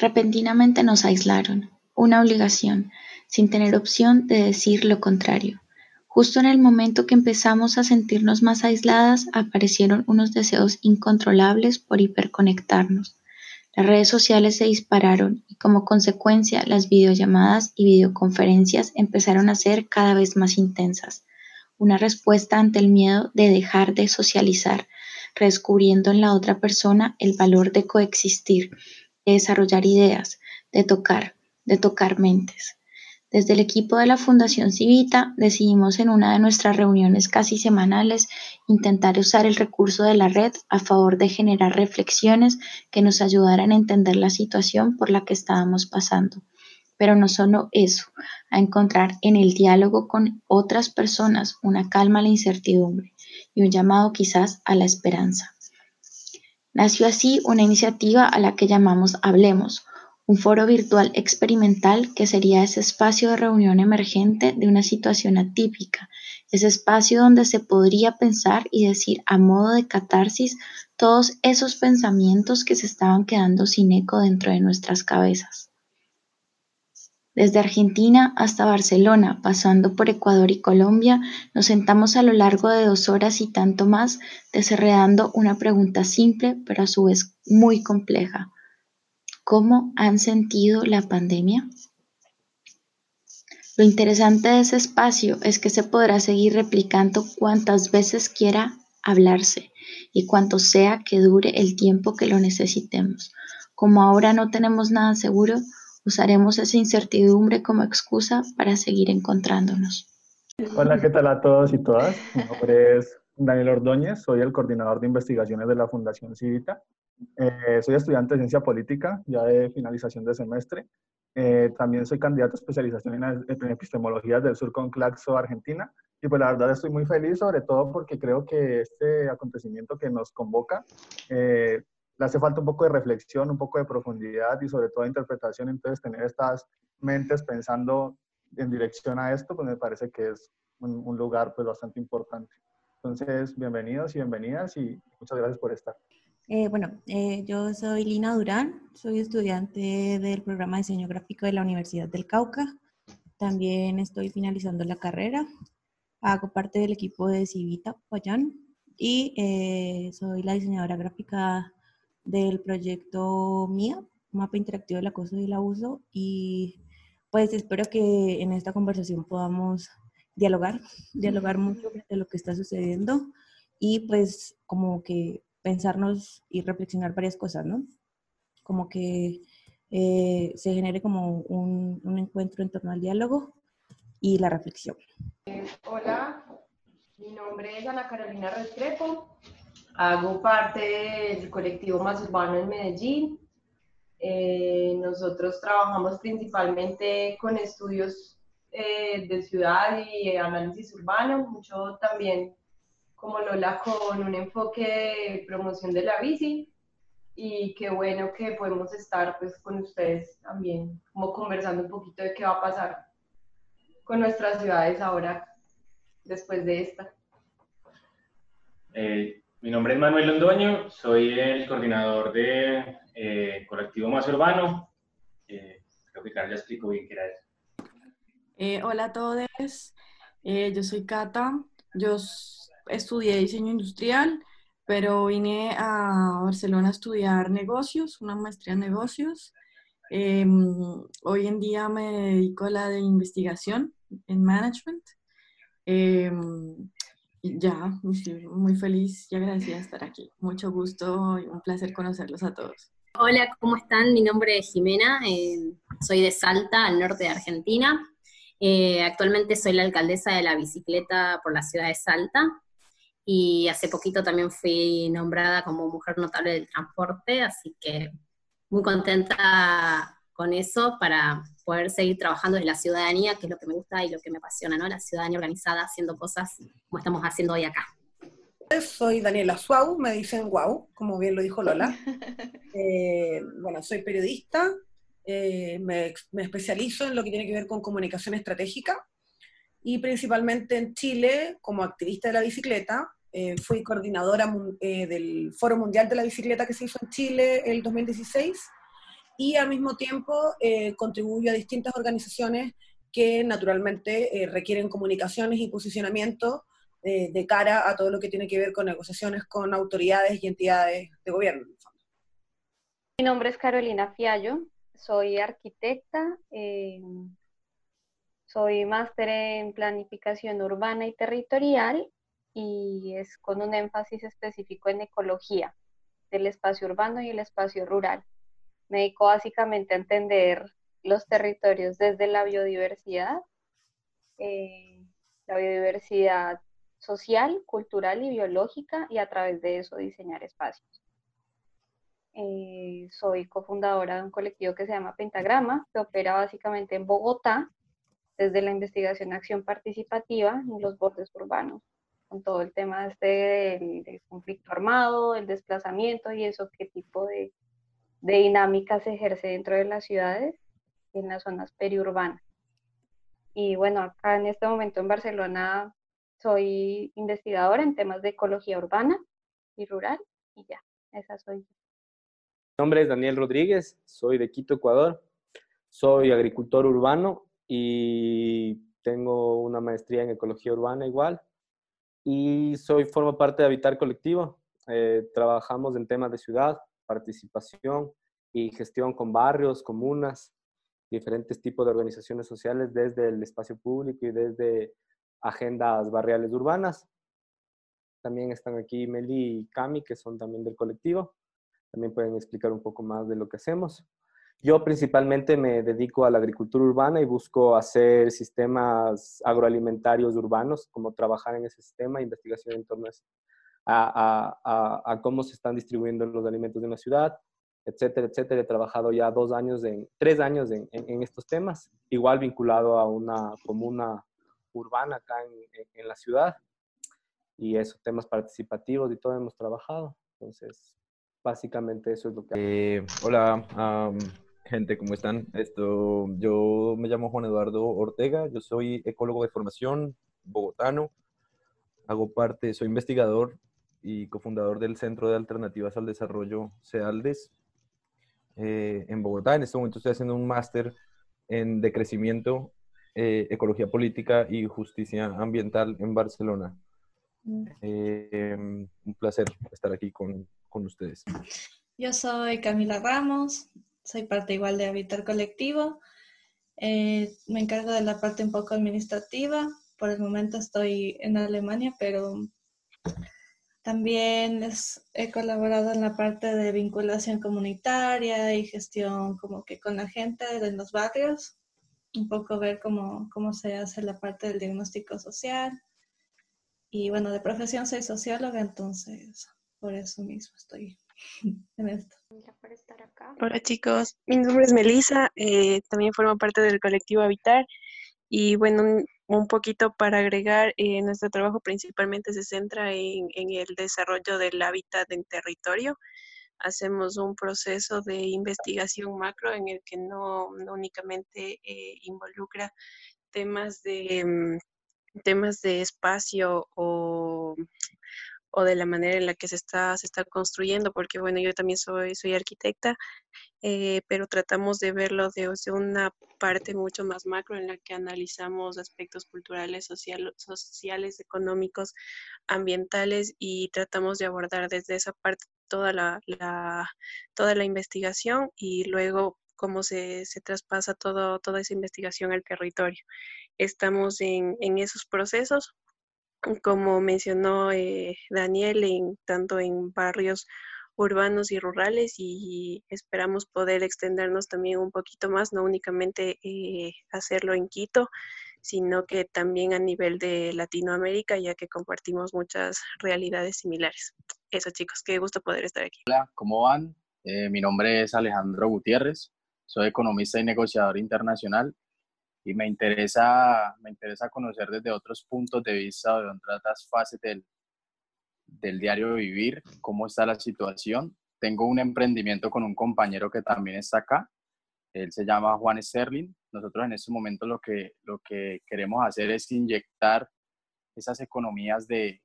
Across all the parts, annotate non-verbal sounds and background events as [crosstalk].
Repentinamente nos aislaron, una obligación, sin tener opción de decir lo contrario. Justo en el momento que empezamos a sentirnos más aisladas, aparecieron unos deseos incontrolables por hiperconectarnos. Las redes sociales se dispararon y como consecuencia las videollamadas y videoconferencias empezaron a ser cada vez más intensas. Una respuesta ante el miedo de dejar de socializar, redescubriendo en la otra persona el valor de coexistir, de desarrollar ideas, de tocar, de tocar mentes. Desde el equipo de la Fundación Civita decidimos en una de nuestras reuniones casi semanales intentar usar el recurso de la red a favor de generar reflexiones que nos ayudaran a entender la situación por la que estábamos pasando. Pero no solo eso, a encontrar en el diálogo con otras personas una calma a la incertidumbre y un llamado quizás a la esperanza. Nació así una iniciativa a la que llamamos Hablemos, un foro virtual experimental que sería ese espacio de reunión emergente de una situación atípica, ese espacio donde se podría pensar y decir a modo de catarsis todos esos pensamientos que se estaban quedando sin eco dentro de nuestras cabezas. Desde Argentina hasta Barcelona, pasando por Ecuador y Colombia, nos sentamos a lo largo de dos horas y tanto más, desenredando una pregunta simple, pero a su vez muy compleja. ¿Cómo han sentido la pandemia? Lo interesante de ese espacio es que se podrá seguir replicando cuantas veces quiera hablarse y cuanto sea que dure el tiempo que lo necesitemos. Como ahora no tenemos nada seguro, usaremos esa incertidumbre como excusa para seguir encontrándonos. Hola, ¿qué tal a todos y todas? Mi nombre es Daniel Ordóñez, soy el coordinador de investigaciones de la Fundación Civita eh, soy estudiante de ciencia política, ya de finalización de semestre. Eh, también soy candidato a especialización en epistemologías del sur con Claxo, Argentina. Y pues la verdad estoy muy feliz, sobre todo porque creo que este acontecimiento que nos convoca eh, le hace falta un poco de reflexión, un poco de profundidad y sobre todo de interpretación. Entonces, tener estas mentes pensando en dirección a esto, pues me parece que es un, un lugar pues bastante importante. Entonces, bienvenidos y bienvenidas y muchas gracias por estar. Eh, bueno, eh, yo soy Lina Durán, soy estudiante del programa de diseño gráfico de la Universidad del Cauca. También estoy finalizando la carrera. Hago parte del equipo de Civita Payán y eh, soy la diseñadora gráfica del proyecto MIA, Mapa Interactivo del Acoso y el Abuso. Y pues espero que en esta conversación podamos dialogar, dialogar mucho de lo que está sucediendo y pues como que pensarnos y reflexionar varias cosas, ¿no? Como que eh, se genere como un, un, encuentro en torno al diálogo y la reflexión. Hola, mi nombre es Ana Carolina Restrepo, hago parte del colectivo Más Urbano en Medellín. Eh, nosotros trabajamos principalmente con estudios eh, de ciudad y análisis urbano, mucho también como Lola con un enfoque de promoción de la bici y qué bueno que podemos estar pues con ustedes también como conversando un poquito de qué va a pasar con nuestras ciudades ahora después de esta. Eh, mi nombre es Manuel Londoño, soy el coordinador de eh, Colectivo Más Urbano. Eh, creo que Carla explicó bien qué era eso. Eh, hola a todos, eh, yo soy Cata, yo estudié diseño industrial, pero vine a Barcelona a estudiar negocios, una maestría en negocios. Eh, hoy en día me dedico a la de investigación en management. Ya, muy feliz y agradecida de estar aquí. Mucho gusto y un placer conocerlos a todos. Hola, ¿cómo están? Mi nombre es Jimena, eh, soy de Salta, al norte de Argentina. Eh, actualmente soy la alcaldesa de la bicicleta por la ciudad de Salta y hace poquito también fui nombrada como mujer notable del transporte, así que muy contenta con eso para poder seguir trabajando desde la ciudadanía, que es lo que me gusta y lo que me apasiona, ¿no? La ciudadanía organizada haciendo cosas como estamos haciendo hoy acá. Soy Daniela Suau, me dicen Guau, como bien lo dijo Lola. [laughs] Eh, bueno, soy periodista, eh, me, me, especializo en lo que tiene que ver con comunicación estratégica y principalmente en Chile como activista de la bicicleta eh, fui coordinadora eh, del Foro Mundial de la Bicicleta que se hizo en Chile el 2016 y al mismo tiempo eh, contribuyo a distintas organizaciones que naturalmente eh, requieren comunicaciones y posicionamiento eh, de cara a todo lo que tiene que ver con negociaciones con autoridades y entidades de gobierno. Mi nombre es Carolina Fiallo, soy arquitecta, soy máster en planificación urbana y territorial y es con un énfasis específico en ecología del espacio urbano y el espacio rural me dedico básicamente a entender los territorios desde la biodiversidad, eh, la biodiversidad social, cultural y biológica y a través de eso diseñar espacios. Eh, soy cofundadora de un colectivo que se llama Pentagrama, que opera básicamente en Bogotá desde la investigación acción participativa en los bordes urbanos, con todo el tema este del conflicto armado, el desplazamiento y eso, qué tipo de de dinámica se ejerce dentro de las ciudades en las zonas periurbanas. Y bueno, acá en este momento en Barcelona soy investigadora en temas de ecología urbana y rural y ya, esa soy. Mi nombre es Daniel Rodríguez, soy de Quito, Ecuador. Soy agricultor urbano y tengo una maestría en ecología urbana igual. Y soy, formo parte de Habitar Colectivo. Eh, trabajamos en temas de ciudad, participación y gestión con barrios, comunas, diferentes tipos de organizaciones sociales desde el espacio público y desde agendas barriales urbanas. También están aquí Meli y Cami, que son también del colectivo. También pueden explicar un poco más de lo que hacemos. Yo principalmente me dedico a la agricultura urbana y busco hacer sistemas agroalimentarios urbanos, como trabajar en ese sistema, investigación en torno a eso a, cómo se están distribuyendo los alimentos de una ciudad, etcétera, etcétera. He trabajado ya dos años, en, tres años en, estos temas, igual vinculado a una comuna urbana acá en, la ciudad. Y esos temas participativos y todo hemos trabajado. Entonces, básicamente eso es lo que... Eh, hola, gente, ¿cómo están? Esto, yo me llamo Juan Eduardo Ortega, yo soy ecólogo de formación, bogotano, hago parte, soy investigador y cofundador del Centro de Alternativas al Desarrollo, CEALDES, eh, en Bogotá. En este momento estoy haciendo un máster en decrecimiento, eh, ecología política y justicia ambiental en Barcelona. Mm. Eh, un placer estar aquí con, con, ustedes. Yo soy Camila Ramos, soy parte igual de Habitar Colectivo. me encargo de la parte un poco administrativa. Por el momento estoy en Alemania, pero también he colaborado en la parte de vinculación comunitaria y gestión como que con la gente de los barrios, un poco ver cómo, cómo se hace la parte del diagnóstico social. Y bueno, de profesión soy socióloga, entonces por eso mismo estoy [laughs] en esto. Hola chicos, mi nombre es Melissa, eh, también formo parte del colectivo Habitar y bueno, un poquito para agregar, eh, nuestro trabajo principalmente se centra en, el desarrollo del hábitat en territorio. Hacemos un proceso de investigación macro en el que no, únicamente eh, involucra temas de, mm, temas de espacio o, o, de la manera en la que se está, se está construyendo, porque bueno, yo también soy, soy arquitecta eh, pero tratamos de verlo desde una parte mucho más macro en la que analizamos aspectos culturales, sociales, económicos, ambientales y tratamos de abordar desde esa parte toda la, toda la investigación y luego cómo se, se traspasa todo, toda esa investigación al territorio. Estamos en, en esos procesos, como mencionó eh, Daniel, en, tanto en barrios urbanos y rurales y esperamos poder extendernos también un poquito más, no únicamente eh, hacerlo en Quito, sino que también a nivel de Latinoamérica, ya que compartimos muchas realidades similares. Eso chicos, qué gusto poder estar aquí. Hola, ¿cómo van? Eh, mi nombre es Alejandro Gutiérrez, soy economista y negociador internacional y me interesa, me interesa conocer desde otros puntos de vista o de otras fases del, del diario vivir, cómo está la situación. Tengo un emprendimiento con un compañero que también está acá. Él se llama Juan Sterling. Nosotros en este momento lo que, lo que queremos hacer es inyectar esas economías de,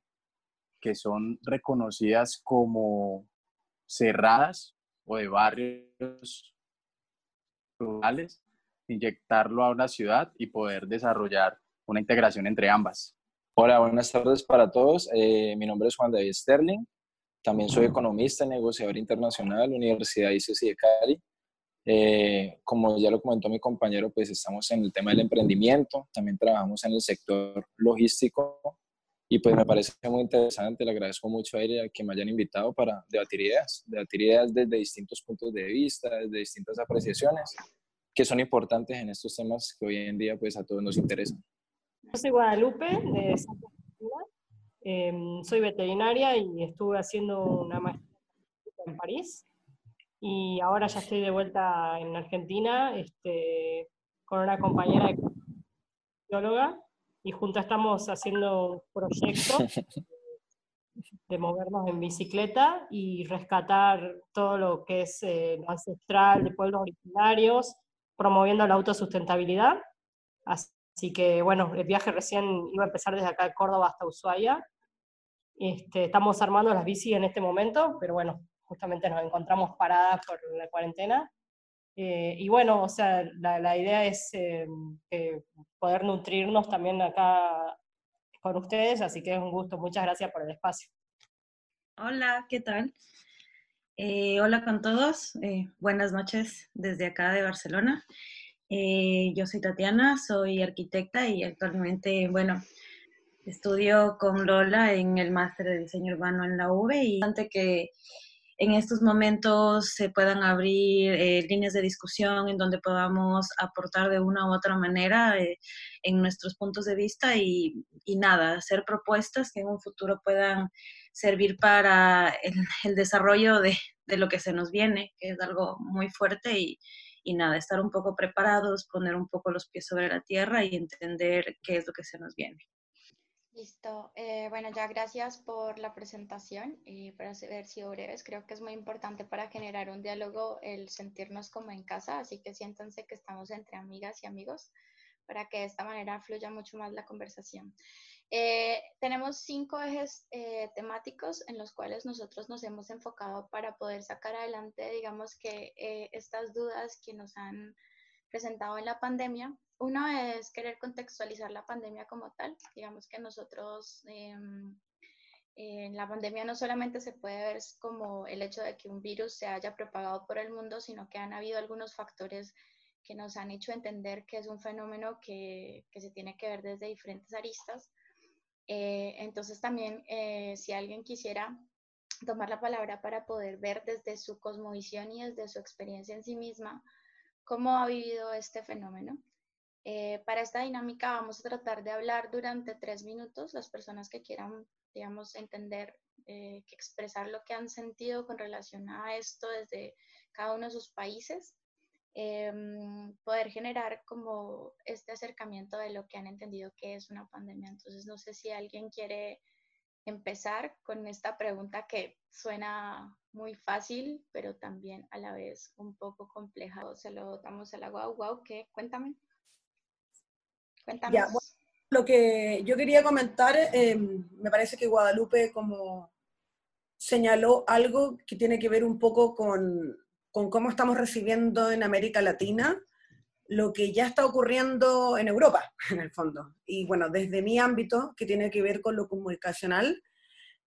que son reconocidas como cerradas o de barrios rurales, inyectarlo a una ciudad y poder desarrollar una integración entre ambas. Hola, buenas tardes para todos. Eh, mi nombre es Juan David Sterling. También soy economista, negociador internacional, Universidad ICESI de Cali. Eh, como ya lo comentó mi compañero, pues estamos en el tema del emprendimiento, también trabajamos en el sector logístico y pues me parece muy interesante, le agradezco mucho a ella que me hayan invitado para debatir ideas, debatir ideas desde distintos puntos de vista, desde distintas apreciaciones que son importantes en estos temas que hoy en día pues a todos nos interesan. Yo soy Guadalupe, de Santa eh, soy veterinaria y estuve haciendo una maestría en París y ahora ya estoy de vuelta en Argentina este, con una compañera de bióloga y juntos estamos haciendo un proyecto [laughs] de movernos en bicicleta y rescatar todo lo que es eh, lo ancestral de pueblos originarios, promoviendo la autosustentabilidad. Así que bueno, el viaje recién iba a empezar desde acá de Córdoba hasta Ushuaia. Este, estamos armando las bicis en este momento, pero bueno, justamente nos encontramos paradas por la cuarentena. Eh, y bueno, o sea, la, idea es eh, poder nutrirnos también acá con ustedes, así que es un gusto. Muchas gracias por el espacio. Hola, ¿qué tal? Eh, hola con todos, buenas noches desde acá de Barcelona. yo soy Tatiana, soy arquitecta y actualmente, bueno, estudio con Lola en el máster de diseño urbano en la UV y antes que en estos momentos se puedan abrir eh, líneas de discusión en donde podamos aportar de una u otra manera eh, en nuestros puntos de vista y, nada, hacer propuestas que en un futuro puedan servir para el, [laughs] desarrollo de, lo que se nos viene, que es algo muy fuerte y, y nada, estar un poco preparados, poner un poco los pies sobre la tierra y entender qué es lo que se nos viene. Listo. Eh, bueno, ya gracias por la presentación y por haber sido breves. Creo que es muy importante para generar un diálogo el sentirnos como en casa, así que siéntanse que estamos entre amigas y amigos para que de esta manera fluya mucho más la conversación. Eh, tenemos cinco ejes eh, temáticos en los cuales nosotros nos hemos enfocado para poder sacar adelante, digamos que estas dudas que nos han presentado en la pandemia uno es querer contextualizar la pandemia como tal. Digamos que nosotros em, en la pandemia no solamente se puede ver como el hecho de que un virus se haya propagado por el mundo, sino que han habido algunos factores que nos han hecho entender que es un fenómeno que, que se tiene que ver desde diferentes aristas. Eh, entonces también eh, si alguien quisiera tomar la palabra para poder ver desde su cosmovisión y desde su experiencia en sí misma cómo ha vivido este fenómeno, eh, para esta dinámica vamos a tratar de hablar durante tres minutos. Las personas que quieran, digamos, entender, eh, que expresar lo que han sentido con relación a esto desde cada uno de sus países, em, poder generar como este acercamiento de lo que han entendido que es una pandemia. Entonces, no sé si alguien quiere empezar con esta pregunta que suena muy fácil, pero también a la vez un poco compleja. Se lo damos a la guau guau, ¿qué? Cuéntame. Ya, lo que yo quería comentar, em, me parece que Guadalupe como señaló algo que tiene que ver un poco con, con cómo estamos recibiendo en América Latina lo que ya está ocurriendo en Europa, [laughs] en el fondo. Y bueno, desde mi ámbito, que tiene que ver con lo comunicacional,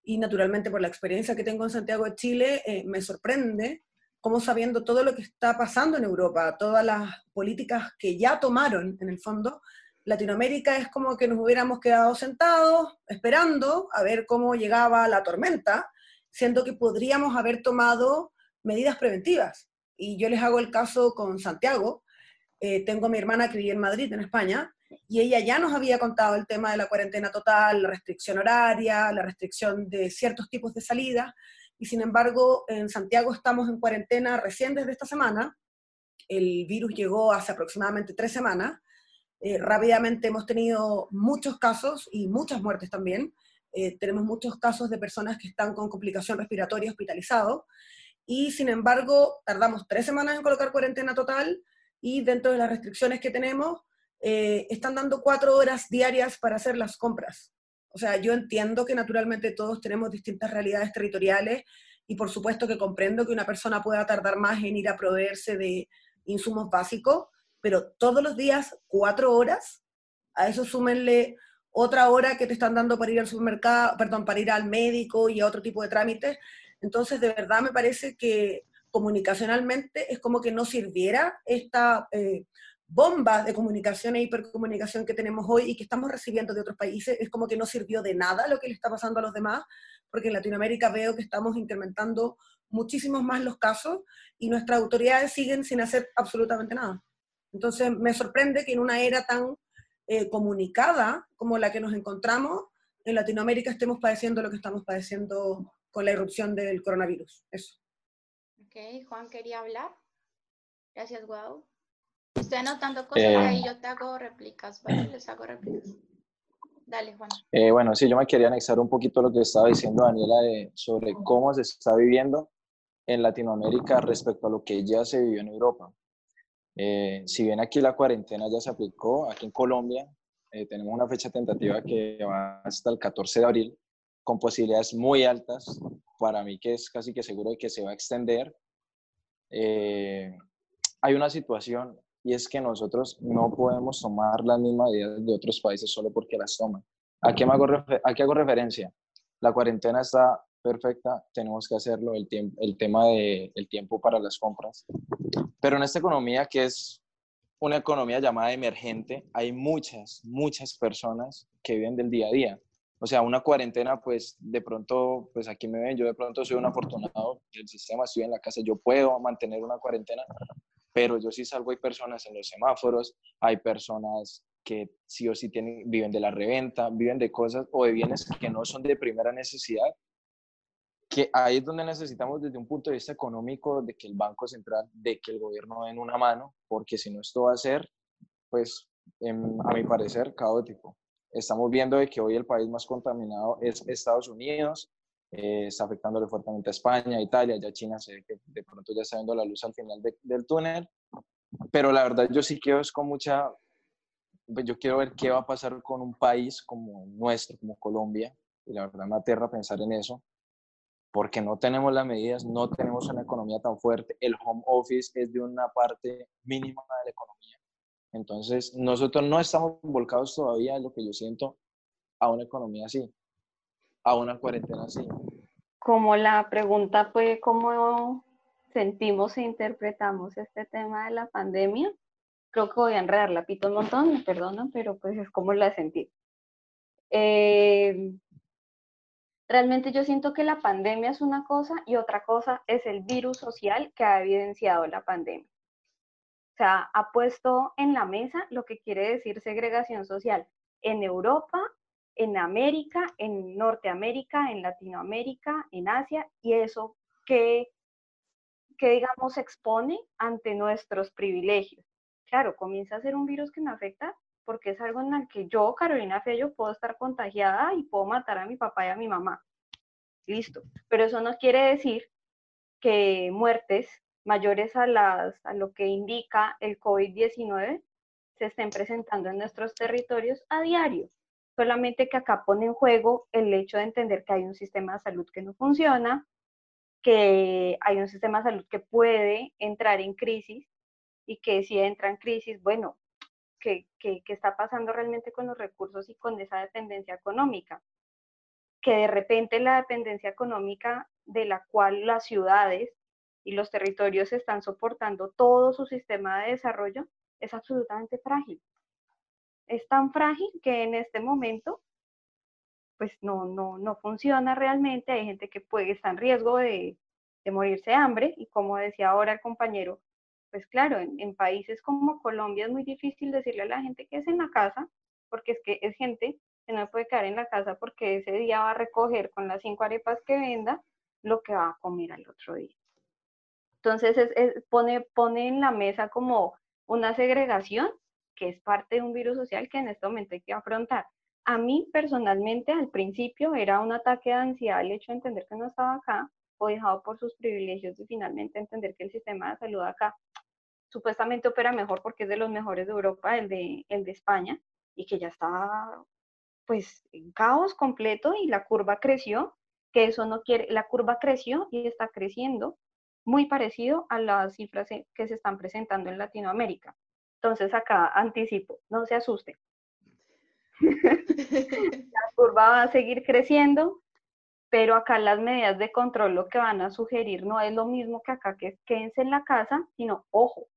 y naturalmente por la experiencia que tengo en Santiago de Chile, eh, me sorprende cómo sabiendo todo lo que está pasando en Europa, todas las políticas que ya tomaron en el fondo, Latinoamérica es como que nos hubiéramos quedado sentados esperando a ver cómo llegaba la tormenta, siendo que podríamos haber tomado medidas preventivas. Y yo les hago el caso con Santiago. Eh, tengo a mi hermana que vive en Madrid, en España, y ella ya nos había contado el tema de la cuarentena total, la restricción horaria, la restricción de ciertos tipos de salida, y sin embargo en Santiago estamos en cuarentena recién desde esta semana. El virus llegó hace aproximadamente tres semanas eh, rápidamente hemos tenido muchos casos y muchas muertes también. Eh, tenemos muchos casos de personas que están con complicación respiratoria hospitalizados y sin embargo tardamos tres semanas en colocar cuarentena total y dentro de las restricciones que tenemos eh, están dando cuatro horas diarias para hacer las compras. O sea, yo entiendo que naturalmente todos tenemos distintas realidades territoriales y por supuesto que comprendo que una persona pueda tardar más en ir a proveerse de, insumos básicos, pero todos los días cuatro horas, a eso súmenle otra hora que te están dando para ir al supermercado, perdón, para ir al médico y a otro tipo de trámites. Entonces, de verdad me parece que comunicacionalmente es como que no sirviera esta eh, bomba de comunicación e hipercomunicación que tenemos hoy y que estamos recibiendo de otros países. Es como que no sirvió de nada lo que le está pasando a los demás, porque en Latinoamérica veo que estamos incrementando muchísimos más los casos y nuestras autoridades siguen sin hacer absolutamente nada. Entonces, me sorprende que en una era tan eh, comunicada como la que nos encontramos, en Latinoamérica estemos padeciendo lo que estamos padeciendo con la irrupción del coronavirus. Eso. Ok, Juan quería hablar. Gracias, Guau. Estoy anotando cosas y ahí eh. yo te hago réplicas, ¿vale? Les hago réplicas. Dale, Juan. Eh, bueno, sí, yo me quería anexar un poquito lo que estaba diciendo Daniela de, sobre cómo se está viviendo en Latinoamérica respecto a lo que ya se vivió en Europa. Eh, si bien aquí la cuarentena ya se aplicó, aquí en Colombia tenemos una fecha tentativa que va hasta el 14 de abril, con posibilidades muy altas, para mí que es casi que seguro de que se va a extender. hay una situación y es que nosotros no podemos tomar las mismas medidas de otros países solo porque las toman. ¿A qué, hago, ¿A qué hago referencia? La cuarentena está perfecta, tenemos que hacerlo, el, tiempo, el tema del el tiempo para las compras. Pero en esta economía que es una economía llamada emergente, hay muchas, muchas personas que viven del día a día. O sea, una cuarentena, pues de pronto, pues aquí me ven, yo de pronto soy un afortunado del sistema, estoy en la casa, yo puedo mantener una cuarentena, pero yo sí salgo, hay personas en los semáforos, hay personas que sí o sí tienen, viven de la reventa, viven de cosas o de bienes que no son de primera necesidad, que ahí es donde necesitamos desde un punto de vista económico de que el Banco Central, de que el gobierno den una mano, porque si no esto va a ser, pues, a mi parecer, caótico. Estamos viendo de que hoy el país más contaminado es Estados Unidos, eh, está afectándole fuertemente a España, Italia, ya China se que de pronto ya está viendo la luz al final del túnel, pero la verdad yo sí quiero es con mucha, pues yo quiero ver qué va a pasar con un país como nuestro, como Colombia, y la verdad me aterra pensar en eso, porque no tenemos las medidas, no tenemos una economía tan fuerte, el home office es de una parte mínima de la economía, entonces nosotros no estamos volcados todavía, lo que yo siento, a una economía así a una cuarentena así? Como la pregunta fue cómo sentimos e interpretamos este tema de la pandemia, creo que voy a enredar la pito un montón, me perdonan, pero pues es como la sentí. Eh, realmente yo siento que la pandemia es una cosa y otra cosa es el virus social que ha evidenciado la pandemia. O sea, ha puesto en la mesa lo que quiere decir segregación social en Europa en América, en Norteamérica, en Latinoamérica, en Asia, y eso que, que digamos expone ante nuestros privilegios. Claro, comienza a ser un virus que me afecta porque es algo en el que yo, Carolina Fello, puedo estar contagiada y puedo matar a mi papá y a mi mamá. Listo. Pero eso no quiere decir que muertes mayores a, las, a lo que indica el COVID-19 se estén presentando en nuestros territorios a diario solamente que acá pone en juego el hecho de entender que hay un sistema de salud que no funciona, que hay un sistema de salud que puede entrar en crisis y que si entra en crisis, bueno, ¿qué, qué, qué está pasando realmente con los recursos y con esa dependencia económica? Que de repente la dependencia económica de la cual las ciudades y los territorios están soportando todo su sistema de desarrollo es absolutamente frágil es tan frágil que en este momento pues no, no, no funciona realmente. Hay gente que puede estar en riesgo de, morirse de hambre y como decía ahora el compañero, pues claro, en, países como Colombia es muy difícil decirle a la gente que es en la casa, porque es que es gente que no puede quedar en la casa porque ese día va a recoger con las cinco arepas que venda lo que va a comer al otro día. Entonces pone, pone en la mesa como una segregación que es parte de un virus social que en este momento hay que afrontar. A mí personalmente al principio era un ataque de ansiedad el hecho de entender que no estaba acá o dejado por sus privilegios y finalmente entender que el sistema de salud acá supuestamente opera mejor porque es de los mejores de Europa, el de, el de España, y que ya está pues en caos completo y la curva creció, que eso no quiere, la curva creció y está creciendo muy parecido a las cifras que se están presentando en Latinoamérica. Entonces acá anticipo, no se asusten. [laughs] la curva va a seguir creciendo, pero acá las medidas de control lo que van a sugerir no es lo mismo que acá que quédense en la casa, sino, ojo,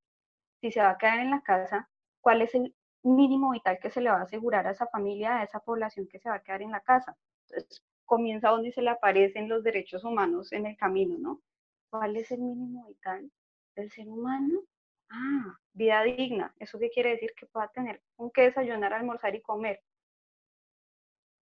si se va a quedar en la casa, ¿cuál es el mínimo vital que se le va a asegurar a esa familia, a esa población que se va a quedar en la casa? Entonces, comienza donde se le aparecen los derechos humanos en el camino, ¿no? ¿Cuál es el mínimo vital del ser humano? Ah, vida digna. ¿Eso qué quiere decir? Que pueda tener con qué desayunar, almorzar y comer.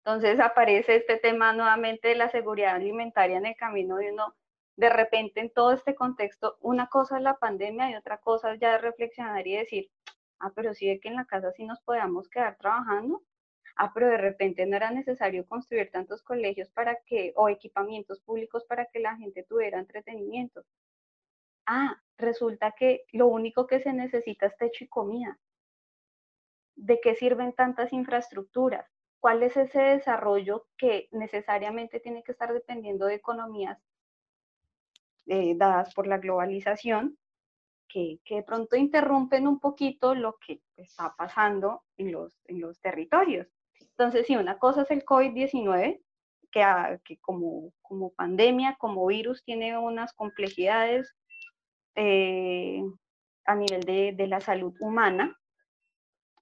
Entonces aparece este tema nuevamente de la seguridad alimentaria en el camino de uno, de repente en todo este contexto, una cosa es la pandemia y otra cosa es ya reflexionar y decir, ah, pero sí de que en la casa sí nos podamos quedar trabajando, ah, pero de repente no era necesario construir tantos colegios para que, o equipamientos públicos para que la gente tuviera entretenimiento. Ah, resulta que lo único que se necesita es techo y comida. ¿De qué sirven tantas infraestructuras? cuál es ese desarrollo que necesariamente tiene que estar dependiendo de economías eh, dadas por la globalización, que, de pronto interrumpen un poquito lo que está pasando en los, en los territorios. Entonces, sí, una cosa es el COVID-19, que, que como, como, pandemia, como virus, tiene unas complejidades eh, a nivel de, de la salud humana,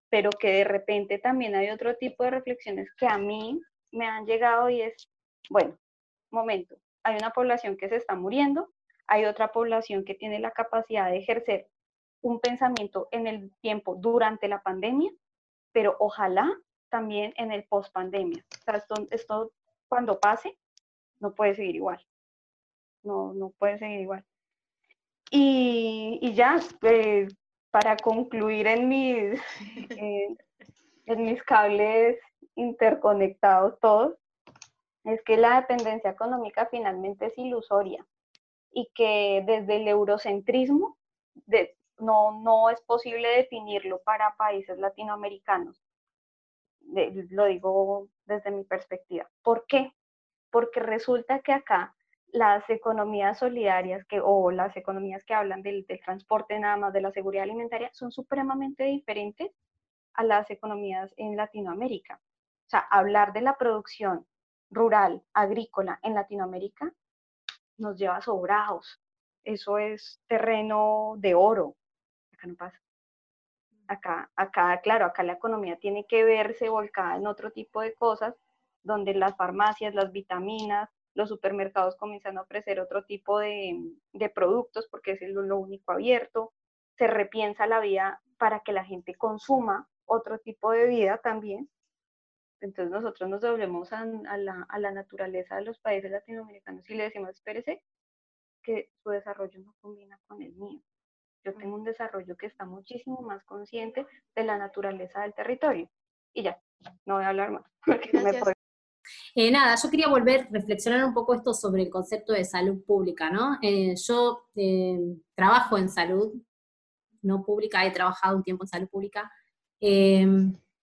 pero que de repente también hay otro tipo de reflexiones que a mí me han llegado y es, bueno, momento, hay una población que se está muriendo, hay otra población que tiene la capacidad de ejercer un pensamiento en el tiempo durante la pandemia, pero ojalá también en el post pandemia. O sea, esto, cuando pase no puede seguir igual. No, no puede seguir igual. Y, y ya, eh, para concluir en mis, [laughs] en mis cables interconectados todos, es que la dependencia económica finalmente es ilusoria y que desde el eurocentrismo no, no es posible definirlo para países latinoamericanos. lo digo desde mi perspectiva. ¿Por qué? Porque resulta que acá las economías solidarias que, o las economías que hablan del, transporte nada más, de la seguridad alimentaria, son supremamente diferentes a las economías en Latinoamérica. O sea, hablar de la producción rural, agrícola en Latinoamérica nos lleva sobrados. Eso es terreno de oro. Acá no pasa. Acá, acá, claro, acá la economía tiene que verse volcada en otro tipo de cosas, donde las farmacias, las vitaminas, los supermercados comienzan a ofrecer otro tipo de, productos porque es lo, único abierto, se repiensa la vida para que la gente consuma otro tipo de vida también. Entonces nosotros nos doblemos a, la, a la naturaleza de los países latinoamericanos y le decimos, espérese, que su desarrollo no combina con el mío. Yo tengo un desarrollo que está muchísimo más consciente de la naturaleza del territorio. Y ya, no voy a hablar más, [laughs] porque me puedo eh, nada, yo quería volver a reflexionar un poco esto sobre el concepto de salud pública, ¿no? Eh, yo eh, trabajo en salud no pública, he trabajado un tiempo en salud pública,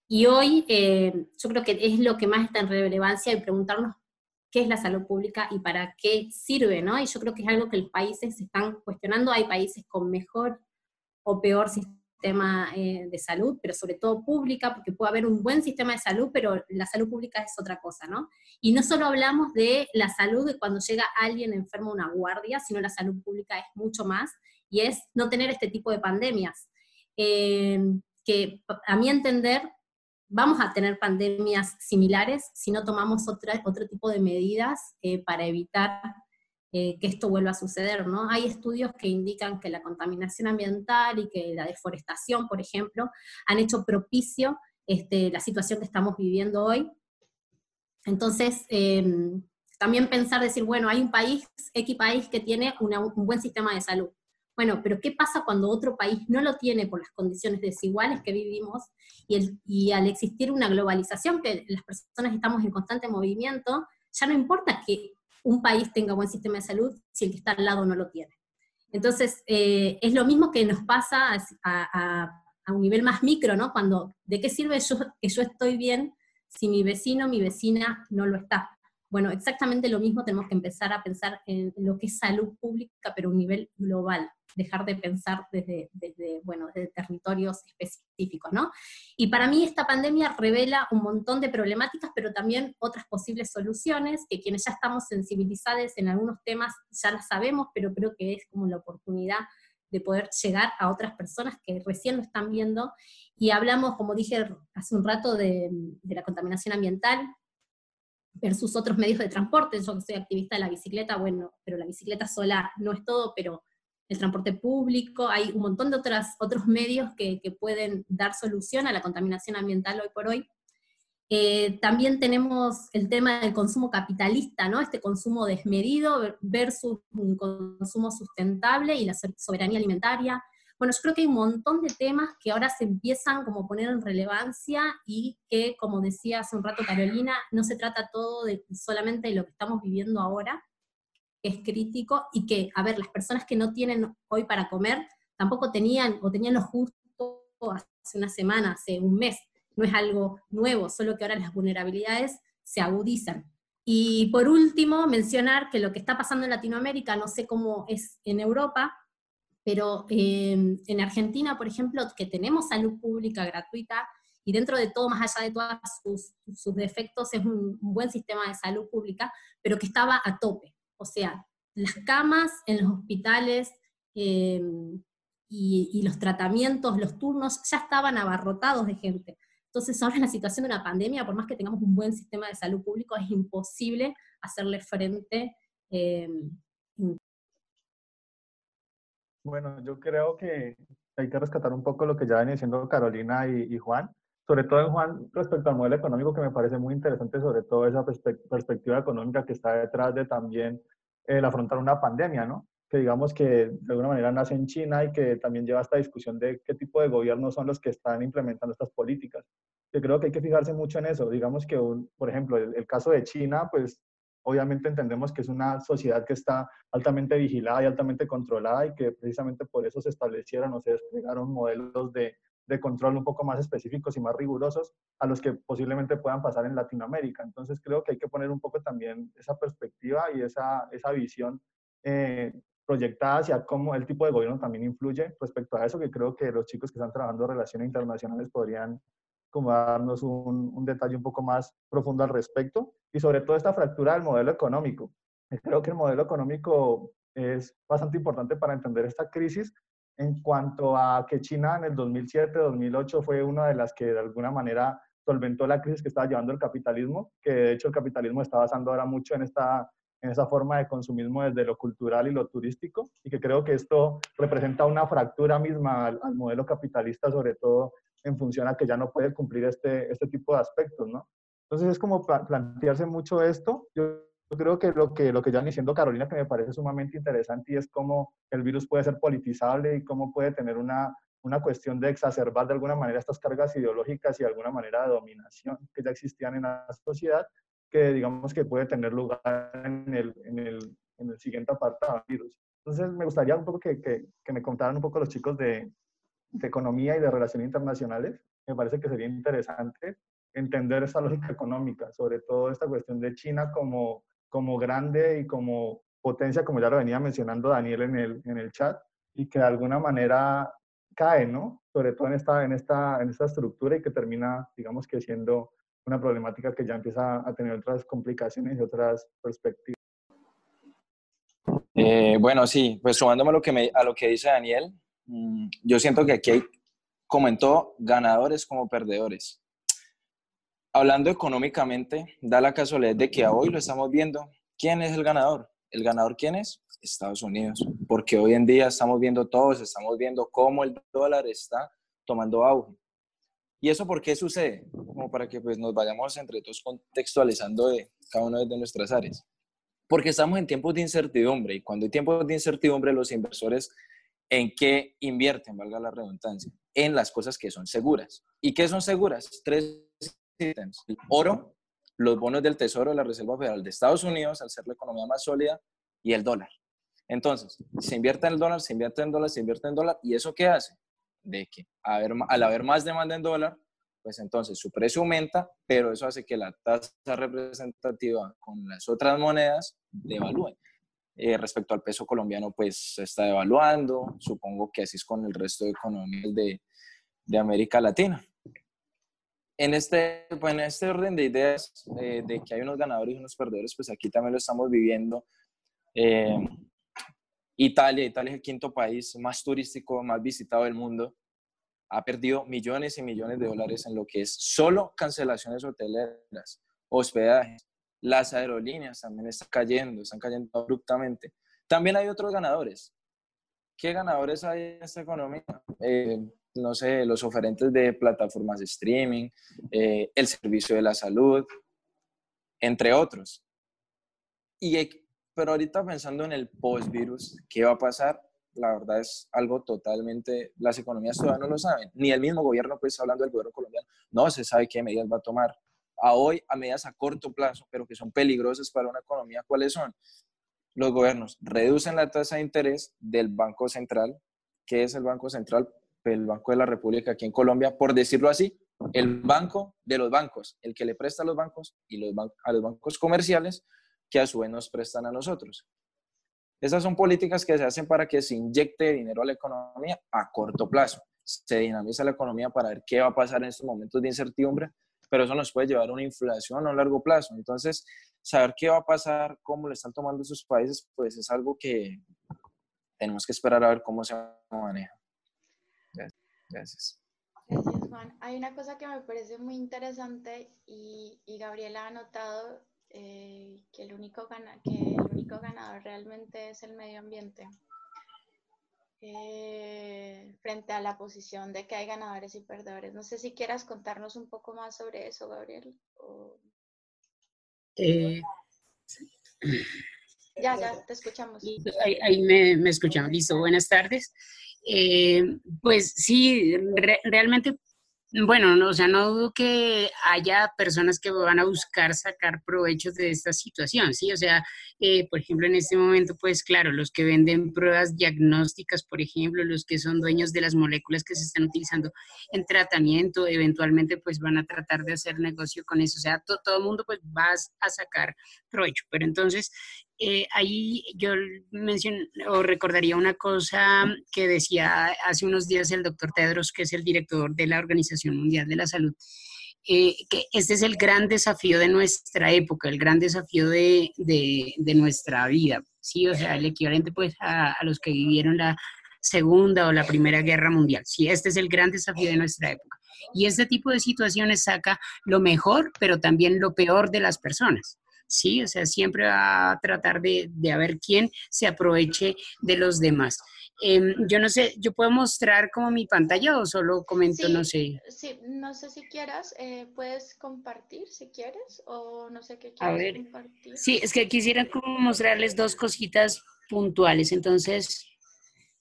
y hoy yo creo que es lo que más está en relevancia y preguntarnos qué es la salud pública y para qué sirve, ¿no? Y yo creo que es algo que los países se están cuestionando, hay países con mejor o peor sistema eh, de salud, pero sobre todo pública, porque puede haber un buen sistema de salud, pero la salud pública es otra cosa, ¿no? Y no solo hablamos de la salud de cuando llega alguien enfermo a una guardia, sino la salud pública es mucho más, y es no tener este tipo de pandemias. Eh, que a mi entender, vamos a tener pandemias similares si no tomamos otra, otro tipo de medidas eh, para evitar eh, que esto vuelva a suceder, ¿no? Hay estudios que indican que la contaminación ambiental y que la deforestación, por ejemplo, han hecho propicio este, la situación que estamos viviendo hoy. Entonces, em, también pensar, decir, bueno, hay un país, X país que tiene un buen sistema de salud. Bueno, pero ¿qué pasa cuando otro país no lo tiene por las condiciones desiguales que vivimos y, al existir una globalización, que las personas estamos en constante movimiento, ya no importa que un país tenga buen sistema de salud si el que está al lado no lo tiene. Entonces, eh, es lo mismo que nos pasa a, un nivel más micro, ¿no? Cuando, ¿de qué sirve que yo estoy bien si mi vecino, mi vecina no lo está? Bueno, exactamente lo mismo tenemos que empezar a pensar en lo que es salud pública, pero a un nivel global, dejar de pensar desde, desde, bueno, desde territorios específicos, ¿no? Y para mí esta pandemia revela un montón de problemáticas, pero también otras posibles soluciones, que quienes ya estamos sensibilizados en algunos temas ya las sabemos, pero creo que es como la oportunidad de poder llegar a otras personas que recién lo están viendo. Y hablamos, como dije hace un rato, de, de la contaminación ambiental, versus otros medios de transporte. Yo que soy activista de la bicicleta, bueno, pero la bicicleta sola no es todo, pero el transporte público, hay un montón de otras, otros medios que, que pueden dar solución a la contaminación ambiental hoy por hoy. Eh, también tenemos el tema del consumo capitalista, ¿no? Este consumo desmedido versus un consumo sustentable y la soberanía alimentaria. Bueno, yo creo que hay un montón de temas que ahora se empiezan como a poner en relevancia y que, como decía hace un rato Carolina, no se trata todo de, solamente de lo que estamos viviendo ahora, que es crítico, y que, a ver, las personas que no tienen hoy para comer tampoco tenían o tenían lo justo hace una semana, hace un mes. No es algo nuevo, solo que ahora las vulnerabilidades se agudizan. Y por último, mencionar que lo que está pasando en Latinoamérica, no sé cómo es en Europa, pero em, en Argentina, por ejemplo, que tenemos salud pública gratuita y dentro de todo, más allá de todos sus, defectos, es un, buen sistema de salud pública, pero que estaba a tope. O sea, las camas en los hospitales em, y, los tratamientos, los turnos, ya estaban abarrotados de gente. Entonces, ahora en la situación de una pandemia, por más que tengamos un buen sistema de salud público, es imposible hacerle frente eh, bueno, yo creo que hay que rescatar un poco lo que ya venía diciendo Carolina y, Juan, sobre todo en Juan respecto al modelo económico que me parece muy interesante, sobre todo esa perspectiva económica que está detrás de también el afrontar una pandemia, ¿no? Que digamos que de alguna manera nace en China y que también lleva esta discusión de qué tipo de gobiernos son los que están implementando estas políticas. Yo creo que hay que fijarse mucho en eso. Digamos que, un, por ejemplo, el, el caso de China, pues obviamente entendemos que es una sociedad que está altamente vigilada y altamente controlada y que precisamente por eso se establecieron o se desplegaron modelos de, de control un poco más específicos y más rigurosos a los que posiblemente puedan pasar en Latinoamérica. Entonces creo que hay que poner un poco también esa perspectiva y esa, esa visión eh, proyectada hacia cómo el tipo de gobierno también influye respecto a eso, que creo que los chicos que están trabajando relaciones internacionales podrían como darnos un, un, detalle un poco más profundo al respecto y sobre todo esta fractura del modelo económico. Creo que el modelo económico es bastante importante para entender esta crisis en cuanto a que China en el 2007-2008 fue una de las que de alguna manera solventó la crisis que estaba llevando el capitalismo, que de hecho el capitalismo está basando ahora mucho en esta en esa forma de consumismo desde lo cultural y lo turístico, y que creo que esto representa una fractura misma al, al modelo capitalista, sobre todo en función a que ya no puede cumplir este, este tipo de aspectos, ¿no? Entonces es como plantearse mucho esto. Yo, creo que lo que, lo que ya diciendo Carolina, que me parece sumamente interesante, y es cómo el virus puede ser politizable y cómo puede tener una, una cuestión de exacerbar de alguna manera estas cargas ideológicas y de alguna manera de dominación que ya existían en la sociedad, que digamos que puede tener lugar en el, en el, en el siguiente apartado virus. Entonces me gustaría un poco que, que, que me contaran un poco los chicos de, de economía y de relaciones internacionales, me parece que sería interesante entender esa lógica económica, sobre todo esta cuestión de China como, como grande y como potencia, como ya lo venía mencionando Daniel en el, en el chat, y que de alguna manera cae, ¿no? Sobre todo en esta, en, esta, en esta estructura y que termina, digamos que siendo una problemática que ya empieza a tener otras complicaciones y otras perspectivas. Eh, bueno, sí, pues sumándome a lo que, a lo que dice Daniel, yo siento que aquí hay, como en todo, ganadores como perdedores. Hablando económicamente, da la casualidad de que hoy lo estamos viendo. ¿Quién es el ganador? ¿El ganador quién es? Estados Unidos. Porque hoy en día estamos viendo todos, estamos viendo cómo el dólar está tomando auge. ¿Y eso por qué sucede? Como para que pues, nos vayamos entre todos contextualizando cada una de nuestras áreas. Porque estamos en tiempos de incertidumbre y cuando hay tiempos de incertidumbre los inversores en qué invierten, valga la redundancia, en las cosas que son seguras. ¿Y qué son seguras? Tres ítems. El oro, los bonos del Tesoro de la Reserva Federal de Estados Unidos, al ser la economía más sólida, y el dólar. Entonces, se invierte en el dólar, se invierte en dólar, se invierte en dólar, ¿y eso qué hace? De que al haber más demanda en dólar, pues entonces su precio aumenta, pero eso hace que la tasa representativa con las otras monedas devalúe. Eh, respecto al peso colombiano, pues se está devaluando, supongo que así es con el resto de economías de, de América Latina. En este, pues en este orden de ideas eh, de que hay unos ganadores y unos perdedores, pues aquí también lo estamos viviendo. Eh, Italia, Italia es el quinto país más turístico, más visitado del mundo. Ha perdido millones y millones de dólares en lo que es solo cancelaciones hoteleras, hospedajes. Las aerolíneas también están cayendo, están cayendo abruptamente. También hay otros ganadores. ¿Qué ganadores hay en esta economía? Eh, no sé, los oferentes de plataformas de streaming, eh, el servicio de la salud, entre otros. Y, pero ahorita pensando en el post-virus, ¿qué va a pasar? La verdad es algo totalmente, las economías todavía no lo saben, ni el mismo gobierno, pues hablando del gobierno colombiano, no se sabe qué medidas va a tomar. A hoy, a medidas a corto plazo, pero que son peligrosas para una economía, ¿cuáles son? Los gobiernos reducen la tasa de interés del Banco Central. ¿Qué es el Banco Central? el Banco de la República aquí en Colombia, por decirlo así, el banco de los bancos, el que le presta a los bancos y los a los bancos comerciales que a su vez nos prestan a nosotros. Esas son políticas que se hacen para que se inyecte dinero a la economía a corto plazo. Se dinamiza la economía para ver qué va a pasar en estos momentos de incertidumbre, pero eso nos puede llevar a una inflación a largo plazo. Entonces, saber qué va a pasar, cómo le están tomando esos países, pues es algo que tenemos que esperar a ver cómo se maneja. Gracias. Gracias, Juan. Hay una cosa que me parece muy interesante y, Gabriela ha notado eh, que, el único que el único ganador realmente es el medio ambiente. Eh, frente a la posición de que hay ganadores y perdedores. No sé si quieras contarnos un poco más sobre eso, Gabriel. Eh, ya, ya, te escuchamos. Ahí, me, me escuchan. Listo, buenas tardes. Eh, pues sí, realmente, bueno, no, o sea, no dudo que haya personas que van a buscar sacar provecho de esta situación, ¿sí? O sea, eh, por ejemplo, en este momento, pues claro, los que venden pruebas diagnósticas, por ejemplo, los que son dueños de las moléculas que se están utilizando en tratamiento, eventualmente pues van a tratar de hacer negocio con eso, o sea, todo el mundo pues va a sacar provecho, pero entonces eh, ahí yo menciono o recordaría una cosa que decía hace unos días el doctor Tedros, que es el director de la Organización Mundial de la Salud, eh, que este es el gran desafío de nuestra época, el gran desafío de, de, nuestra vida, ¿sí? O sea, el equivalente pues a, a, los que vivieron la Segunda o la Primera Guerra Mundial, sí, este es el gran desafío de nuestra época. Y este tipo de situaciones saca lo mejor, pero también lo peor de las personas. ¿Sí? O sea, siempre va a tratar de, de ver quién se aproveche de los demás. Em, yo no sé, ¿yo puedo mostrar como mi pantalla o solo comento, no sé? Sí, no sé si quieras, eh, puedes compartir si quieres o no sé qué quieres a ver, compartir. Sí, es que quisiera como mostrarles dos cositas puntuales, entonces,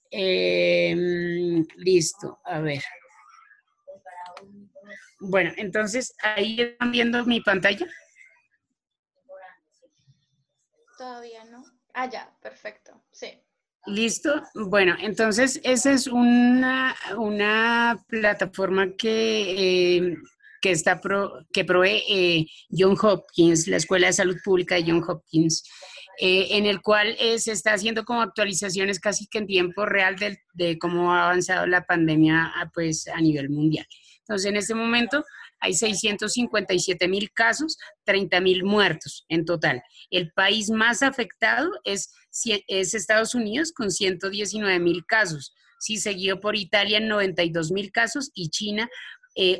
em, listo, a ver. Bueno, entonces, ahí están viendo mi pantalla. Todavía no. Ah, ya, perfecto. Sí. Listo. Bueno, entonces esa es una, una plataforma que, eh, que, está que provee eh, John Hopkins, la Escuela de Salud Pública de John Hopkins, eh, en el cual se está haciendo como actualizaciones casi que en tiempo real de, de cómo ha avanzado la pandemia pues, a nivel mundial. Entonces, en este momento hay 657 mil casos, 30 mil muertos en total. El país más afectado es, es Estados Unidos con 119 mil casos, sí, seguido por Italia en 92 mil casos y China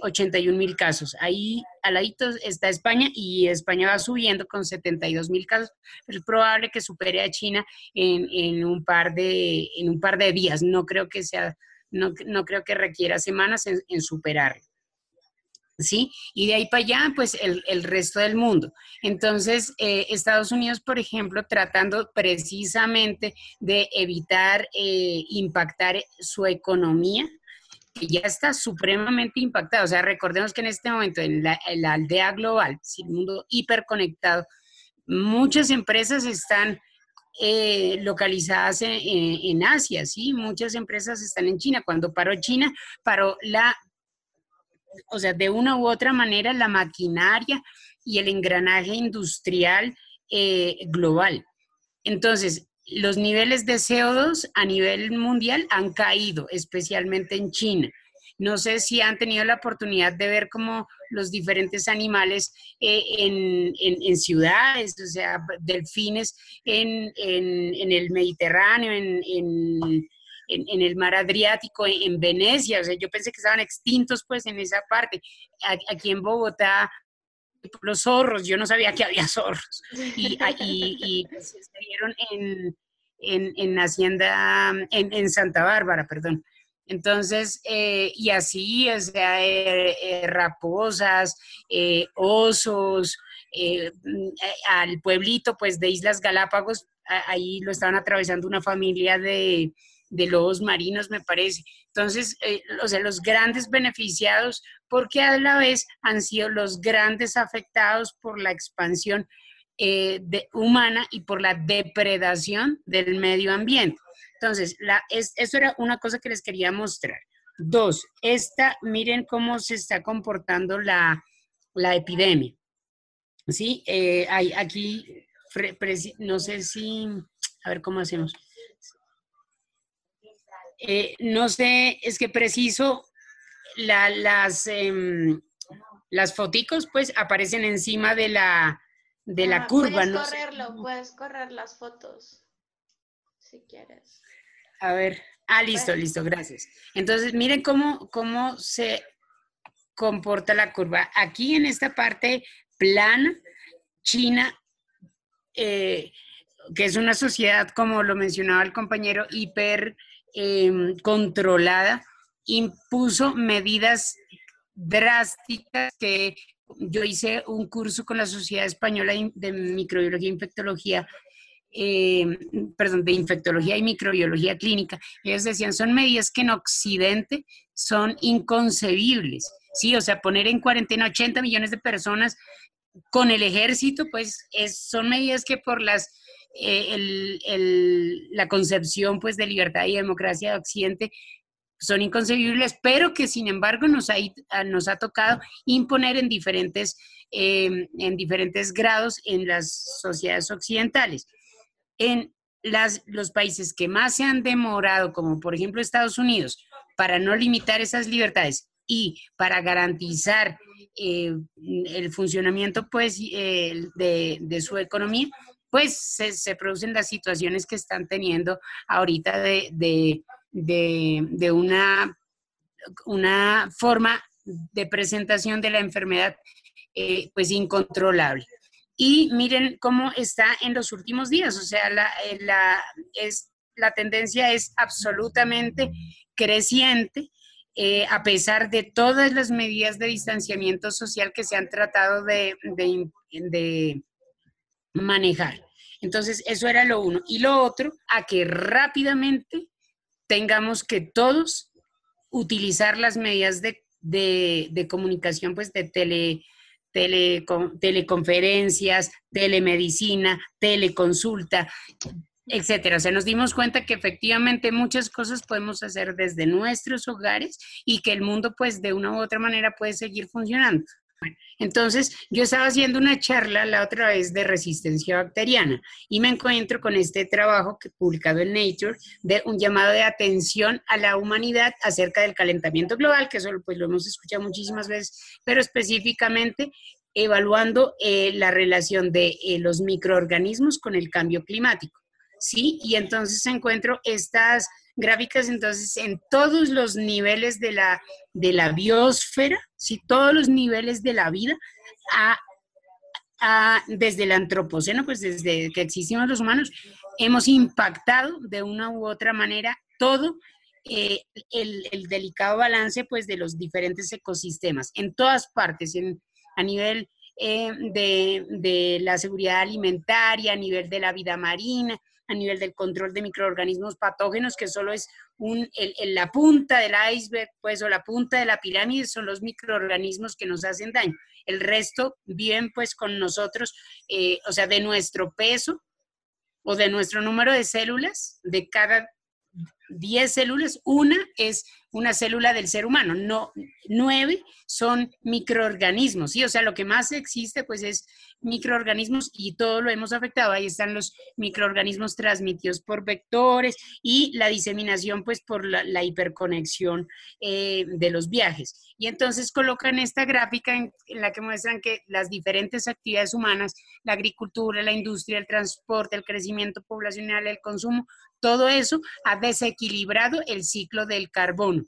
81 eh, mil casos. Ahí al está España y España va subiendo con 72 mil casos, es probable que supere a China en, un, par de, en un par de días. No creo que sea, no, creo que requiera semanas en, en superarlo. ¿Sí? Y de ahí para allá, pues el, resto del mundo. Entonces, eh, Estados Unidos, por ejemplo, tratando precisamente de evitar eh, impactar su economía, que ya está supremamente impactada. O sea, recordemos que en este momento, en la, aldea global, el mundo hiperconectado, muchas empresas están eh, localizadas en, en, Asia, ¿sí? Muchas empresas están en China. Cuando paró China, paró la o sea, de una u otra manera la maquinaria y el engranaje industrial eh, global. Entonces, los niveles de CO2 a nivel mundial han caído, especialmente en China. No sé si han tenido la oportunidad de ver cómo los diferentes animales eh, en, ciudades, o sea, delfines en, el Mediterráneo, en, el mar Adriático, en, Venecia, o sea, yo pensé que estaban extintos pues en esa parte. Aquí en Bogotá los zorros, yo no sabía que había zorros. Y, y, se dieron en, en, Hacienda, en, Santa Bárbara, perdón. Entonces, eh, y así, o sea, eh, eh, raposas, osos, al pueblito, pues, de Islas Galápagos, ahí lo estaban atravesando una familia de, de lobos marinos, me parece. Entonces, o sea, los grandes beneficiados, porque a la vez han sido los grandes afectados por la expansión de, humana y por la depredación del medio ambiente. Entonces, eso era una cosa que les quería mostrar. Dos, esta, miren cómo se está comportando la, la epidemia. ¿Sí? Eh, hay aquí, no sé si, a ver cómo hacemos. Eh, no sé, es que preciso, la, las, eh, las foticos pues aparecen encima de la, de la curva. Puedes ¿no? correrlo, puedes correr las fotos, si quieres. A ver, ah, listo, listo, gracias. Entonces, miren cómo, cómo se comporta la curva. Aquí en esta parte plana, China, eh, que es una sociedad, como lo mencionaba el compañero, hiper em, controlada, impuso medidas drásticas que yo hice un curso con la Sociedad Española de Microbiología e Infectología eh, perdón, de infectología y microbiología clínica, ellos decían, son medidas que en Occidente son inconcebibles, ¿sí? O sea, poner en cuarentena 80 millones de personas con el ejército, pues es, son medidas que por las, eh, el, la concepción pues de libertad y democracia de Occidente son inconcebibles, pero que sin embargo nos ha, nos ha tocado imponer en diferentes, eh, en diferentes grados en las sociedades occidentales. En las, los países que más se han demorado, como por ejemplo Estados Unidos, para no limitar esas libertades y para garantizar eh, el funcionamiento pues, eh, de, su economía, pues se, producen las situaciones que están teniendo ahorita de, una, una forma de presentación de la enfermedad eh, pues incontrolable. Y miren cómo está en los últimos días, o sea, la, eh, la, es, la tendencia es absolutamente creciente. Eh, a pesar de todas las medidas de distanciamiento social que se han tratado de, de, manejar. Entonces, eso era lo uno. Y lo otro, a que rápidamente tengamos que todos utilizar las medidas de, de comunicación, pues de tele, teleconferencias, telemedicina, teleconsulta, etcétera. O sea, nos dimos cuenta que efectivamente muchas cosas podemos hacer desde nuestros hogares y que el mundo, pues, de una u otra manera puede seguir funcionando entonces yo estaba haciendo una charla la otra vez de resistencia bacteriana y me encuentro con este trabajo que publicado en Nature de un llamado de atención a la humanidad acerca del calentamiento global, que eso pues lo hemos escuchado muchísimas veces, pero específicamente evaluando eh, la relación de eh, los microorganismos con el cambio climático. ¿Sí? Y entonces encuentro estas gráficas entonces en todos los niveles de la, de la biosfera, ¿sí? todos los niveles de la vida, desde el antropoceno, pues desde que existimos los humanos, hemos impactado de una u otra manera todo eh, el, delicado balance pues de los diferentes ecosistemas en todas partes, en, a nivel eh, de, de, la seguridad alimentaria, a nivel de la vida marina, a nivel del control de microorganismos patógenos, que solo es un, la punta del iceberg, pues, o la punta de la pirámide, son los microorganismos que nos hacen daño. El resto viven, pues, con nosotros, eh, o sea, de nuestro peso o de nuestro número de células, de cada 10 células, una es una célula del ser humano. No, nueve son microorganismos, ¿sí? O sea, lo que más existe, pues, es microorganismos y todo lo hemos afectado. Ahí están los microorganismos transmitidos por vectores y la diseminación, pues, por la, hiperconexión eh, de los viajes. Y entonces colocan esta gráfica en, la que muestran que las diferentes actividades humanas, la agricultura, la industria, el transporte, el crecimiento poblacional, el consumo, todo eso ha desequilibrado el ciclo del carbono.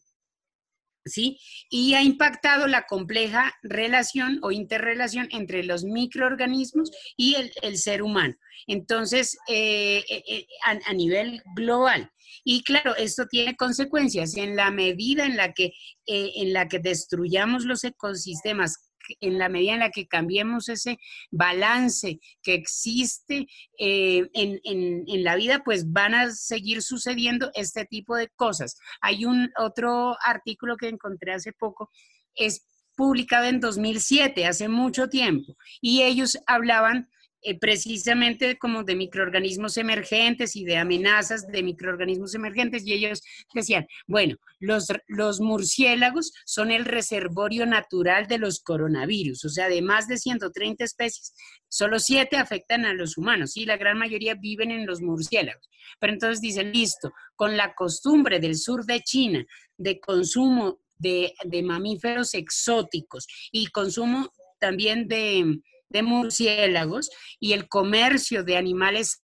¿Sí? Y ha impactado la compleja relación o interrelación entre los microorganismos y el, ser humano. Entonces, eh, eh, eh, a, nivel global. Y claro, esto tiene consecuencias en la medida en la que, en la que destruyamos los ecosistemas en la medida en la que cambiemos ese balance que existe eh, en, la vida, pues van a seguir sucediendo este tipo de cosas. Hay un otro artículo que encontré hace poco, es publicado en 2007, hace mucho tiempo, y ellos hablaban eh, precisamente como de microorganismos emergentes y de amenazas de microorganismos emergentes y ellos decían, bueno, los, los murciélagos son el reservorio natural de los coronavirus, o sea, de más de 130 especies, solo siete afectan a los humanos y la gran mayoría viven en los murciélagos. Pero entonces dicen, listo, con la costumbre del sur de China de consumo de, de mamíferos exóticos y consumo también de de murciélagos y el comercio de animales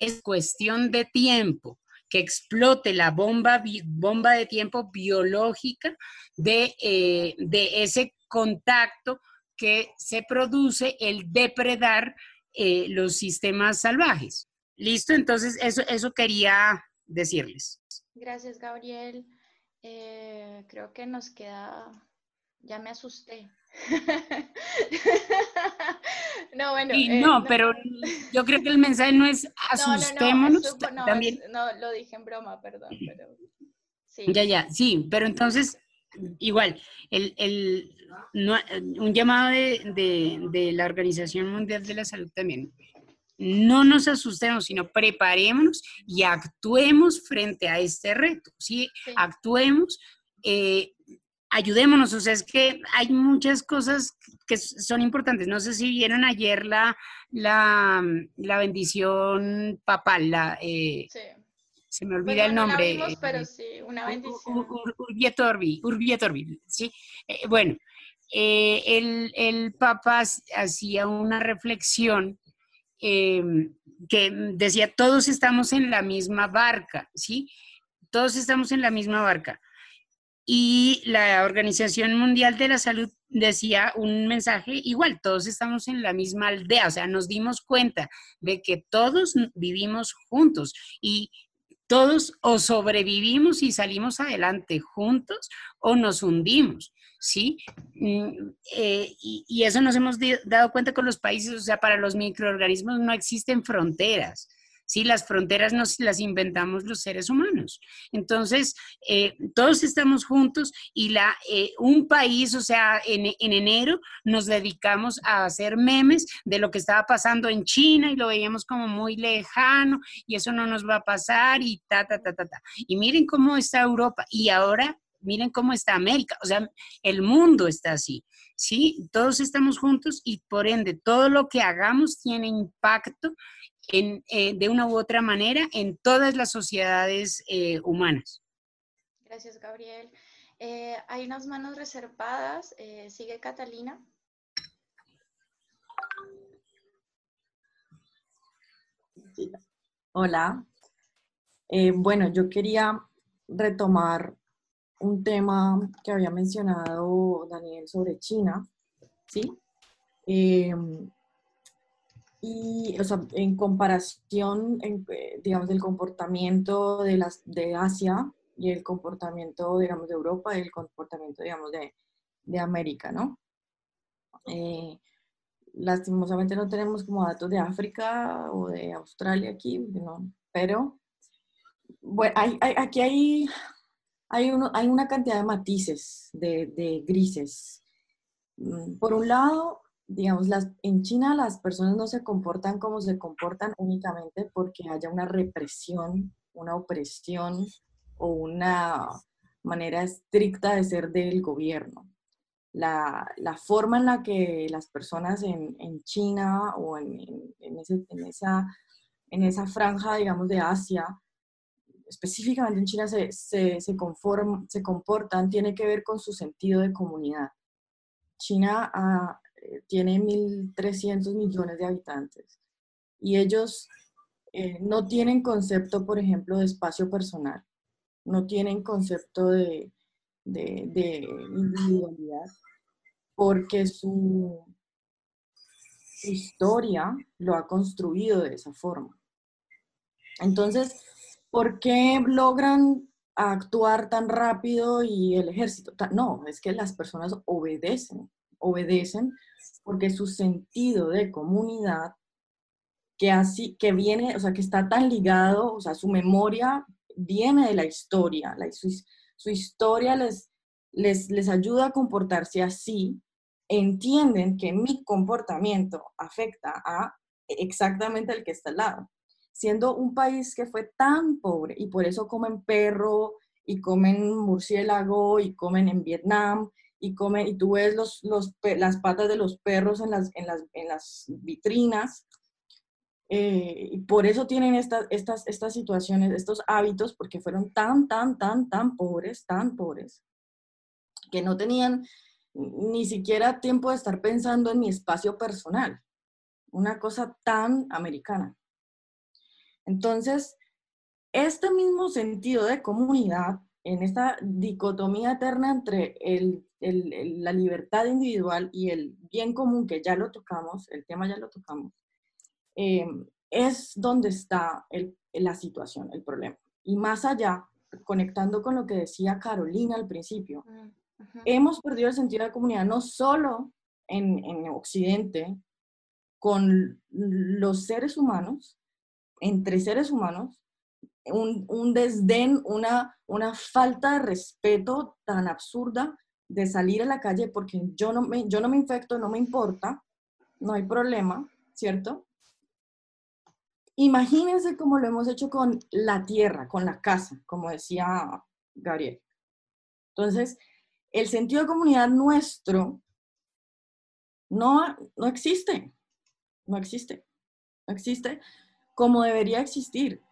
es cuestión de tiempo que explote la bomba, bomba de tiempo biológica de, eh, de ese contacto que se produce el depredar eh, los sistemas salvajes. ¿Listo? Entonces, eso, eso quería decirles. Gracias, Gabriel. Eh, creo que nos queda ya me asusté. [laughs] no, bueno. Eh, no, pero yo creo que el mensaje no es asustémonos. [laughs] No, no, también. no, lo dije en broma, perdón, pero sí. Ya, ya, sí, pero entonces, igual, el, el un llamado de, de, la Organización Mundial de la Salud también. No nos asustemos, sino preparémonos y actuemos frente a este reto, ¿sí? Actuemos eh, ayudémonos, o sea, es que hay muchas cosas que son importantes. No sé si vieron ayer la, la, la bendición papal, la, eh, se me olvida el nombre. No pero sí, una bendición. ¿sí? Eh, bueno, eh, el, el, Papa hacía una reflexión que decía, todos estamos en la misma barca, ¿sí? Todos estamos en la misma barca y la Organización Mundial de la Salud decía un mensaje igual, todos estamos en la misma aldea, o sea, nos dimos cuenta de que todos vivimos juntos y todos o sobrevivimos y salimos adelante juntos o nos hundimos, ¿sí? Mm, eh, y, y, eso nos hemos dado cuenta con los países, o sea, para los microorganismos no existen fronteras. ¿Sí? Las fronteras nos las inventamos los seres humanos. Entonces, eh, todos estamos juntos y la, eh, un país, o sea, en, en, enero nos dedicamos a hacer memes de lo que estaba pasando en China y lo veíamos como muy lejano y eso no nos va a pasar y ta, ta, ta, ta, ta. Y miren cómo está Europa y ahora miren cómo está América, o sea, el mundo está así, ¿sí? Todos estamos juntos y por ende todo lo que hagamos tiene impacto eh, de una u otra manera en todas las sociedades eh, humanas. Gracias, Gabriel. Eh, hay unas manos reservadas. sigue Catalina. Hola. bueno, yo quería retomar un tema que había mencionado Daniel sobre China, ¿sí? Y, o sea, en comparación, eh, digamos, del comportamiento de, las, de Asia y el comportamiento, digamos, de Europa y el comportamiento, digamos, de, de América, ¿no? Eh, lastimosamente no tenemos como datos de África o de Australia aquí, ¿no? pero bueno, hay, hay, aquí hay, hay, uno, hay una cantidad de matices, de, de grises. Mm, por un lado, digamos, las, en China las personas no se comportan como se comportan únicamente porque haya una represión una opresión o una manera estricta de ser del gobierno. La, forma en la que las personas en, China o en, esa, en esa franja, digamos, de Asia, específicamente en China, se, se, se, se comportan, tiene que ver con su sentido de comunidad. China ah, eh, tiene 1.300 millones de habitantes y ellos eh, no tienen concepto, por ejemplo, de espacio personal, no tienen concepto de, de, individualidad, porque su historia lo ha construido de esa forma. Entonces, ¿por qué logran actuar tan rápido y el ejército? No, es que las personas obedecen, obedecen porque su sentido de comunidad que así, que viene, o sea, que está tan ligado, o sea, su memoria viene de la historia, la, su, su, historia les, les, les ayuda a comportarse así, entienden que mi comportamiento afecta a exactamente el que está al lado. Siendo un país que fue tan pobre y por eso comen perro y comen murciélago y comen en Vietnam y comen, y tú ves los, las patas de los perros en las, en las, en las vitrinas, eh, y por eso tienen estas, estas, estas situaciones, estos hábitos, porque fueron tan, tan, tan, tan pobres, tan pobres, que no tenían ni siquiera tiempo de estar pensando en mi espacio personal. Una cosa tan americana. Entonces, este mismo sentido de comunidad, en esta dicotomía eterna entre el, el, la libertad individual y el bien común, que ya lo tocamos, el tema ya lo tocamos, Em, es donde está la situación, el problema. Y más allá, conectando con lo que decía Carolina al principio, mm, hemos perdido el sentido de comunidad no solo en, en Occidente, con los seres humanos, entre seres humanos, un, un, desdén, una, una falta de respeto tan absurda de salir a la calle porque yo no me, yo no me infecto, no me importa, no hay problema, ¿cierto? Imagínense cómo lo hemos hecho con la tierra, con la casa, como decía Gabriel. Entonces, el sentido de comunidad nuestro no, no existe, no existe, no existe como debería existir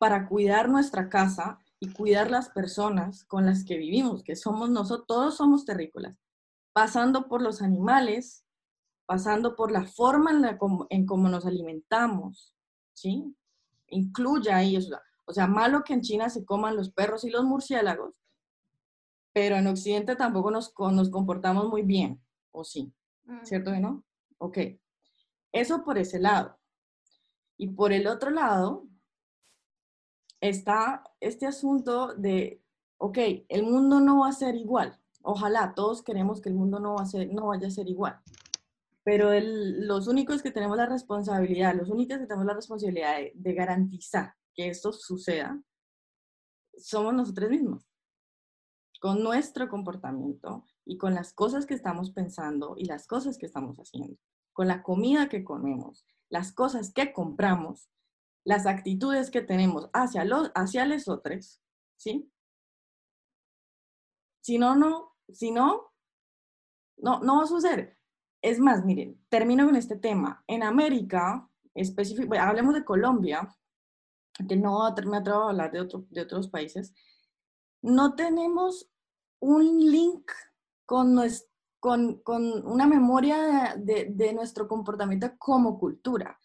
para cuidar nuestra casa y cuidar las personas con las que vivimos, que somos nosotros, todos somos terrícolas, pasando por los animales, pasando por la forma en, la, en cómo nos alimentamos, ¿sí? Incluye ahí, o sea, malo que en China se coman los perros y los murciélagos, pero en Occidente tampoco nos, nos comportamos muy bien, ¿o sí? ¿Cierto que no? Ok. Eso por ese lado. Y por el otro lado está este asunto de, ok, el mundo no va a ser igual. Ojalá, todos queremos que el mundo no, va a ser, no vaya a ser igual. Pero los únicos que tenemos la responsabilidad, los únicos que tenemos la responsabilidad de, garantizar que esto suceda, somos nosotros mismos, con nuestro comportamiento y con las cosas que estamos pensando y las cosas que estamos haciendo, con la comida que comemos, las cosas que compramos, las actitudes que tenemos hacia los, hacia otros, ¿sí? Si no, no, si no, no, no va a suceder. Es más, miren, termino con este tema. En América, específico, hablemos de Colombia, que no me atrevo a hablar de, otro, de otros países, no tenemos un link con, con, con una memoria de, de, nuestro comportamiento como cultura,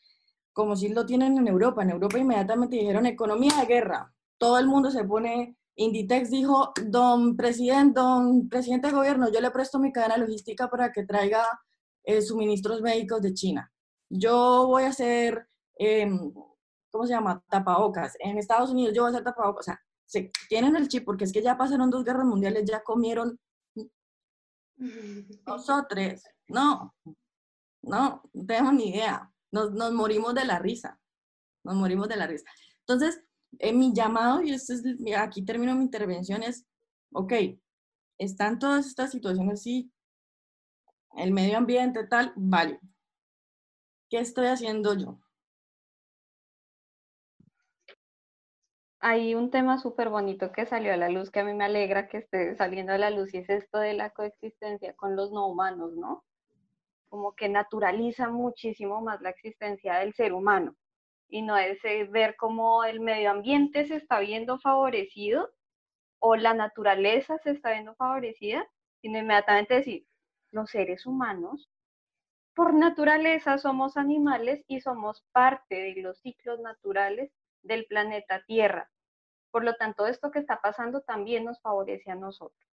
como si lo tienen en Europa. En Europa inmediatamente dijeron economía de guerra. Todo el mundo se pone, Inditex dijo, don presidente, don presidente de gobierno, yo le presto mi cadena logística para que traiga eh, suministros médicos de China. Yo voy a hacer, em, ¿cómo se llama? Tapabocas. En Estados Unidos yo voy a hacer tapabocas. O sea, se tienen el chip porque es que ya pasaron dos guerras mundiales, ya comieron [laughs] nosotros. No, no, no tengo ni idea. Nos, morimos de la risa. Nos morimos de la risa. Entonces, en mi llamado, y este es, aquí termino mi intervención, es, ok, están todas estas situaciones, sí, el medio ambiente, tal, vale. ¿Qué estoy haciendo yo? hay un tema súper bonito que salió a la luz, que a mí me alegra que esté saliendo a la luz, y es esto de la coexistencia con los no humanos, ¿no? Como que naturaliza muchísimo más la existencia del ser humano, y no es eh, ver cómo el medio ambiente se está viendo favorecido o la naturaleza se está viendo favorecida, sino inmediatamente decir, los seres humanos por naturaleza somos animales y somos parte de los ciclos naturales del planeta Tierra. Por lo tanto, esto que está pasando también nos favorece a nosotros.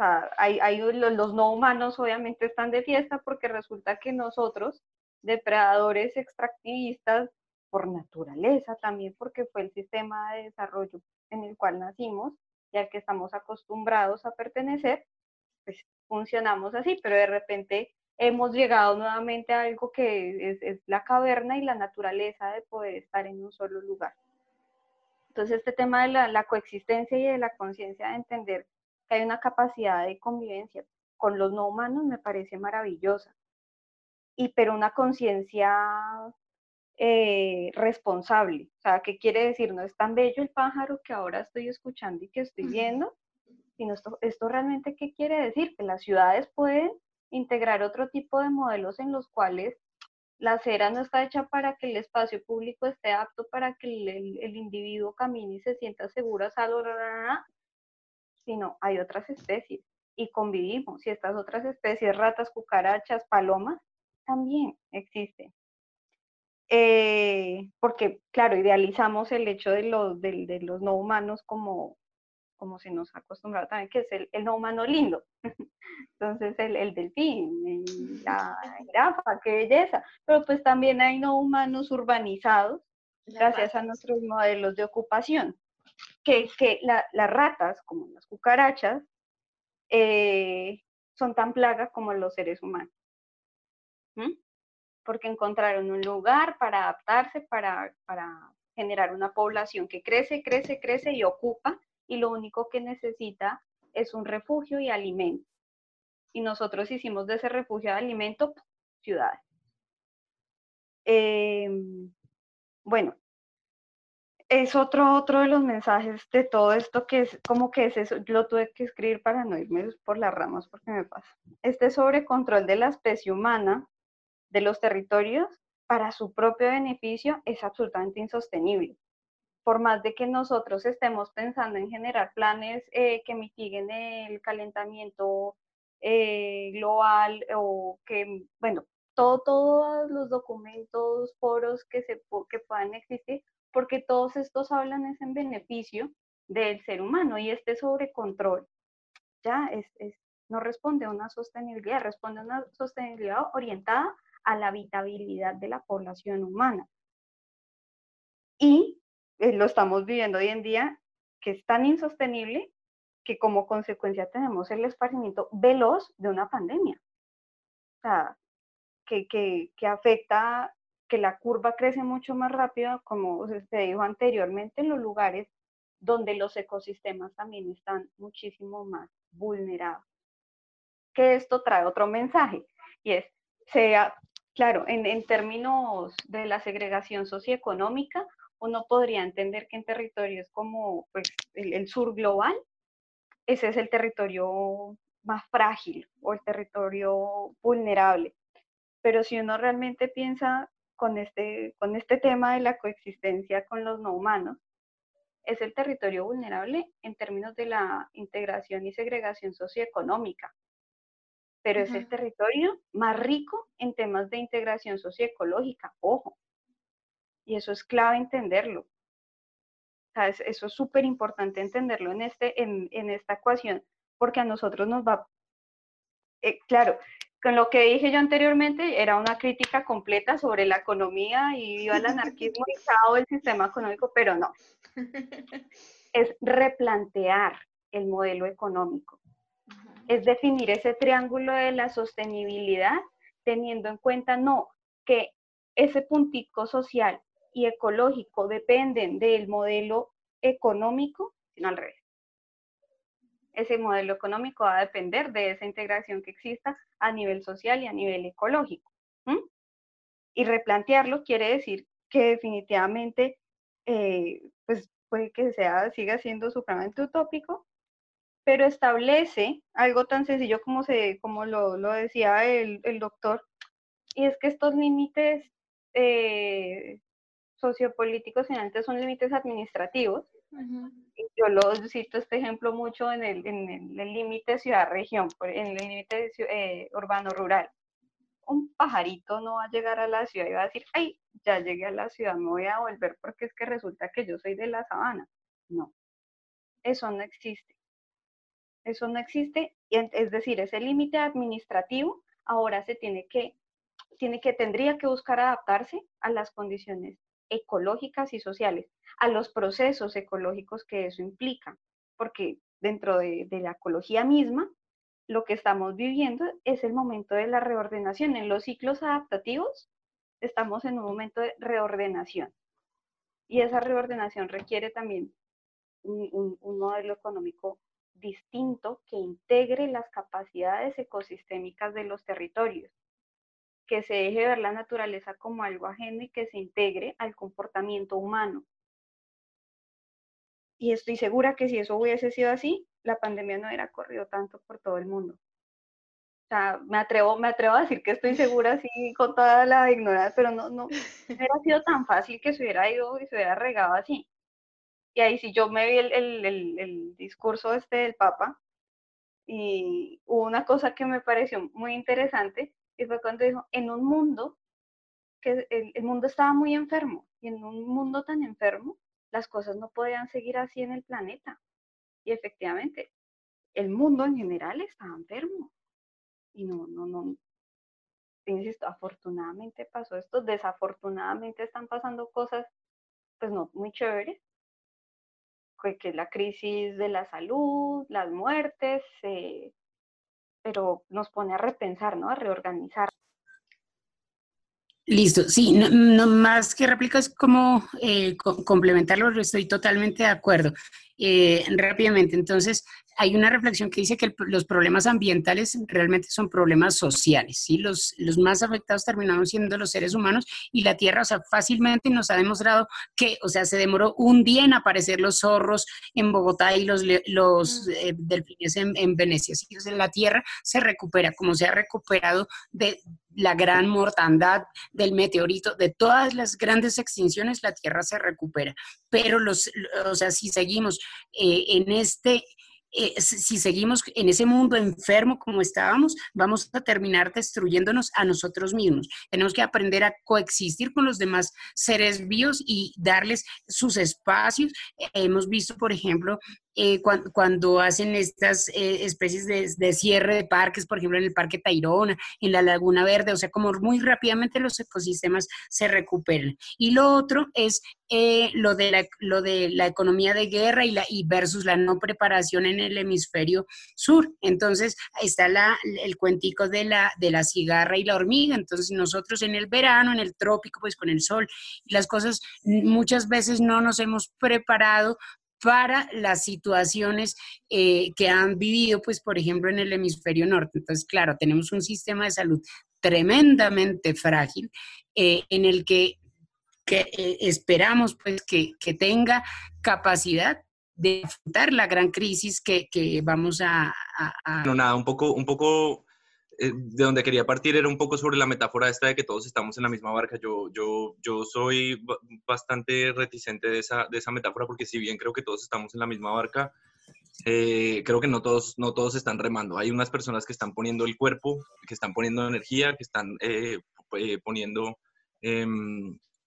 O sea, hay, los no humanos obviamente están de fiesta porque resulta que nosotros, depredadores extractivistas, por naturaleza también, porque fue el sistema de desarrollo en el cual nacimos y al que estamos acostumbrados a pertenecer, pues funcionamos así, pero de repente hemos llegado nuevamente a algo que es, la caverna y la naturaleza de poder estar en un solo lugar. Entonces, este tema de la, coexistencia y de la conciencia de entender que hay una capacidad de convivencia con los no humanos me parece maravillosa. Y pero una conciencia eh, responsable. O sea, ¿qué quiere decir? No es tan bello el pájaro que ahora estoy escuchando y que estoy viendo, sino esto, esto realmente, ¿qué quiere decir? Que las ciudades pueden integrar otro tipo de modelos en los cuales la acera no está hecha para que el espacio público esté apto para que el, individuo camine y se sienta seguro, salvo, sino hay otras especies y convivimos. Y estas otras especies, ratas, cucarachas, palomas, también existen. Eh, porque, claro, idealizamos el hecho de los, de los no humanos como, como se nos ha acostumbrado también, que es el, no humano lindo. [laughs] Entonces, el, el delfín, la jirafa, qué belleza. Pero pues también hay no humanos urbanizados, gracias a nuestros modelos de ocupación. Que, que las ratas, como las cucarachas, eh, son tan plagas como los seres humanos. Porque encontraron un lugar para adaptarse, para, para generar una población que crece, crece, crece y ocupa y lo único que necesita es un refugio y alimento. Y nosotros hicimos de ese refugio de alimento ciudades. Em, bueno, es otro, otro de los mensajes de todo esto que es como que es eso, lo tuve que escribir para no irme por las ramas porque me pasa. Este sobre control de la especie humana, de los territorios, para su propio beneficio es absolutamente insostenible por más de que nosotros estemos pensando en generar planes eh, que mitiguen el calentamiento eh, global o que, bueno, todo, todos los documentos, foros que, se, que puedan existir, porque todos estos hablan es en beneficio del ser humano y este sobrecontrol ya es, es, no responde a una sostenibilidad, responde a una sostenibilidad orientada a la habitabilidad de la población humana. Y eh, lo estamos viviendo hoy en día, que es tan insostenible que como consecuencia tenemos el esparcimiento veloz de una pandemia. O sea, que, que, que afecta, que la curva crece mucho más rápido, como se dijo anteriormente, en los lugares donde los ecosistemas también están muchísimo más vulnerados. Que esto trae otro mensaje, y es, sea, claro, en, en términos de la segregación socioeconómica, uno podría entender que en territorios como pues, el, sur global, ese es el territorio más frágil o el territorio vulnerable. Pero si uno realmente piensa con este, con este tema de la coexistencia con los no humanos, es el territorio vulnerable en términos de la integración y segregación socioeconómica, pero es el territorio más rico en temas de integración socioecológica, ojo, y eso es clave entenderlo. eso es súper importante entenderlo en, este, en, en, esta ecuación, porque a nosotros nos va, eh, claro, con lo que dije yo anteriormente, era una crítica completa sobre la economía y viva el anarquismo y todo el sistema económico, pero no. [laughs] Es replantear el modelo económico. Es definir ese triángulo de la sostenibilidad teniendo en cuenta, no, que ese puntico social y ecológico dependen del modelo económico, sino al revés. Ese modelo económico va a depender de esa integración que exista a nivel social y a nivel ecológico. Y replantearlo quiere decir que definitivamente, eh, pues puede que sea, siga siendo supremamente utópico, pero establece algo tan sencillo como, se, como lo, lo decía el, el, doctor, y es que estos límites eh, sociopolíticos finalmente son límites administrativos. Yo lo cito este ejemplo mucho en el límite ciudad-región, en el límite eh, urbano-rural. Un pajarito no va a llegar a la ciudad y va a decir, ay, ya llegué a la ciudad, me voy a volver porque es que resulta que yo soy de la sabana. No, eso no existe. Eso no existe, es decir, ese límite administrativo ahora se tiene que, tiene que, tendría que buscar adaptarse a las condiciones ecológicas y sociales, a los procesos ecológicos que eso implica, porque dentro de, la ecología misma, lo que estamos viviendo es el momento de la reordenación. En los ciclos adaptativos estamos en un momento de reordenación. Y esa reordenación requiere también un, modelo económico distinto que integre las capacidades ecosistémicas de los territorios, que se deje ver la naturaleza como algo ajeno y que se integre al comportamiento humano. Y estoy segura que si eso hubiese sido así, la pandemia no hubiera corrido tanto por todo el mundo. O sea, me atrevo, me atrevo a decir que estoy segura así con toda la ignorancia, pero no, no, no hubiera sido tan fácil que se hubiera ido y se hubiera regado así. Y ahí sí yo me vi el, el, el, el discurso este del Papa y hubo una cosa que me pareció muy interesante y fue cuando dijo, en un mundo, que el, el mundo estaba muy enfermo y en un mundo tan enfermo, las cosas no podían seguir así en el planeta. Y efectivamente, el mundo en general estaba enfermo. Y no, no, no, insisto, afortunadamente pasó esto, desafortunadamente están pasando cosas, pues no muy chéveres, que es la crisis de la salud, las muertes, eh, pero nos pone a repensar, ¿no? A reorganizar. Listo, sí, no, más que réplicas, como eh, complementarlo, estoy totalmente de acuerdo. Eh, rápidamente, entonces, hay una reflexión que dice que los problemas ambientales realmente son problemas sociales, ¿sí? Los, los más afectados terminamos siendo los seres humanos y la Tierra, o sea, fácilmente nos ha demostrado que, o sea, se demoró un día en aparecer los zorros en Bogotá y los, los mm. eh, delfines en, en Venecia, ¿sí? O sea, la Tierra se recupera, como se ha recuperado de la gran mortandad del meteorito, de todas las grandes extinciones, la Tierra se recupera. Pero los, o sea, si seguimos eh, en este eh, si seguimos en ese mundo enfermo como estábamos, vamos a terminar destruyéndonos a nosotros mismos. Tenemos que aprender a coexistir con los demás seres vivos y darles sus espacios. hemos visto, por ejemplo, eh, cuando, hacen estas eh, especies de, cierre de parques, por ejemplo, en el Parque Tayrona, en la Laguna Verde, o sea, como muy rápidamente los ecosistemas se recuperan. Y lo otro es eh, lo, de la, lo de la economía de guerra y, la, y versus la no preparación en el hemisferio sur. Entonces, está el cuentico de la, de la cigarra y la hormiga. Entonces, nosotros en el verano, en el trópico, pues con el sol y las cosas, muchas veces no nos hemos preparado para las situaciones eh, que han vivido, pues, por ejemplo, en el hemisferio norte. Entonces, claro, tenemos un sistema de salud tremendamente frágil eh, en el que, eh, esperamos, pues, que, tenga capacidad de afrontar la gran crisis que, vamos a, No, nada, un poco, un poco eh, de donde quería partir era un poco sobre la metáfora esta de que todos estamos en la misma barca. Yo, yo, yo soy bastante reticente de esa, de esa metáfora porque si bien creo que todos estamos en la misma barca, eh, creo que no todos, no todos están remando. Hay unas personas que están poniendo el cuerpo, que están poniendo energía, que están eh, poniendo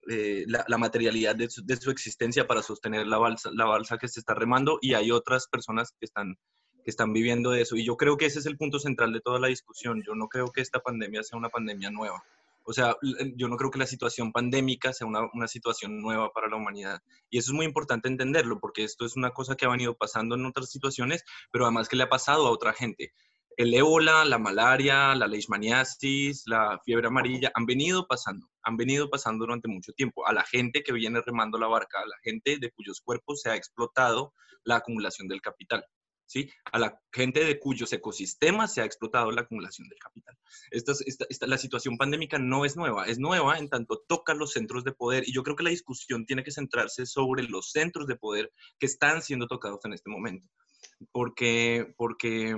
em, la, materialidad de su, de su, existencia para sostener la balsa, la balsa que se está remando y hay otras personas que están que están viviendo de eso. Y yo creo que ese es el punto central de toda la discusión. Yo no creo que esta pandemia sea una pandemia nueva. O sea, yo no creo que la situación pandémica sea una, una, situación nueva para la humanidad. Y eso es muy importante entenderlo, porque esto es una cosa que ha venido pasando en otras situaciones, pero además que le ha pasado a otra gente. El ébola, la malaria, la leishmaniasis, la fiebre amarilla, han venido pasando, han venido pasando durante mucho tiempo. A la gente que viene remando la barca, a la gente de cuyos cuerpos se ha explotado la acumulación del capital. ¿sí? A la gente de cuyos ecosistemas se ha explotado la acumulación del capital. Esta, esta, la situación pandémica no es nueva, es nueva en tanto toca los centros de poder y yo creo que la discusión tiene que centrarse sobre los centros de poder que están siendo tocados en este momento. Porque, porque,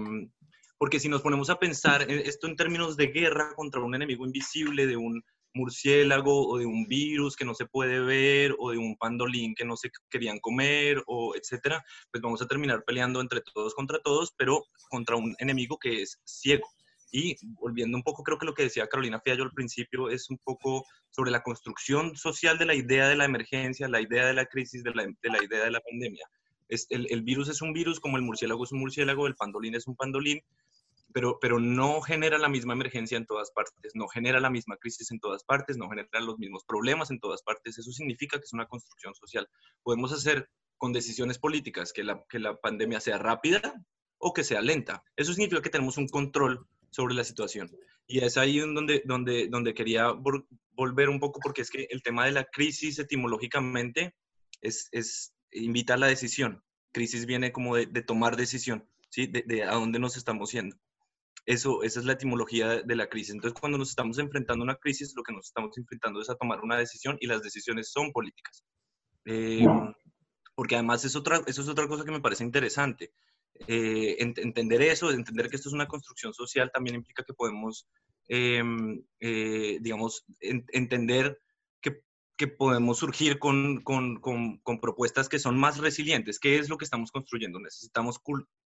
porque si nos ponemos a pensar esto en términos de guerra contra un enemigo invisible, de un murciélago o de un virus que no se puede ver o de un pandolín que no se querían comer o etcétera, pues vamos a terminar peleando entre todos contra todos, pero contra un enemigo que es ciego. Y volviendo un poco, creo que lo que decía Carolina Fiallo al principio es un poco sobre la construcción social de la idea de la emergencia, la idea de la crisis, de la, de la idea de la pandemia. Es, el, el virus es un virus, como el murciélago es un murciélago, el pandolín es un pandolín, pero, pero no genera la misma emergencia en todas partes, no genera la misma crisis en todas partes, no genera los mismos problemas en todas partes. Eso significa que es una construcción social. Podemos hacer con decisiones políticas que la, que la pandemia sea rápida o que sea lenta. Eso significa que tenemos un control sobre la situación. Y es ahí donde, donde, donde quería volver un poco, porque es que el tema de la crisis etimológicamente es, es invita a la decisión. Crisis viene como de, de tomar decisión, ¿sí? De, de, a dónde nos estamos yendo. Eso, esa es la etimología de la crisis. Entonces, cuando nos estamos enfrentando a una crisis, lo que nos estamos enfrentando es a tomar una decisión y las decisiones son políticas. Eh, porque además es otra, eso es otra cosa que me parece interesante. Eh, ent entender eso, entender que esto es una construcción social, también implica que podemos, eh, digamos, en entender que, que, podemos surgir con, con, con, con, propuestas que son más resilientes. ¿Qué es lo que estamos construyendo? Necesitamos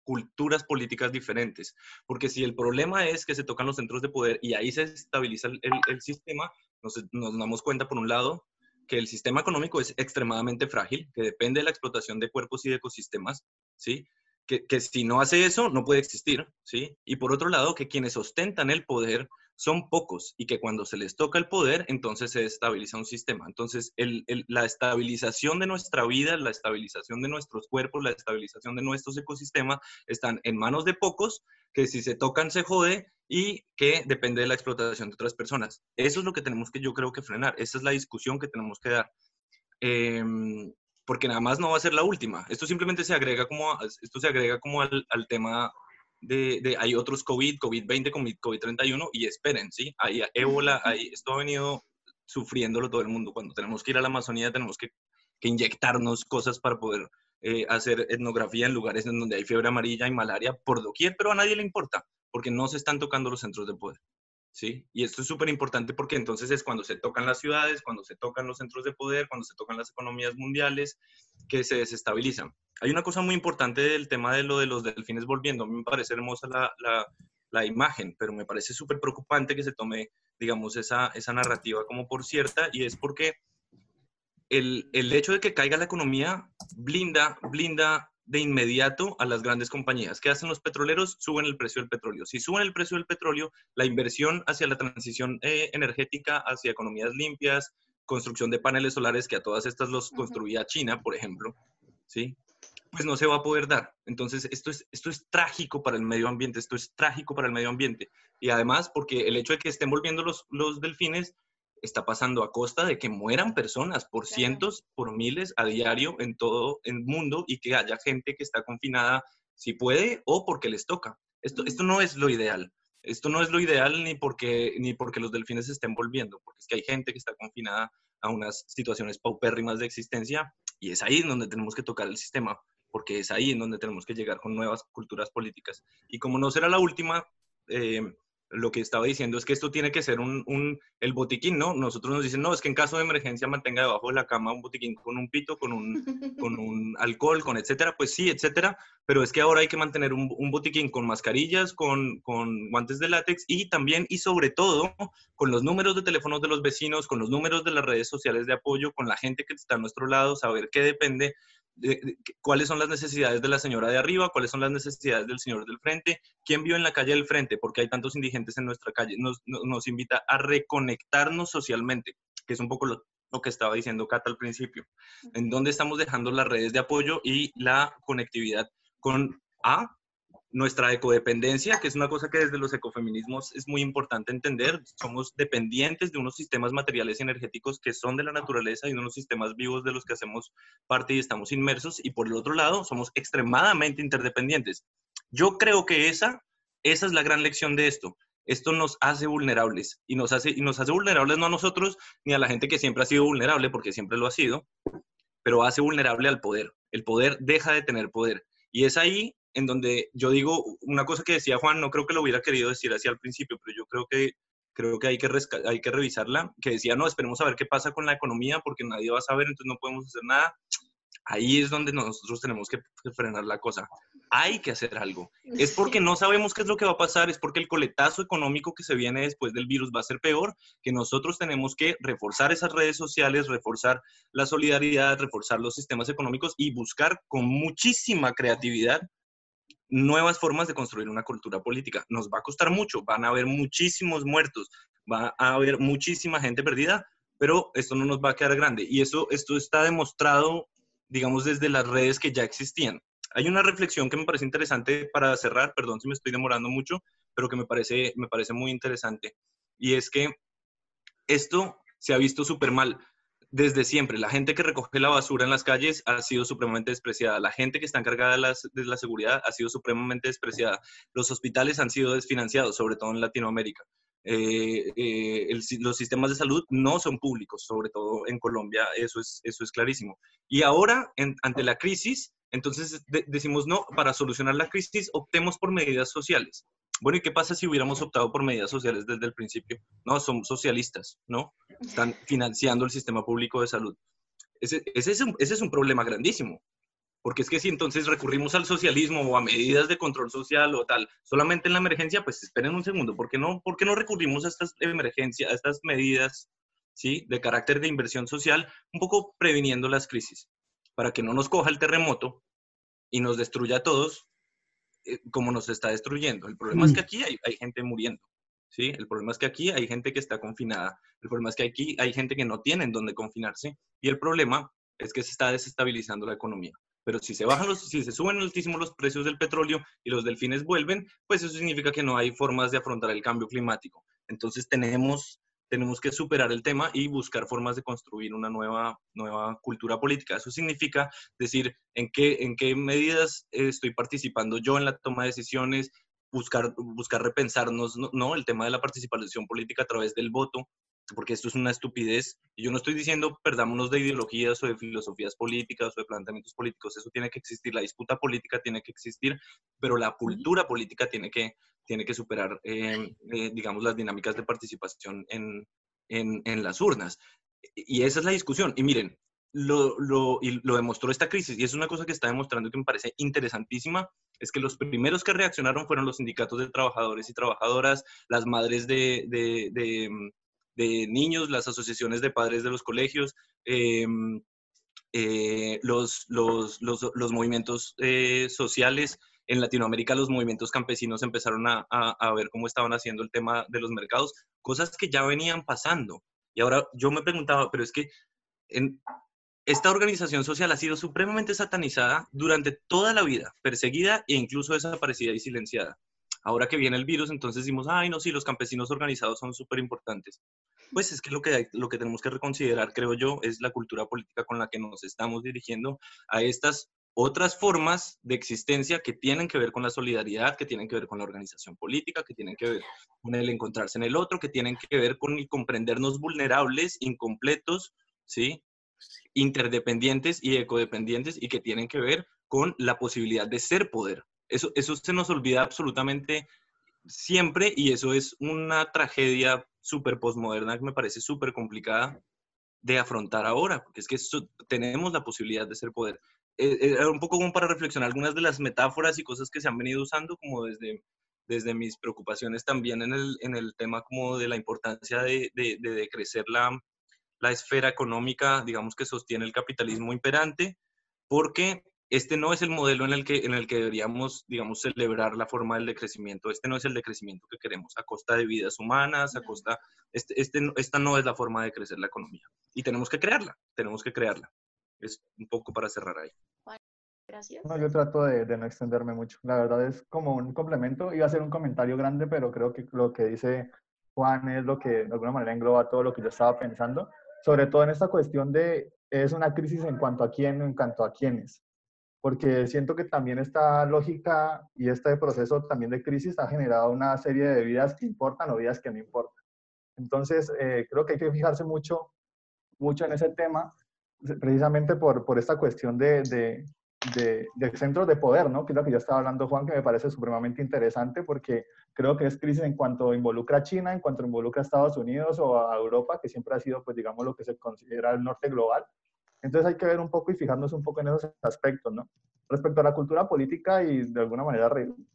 culturas políticas diferentes. Porque si el problema es que se tocan los centros de poder y ahí se estabiliza el, sistema, nos, nos, damos cuenta, por un lado, que el sistema económico es extremadamente frágil, que depende de la explotación de cuerpos y de ecosistemas, ¿sí? Que, que si no hace eso, no puede existir, ¿sí? Y por otro lado, que quienes ostentan el poder son pocos y que cuando se les toca el poder, entonces se estabiliza un sistema. Entonces, la estabilización de nuestra vida, la estabilización de nuestros cuerpos, la estabilización de nuestros ecosistemas están en manos de pocos que si se tocan se jode y que depende de la explotación de otras personas. Eso es lo que tenemos que yo creo que frenar. Esa es la discusión que tenemos que dar. Eh, porque nada más no va a ser la última. Esto simplemente se agrega como, esto se agrega como al tema de, de, hay otros COVID, COVID-20, COVID-31 y esperen, ¿sí? Hay ébola, hay, esto ha venido sufriéndolo todo el mundo. Cuando tenemos que ir a la Amazonía tenemos que, que inyectarnos cosas para poder eh, hacer etnografía en lugares en donde hay fiebre amarilla y malaria por doquier, pero a nadie le importa porque no se están tocando los centros de poder. ¿Sí? Y esto es súper importante porque entonces es cuando se tocan las ciudades, cuando se tocan los centros de poder, cuando se tocan las economías mundiales, que se desestabilizan. Hay una cosa muy importante del tema de lo de los delfines volviendo. A mí me parece hermosa la, la, imagen, pero me parece súper preocupante que se tome, digamos, esa, esa narrativa como por cierta y es porque el, el hecho de que caiga la economía blinda, blinda de inmediato a las grandes compañías. ¿Qué hacen los petroleros? Suben el precio del petróleo. Si suben el precio del petróleo, la inversión hacia la transición eh, energética, hacia economías limpias, construcción de paneles solares, que a todas estas los construía China, por ejemplo, ¿sí? Pues no se va a poder dar. Entonces, esto es, esto es trágico para el medio ambiente, esto es trágico para el medio ambiente. Y además, porque el hecho de que estén volviendo los, los delfines está pasando a costa de que mueran personas por cientos, por miles a diario en todo el mundo y que haya gente que está confinada si puede o porque les toca. Esto, esto no es lo ideal. Esto no es lo ideal ni porque, ni porque los delfines se estén volviendo, porque es que hay gente que está confinada a unas situaciones paupérrimas de existencia y es ahí donde tenemos que tocar el sistema, porque es ahí en donde tenemos que llegar con nuevas culturas políticas. Y como no será la última, eh, lo que estaba diciendo es que esto tiene que ser un, un, el botiquín, ¿no? Nosotros nos dicen, no, es que en caso de emergencia mantenga debajo de la cama un botiquín con un pito, con un, [laughs] con un alcohol, con etcétera, pues sí, etcétera, pero es que ahora hay que mantener un, un botiquín con mascarillas, con, con, guantes de látex y también y sobre todo con los números de teléfonos de los vecinos, con los números de las redes sociales de apoyo, con la gente que está a nuestro lado, saber qué depende de, de, cuáles son las necesidades de la señora de arriba, cuáles son las necesidades del señor del frente, quién vive en la calle del frente, porque hay tantos indigentes en nuestra calle, nos, nos invita a reconectarnos socialmente, que es un poco lo, lo que estaba diciendo Cata al principio, en dónde estamos dejando las redes de apoyo y la conectividad con A, nuestra ecodependencia, que es una cosa que desde los ecofeminismos es muy importante entender. Somos dependientes de unos sistemas materiales y energéticos que son de la naturaleza y de unos sistemas vivos de los que hacemos parte y estamos inmersos. Y por el otro lado, somos extremadamente interdependientes. Yo creo que esa, esa es la gran lección de esto. Esto nos hace vulnerables y nos hace, y nos hace vulnerables no a nosotros ni a la gente que siempre ha sido vulnerable, porque siempre lo ha sido, pero hace vulnerable al poder. El poder deja de tener poder. Y es ahí en donde yo digo una cosa que decía Juan, no creo que lo hubiera querido decir así al principio, pero yo creo que creo que hay que, hay que revisarla, que decía, no, esperemos a ver qué pasa con la economía porque nadie va a saber, entonces no podemos hacer nada. Ahí es donde nosotros tenemos que frenar la cosa. Hay que hacer algo. Es porque no sabemos qué es lo que va a pasar, es porque el coletazo económico que se viene después del virus va a ser peor, que nosotros tenemos que reforzar esas redes sociales, reforzar la solidaridad, reforzar los sistemas económicos y buscar con muchísima creatividad nuevas formas de construir una cultura política. Nos va a costar mucho, van a haber muchísimos muertos, va a haber muchísima gente perdida, pero esto no nos va a quedar grande. Y eso, esto está demostrado, digamos, desde las redes que ya existían. Hay una reflexión que me parece interesante para cerrar, perdón si me estoy demorando mucho, pero que me parece, me parece muy interesante. Y es que esto se ha visto súper mal desde siempre. La gente que recoge la basura en las calles ha sido supremamente despreciada. La gente que está encargada de, la seguridad ha sido supremamente despreciada. Los hospitales han sido desfinanciados, sobre todo en Latinoamérica. Eh, eh, los sistemas de salud no son públicos, sobre todo en Colombia, eso es, eso es clarísimo. Y ahora, ante la crisis, entonces decimos, no, para solucionar la crisis optemos por medidas sociales. Bueno, ¿y qué pasa si hubiéramos optado por medidas sociales desde el principio? No, son socialistas, ¿no? Están financiando el sistema público de salud. Ese, es, un, ese es un problema grandísimo. Porque es que si entonces recurrimos al socialismo o a medidas de control social o tal, solamente en la emergencia, pues esperen un segundo, ¿por qué no, por qué no recurrimos a estas emergencias, a estas medidas ¿sí? de carácter de inversión social, un poco previniendo las crisis, para que no nos coja el terremoto y nos destruya a todos eh, como nos está destruyendo. El problema es que mm. aquí hay, hay, gente muriendo, ¿sí? El problema es que aquí hay gente que está confinada. El problema es que aquí hay gente que no tiene en dónde confinarse. Y el problema es que se está desestabilizando la economía. Pero si se bajan los, si se suben altísimo los precios del petróleo y los delfines vuelven, pues eso significa que no hay formas de afrontar el cambio climático. Entonces tenemos tenemos que superar el tema y buscar formas de construir una nueva, nueva cultura política. Eso significa decir en qué, en qué medidas estoy participando yo en la toma de decisiones, buscar, buscar repensarnos, ¿no? El tema de la participación política a través del voto, porque esto es una estupidez. Y yo no estoy diciendo perdámonos de ideologías o de filosofías políticas o de planteamientos políticos, eso tiene que existir, la disputa política tiene que existir, pero la cultura política tiene que tiene que superar, eh, eh, digamos, las dinámicas de participación en, en, las urnas. Y esa es la discusión. Y miren, lo, lo, y lo demostró esta crisis, y es una cosa que está demostrando que me parece interesantísima, es que los primeros que reaccionaron fueron los sindicatos de trabajadores y trabajadoras, las madres de, de, de, niños, las asociaciones de padres de los colegios, em, eh, los, los, los, los, movimientos sociales, en Latinoamérica los movimientos campesinos empezaron a, ver cómo estaban haciendo el tema de los mercados, cosas que ya venían pasando. Y ahora yo me preguntaba, pero es que en, esta organización social ha sido supremamente satanizada durante toda la vida, perseguida e incluso desaparecida y silenciada. Ahora que viene el virus, entonces decimos, ay, no, sí, los campesinos organizados son súper importantes. Pues es que lo, que lo que tenemos que reconsiderar, creo yo, es la cultura política con la que nos estamos dirigiendo a estas otras formas de existencia que tienen que ver con la solidaridad, que tienen que ver con la organización política, que tienen que ver con el encontrarse en el otro, que tienen que ver con el comprendernos vulnerables, incompletos, ¿sí? interdependientes y ecodependientes y que tienen que ver con la posibilidad de ser poder. Eso, eso se nos olvida absolutamente siempre y eso es una tragedia súper postmoderna que me parece súper complicada de afrontar ahora, porque es que tenemos la posibilidad de ser poder. Eh, eh, era un poco como para reflexionar algunas de las metáforas y cosas que se han venido usando como desde, desde mis preocupaciones también en el, en el tema como de la importancia de, de, de crecer la, la esfera económica, digamos, que sostiene el capitalismo imperante, porque este no es el modelo en el que, en el que deberíamos, digamos, celebrar la forma del decrecimiento. Este no es el decrecimiento que queremos, a costa de vidas humanas, a costa... Este, este, esta no es la forma de crecer la economía. Y tenemos que crearla, tenemos que crearla. Es un poco para cerrar ahí. Gracias. No, yo trato de, de, no extenderme mucho. La verdad es como un complemento. Iba a ser un comentario grande, pero creo que lo que dice Juan es lo que de alguna manera engloba todo lo que yo estaba pensando. Sobre todo en esta cuestión de, es una crisis en cuanto a quién, en cuanto a quiénes. Porque siento que también esta lógica y este proceso también de crisis ha generado una serie de vidas que importan o vidas que no importan. Entonces, eh, creo que hay que fijarse mucho, mucho en ese tema, precisamente por, por esta cuestión de, de, de, de, centros de poder, ¿no? Que es lo que ya estaba hablando Juan, que me parece supremamente interesante porque creo que es crisis en cuanto involucra a China, en cuanto involucra a Estados Unidos o a Europa, que siempre ha sido, pues digamos, lo que se considera el norte global. Entonces hay que ver un poco y fijarnos un poco en esos aspectos, ¿no? Respecto a la cultura política y de alguna manera,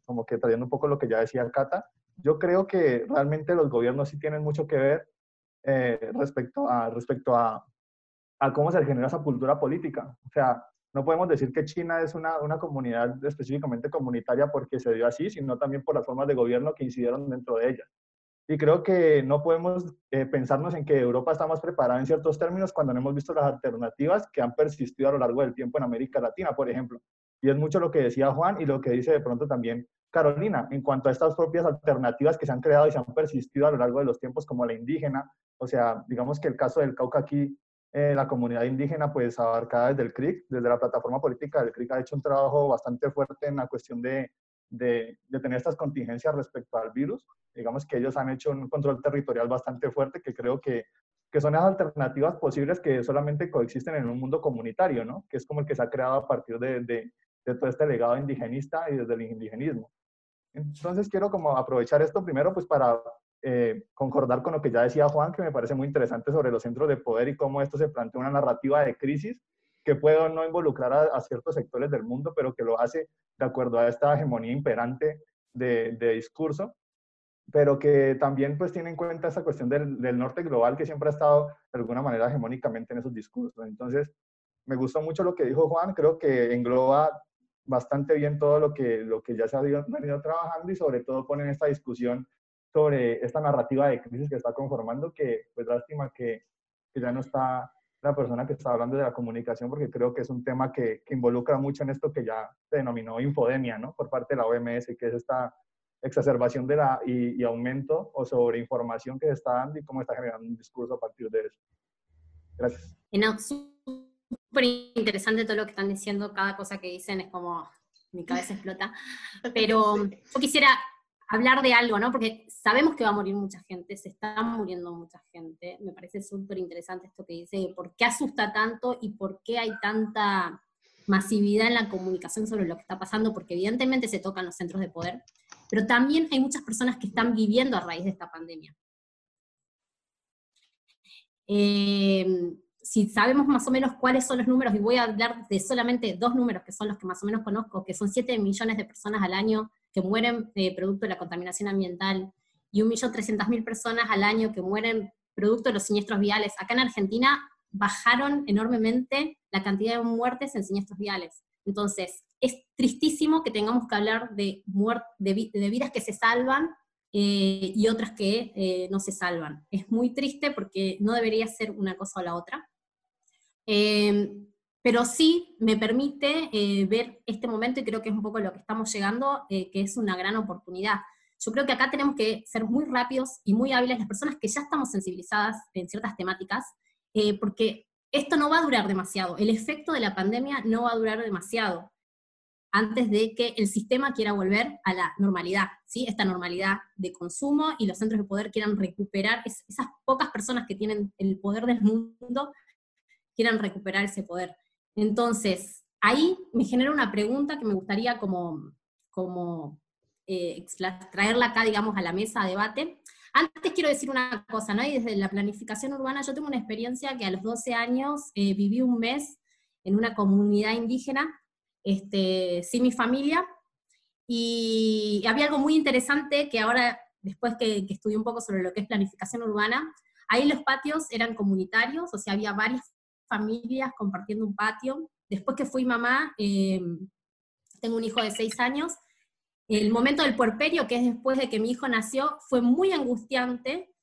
como que trayendo un poco lo que ya decía Cata, yo creo que realmente los gobiernos sí tienen mucho que ver eh, respecto, a, respecto a, a cómo se genera esa cultura política. O sea, no podemos decir que China es una, una, comunidad específicamente comunitaria porque se dio así, sino también por las formas de gobierno que incidieron dentro de ella. Y creo que no podemos eh, pensarnos en que Europa está más preparada en ciertos términos cuando no hemos visto las alternativas que han persistido a lo largo del tiempo en América Latina, por ejemplo. Y es mucho lo que decía Juan y lo que dice de pronto también Carolina, en cuanto a estas propias alternativas que se han creado y se han persistido a lo largo de los tiempos, como la indígena. O sea, digamos que el caso del Cauca aquí eh, la comunidad indígena, pues abarcada desde el CRIC, desde la plataforma política del CRIC, ha hecho un trabajo bastante fuerte en la cuestión de, de, tener estas contingencias respecto al virus. Digamos que ellos han hecho un control territorial bastante fuerte que creo que, que son las alternativas posibles que solamente coexisten en un mundo comunitario, ¿no? Que es como el que se ha creado a partir de, de, de todo este legado indigenista y desde el indigenismo. Entonces quiero como aprovechar esto primero pues para eh, concordar con lo que ya decía Juan, que me parece muy interesante sobre los centros de poder y cómo esto se plantea una narrativa de crisis que puede no involucrar a, ciertos sectores del mundo, pero que lo hace de acuerdo a esta hegemonía imperante de, discurso, pero que también pues tiene en cuenta esa cuestión del, del, norte global que siempre ha estado de alguna manera hegemónicamente en esos discursos. Entonces, me gustó mucho lo que dijo Juan, creo que engloba bastante bien todo lo que, lo que ya se ha venido trabajando y sobre todo pone en esta discusión sobre esta narrativa de crisis que está conformando, que pues lástima que, que ya no está la persona que está hablando de la comunicación, porque creo que es un tema que, que, involucra mucho en esto que ya se denominó infodemia, ¿no? Por parte de la OMS, que es esta exacerbación de la, y, y aumento o sobreinformación que se está dando y cómo está generando un discurso a partir de eso. Gracias. No, súper interesante todo lo que están diciendo, cada cosa que dicen es como, mi cabeza explota, [laughs] pero yo quisiera hablar de algo, ¿no? Porque sabemos que va a morir mucha gente, se está muriendo mucha gente. Me parece súper interesante esto que dice, por qué asusta tanto y por qué hay tanta masividad en la comunicación sobre lo que está pasando, porque evidentemente se tocan los centros de poder, pero también hay muchas personas que están viviendo a raíz de esta pandemia. Eh, si sabemos más o menos cuáles son los números, y voy a hablar de solamente dos números que son los que más o menos conozco, que son 7 millones de personas al año que mueren eh, producto de la contaminación ambiental y 1.300.000 personas al año que mueren producto de los siniestros viales. Acá en Argentina bajaron enormemente la cantidad de muertes en siniestros viales. Entonces, es tristísimo que tengamos que hablar de, de, de vidas que se salvan eh, y otras que eh, no se salvan. Es muy triste porque no debería ser una cosa o la otra. Eh, pero sí me permite eh, ver este momento y creo que es un poco lo que estamos llegando, eh, que es una gran oportunidad. Yo creo que acá tenemos que ser muy rápidos y muy hábiles las personas que ya estamos sensibilizadas en ciertas temáticas, eh, porque esto no va a durar demasiado, el efecto de la pandemia no va a durar demasiado antes de que el sistema quiera volver a la normalidad, ¿sí? esta normalidad de consumo y los centros de poder quieran recuperar, esas pocas personas que tienen el poder del mundo quieran recuperar ese poder. Entonces, ahí me genera una pregunta que me gustaría como, como eh, traerla acá, digamos, a la mesa de debate. Antes quiero decir una cosa, ¿no? Y desde la planificación urbana yo tengo una experiencia que a los 12 años eh, viví un mes en una comunidad indígena, este, sin mi familia, y había algo muy interesante que ahora, después que, que estudié un poco sobre lo que es planificación urbana, ahí los patios eran comunitarios, o sea, había varias familias compartiendo un patio. Después que fui mamá, eh, tengo un hijo de seis años, el momento del puerperio, que es después de que mi hijo nació, fue muy angustiante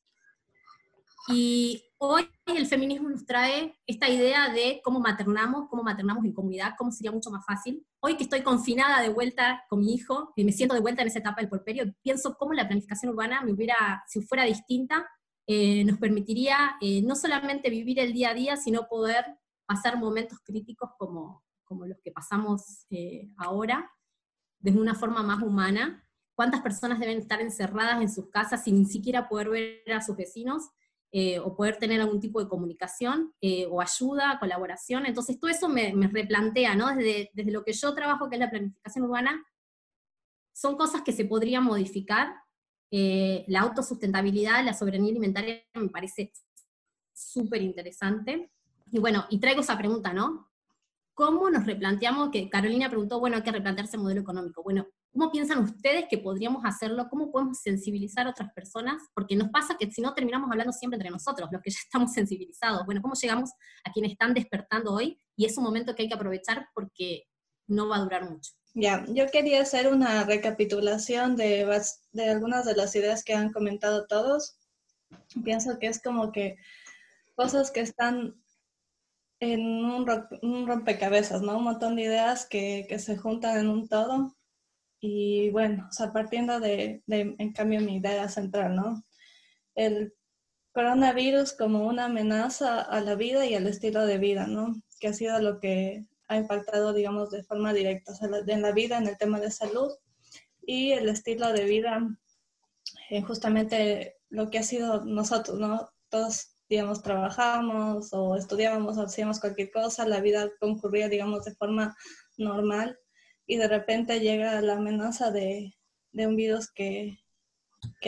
y hoy el feminismo nos trae esta idea de cómo maternamos, cómo maternamos en comunidad, cómo sería mucho más fácil. Hoy que estoy confinada de vuelta con mi hijo, y me siento de vuelta en esa etapa del porperio, pienso cómo la planificación urbana me hubiera, si fuera distinta, eh, nos permitiría eh, no solamente vivir el día a día, sino poder pasar momentos críticos como, como los que pasamos eh, ahora, de una forma más humana. ¿Cuántas personas deben estar encerradas en sus casas sin ni siquiera poder ver a sus vecinos? O poder tener algún tipo de comunicación o ayuda, colaboración. Entonces todo eso me, replantea, ¿no? Desde, desde, lo que yo trabajo, que es la planificación urbana, son cosas que se podrían modificar. Eh, la autosustentabilidad, la soberanía alimentaria me parece súper interesante. Y bueno, y traigo esa pregunta, ¿no? ¿Cómo nos replanteamos, Carolina preguntó, bueno, hay que replantearse el modelo económico? Bueno, ¿Cómo piensan ustedes que podríamos hacerlo? ¿Cómo podemos sensibilizar a otras personas? Porque nos pasa que si no terminamos hablando siempre entre nosotros, los que ya estamos sensibilizados. Bueno, ¿cómo llegamos a quienes están despertando hoy? Y es un momento que hay que aprovechar porque no va a durar mucho. Ya, yo quería hacer una recapitulación de, de algunas de las ideas que han comentado todos. Pienso que es como que cosas que están en un, rompecabezas, ¿no? Un montón de ideas que, que se juntan en un todo y bueno, o sea, partiendo de, en cambio, mi idea central, ¿no? El coronavirus como una amenaza a la vida y al estilo de vida, ¿no? Que ha sido lo que ha impactado, digamos, de forma directa, o sea, en la vida, en el tema de salud y el estilo de vida, eh, justamente lo que ha sido nosotros, ¿no? Todos, digamos, trabajamos o estudiábamos o hacíamos cualquier cosa, la vida concurría, digamos, de forma normal y de repente llega la amenaza de, un virus que,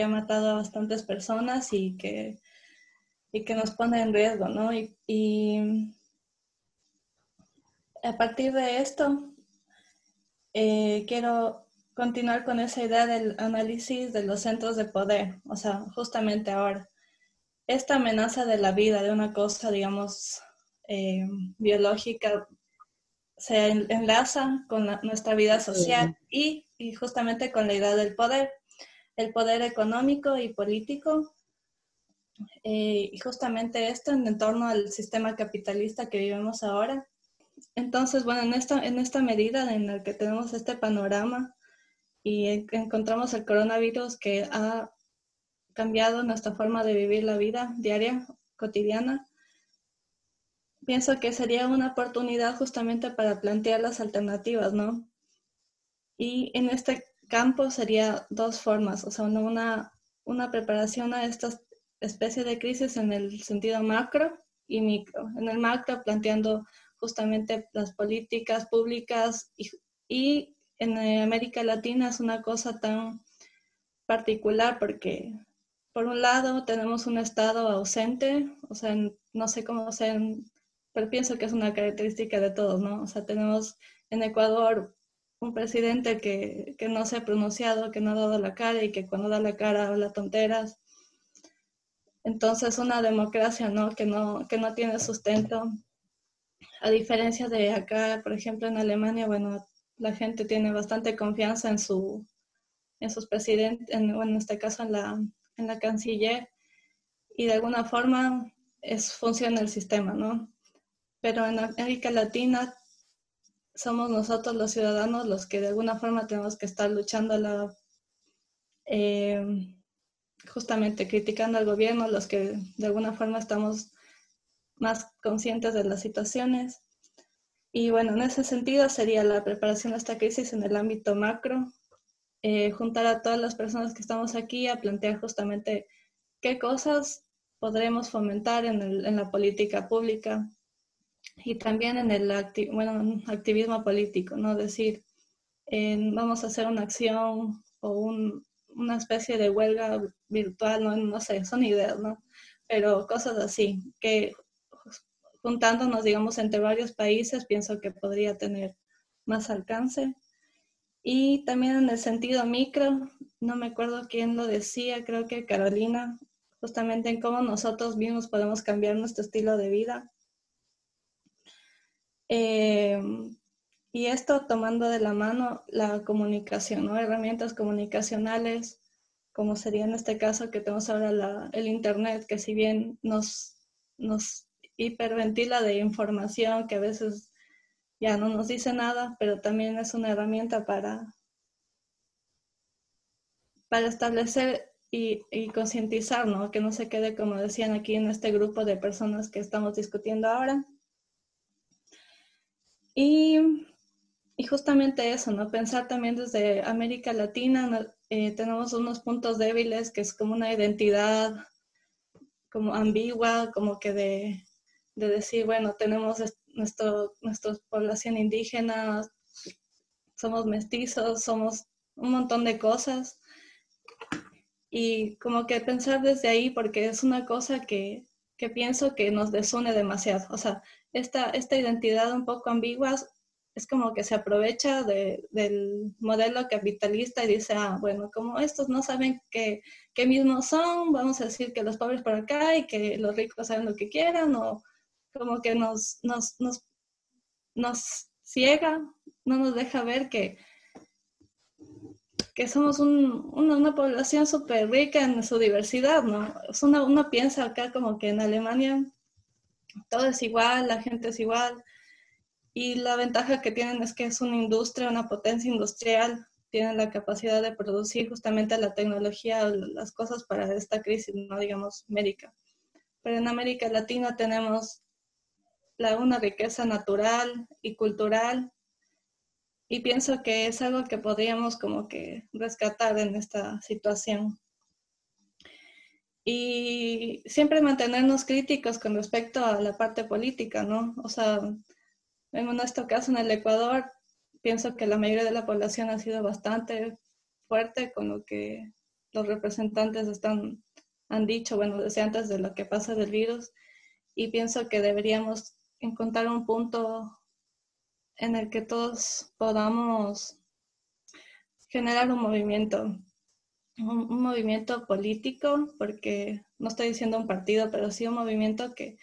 ha matado a bastantes personas y que, y que nos pone en riesgo, ¿no? Y, a partir de esto, eh, quiero continuar con esa idea del análisis de los centros de poder, o sea, justamente ahora, esta amenaza de la vida, de una cosa, digamos, eh, biológica, se enlaza con nuestra vida social y, justamente con la idea del poder, el poder económico y político, eh, y justamente esto en torno al sistema capitalista que vivimos ahora. Entonces, bueno, en esta, en esta medida en la que tenemos este panorama y encontramos el coronavirus que ha cambiado nuestra forma de vivir la vida diaria, cotidiana, pienso que sería una oportunidad justamente para plantear las alternativas, ¿no? Y en este campo sería dos formas, o sea, una, una preparación a esta especie de crisis en el sentido macro y micro. En el macro planteando justamente las políticas públicas y, en América Latina es una cosa tan particular porque por un lado tenemos un estado ausente, o sea, no sé cómo sea pero pienso que es una característica de todos, ¿no? O sea, tenemos en Ecuador un presidente que, que, no se ha pronunciado, que no ha dado la cara y que cuando da la cara habla tonteras. Entonces, una democracia, ¿no? Que no, que no tiene sustento. A diferencia de acá, por ejemplo, en Alemania, bueno, la gente tiene bastante confianza en, su, en sus presidentes, en, bueno, en este caso en la, en la canciller, y de alguna forma es, funciona el sistema, ¿no? pero en América Latina somos nosotros los ciudadanos los que de alguna forma tenemos que estar luchando la, eh, justamente criticando al gobierno, los que de alguna forma estamos más conscientes de las situaciones. Y bueno, en ese sentido sería la preparación de esta crisis en el ámbito macro, eh, juntar a todas las personas que estamos aquí a plantear justamente qué cosas podremos fomentar en, en la política pública, y también en el bueno, activismo político, ¿no? Decir, vamos a hacer una acción o un, una especie de huelga virtual, no, no sé, son ideas, ¿no? Pero cosas así, que juntándonos, digamos, entre varios países, pienso que podría tener más alcance. Y también en el sentido micro, no me acuerdo quién lo decía, creo que Carolina, justamente en cómo nosotros mismos podemos cambiar nuestro estilo de vida eh, y esto tomando de la mano la comunicación, ¿no? herramientas comunicacionales, como sería en este caso que tenemos ahora el Internet, que si bien nos hiperventila de información que a veces ya no nos dice nada, pero también es una herramienta para, para establecer y, y concientizar, ¿no? Que no se quede, como decían aquí, en este grupo de personas que estamos discutiendo ahora. Y, y justamente eso, ¿no? Pensar también desde América Latina, eh, tenemos unos puntos débiles que es como una identidad como ambigua, como que de, de decir, bueno, tenemos nuestro, nuestra población indígena, somos mestizos, somos un montón de cosas. Y como que pensar desde ahí, porque es una cosa que, que pienso que nos desune demasiado. O sea, esta, esta identidad un poco ambigua es como que se aprovecha del modelo capitalista y dice, ah, bueno, como estos no saben qué mismos son, vamos a decir que los pobres por acá y que los ricos saben lo que quieran, o como que nos, nos, nos, nos ciega, no nos deja ver que, que somos un, una, una, población súper rica en su diversidad, ¿no? Una, uno piensa acá como que en Alemania todo es igual, la gente es igual, y la ventaja que tienen es que es una industria, una potencia industrial, tienen la capacidad de producir justamente la tecnología, las cosas para esta crisis, no digamos médica. Pero en América Latina tenemos la, una riqueza natural y cultural y pienso que es algo que podríamos como que rescatar en esta situación. Y siempre mantenernos críticos con respecto a la parte política, ¿no? O sea, en nuestro caso, en el Ecuador, pienso que la mayoría de la población ha sido bastante fuerte con lo que los representantes están, han dicho, bueno, desde antes de lo que pasa del virus, y pienso que deberíamos encontrar un punto en el que todos podamos generar un movimiento, un, movimiento político, porque no estoy diciendo un partido, pero sí un movimiento que,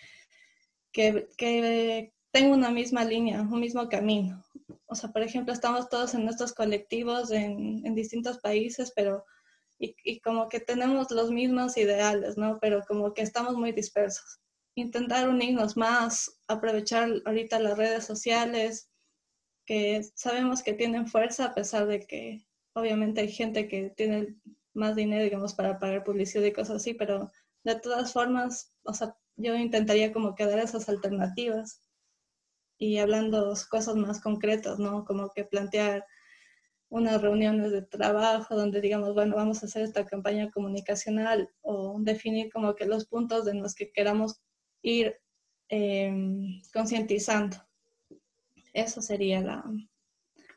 que, que tengo una misma línea, un mismo camino. O sea, por ejemplo, estamos todos en nuestros colectivos en, en distintos países, pero y, y, como que tenemos los mismos ideales, ¿no? Pero como que estamos muy dispersos. Intentar unirnos más, aprovechar ahorita las redes sociales, que sabemos que tienen fuerza a pesar de que obviamente hay gente que tiene más dinero, digamos, para pagar publicidad y cosas así, pero de todas formas, o sea, yo intentaría como que dar esas alternativas y hablando cosas más concretas, ¿no? Como que plantear unas reuniones de trabajo donde digamos, bueno, vamos a hacer esta campaña comunicacional o definir como que los puntos en los que queramos ir eh, concientizando. Eso sería la,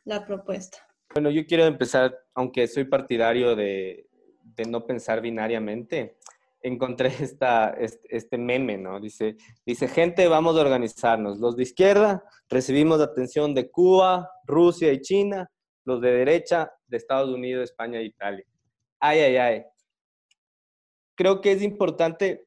la, propuesta. Bueno, yo quiero empezar, aunque soy partidario de, de no pensar binariamente, encontré esta, este, meme, ¿no? Dice, dice, gente, vamos a organizarnos. Los de izquierda recibimos atención de Cuba, Rusia y China. Los de derecha de Estados Unidos, España e Italia. Ay, ay, ay. Creo que es importante,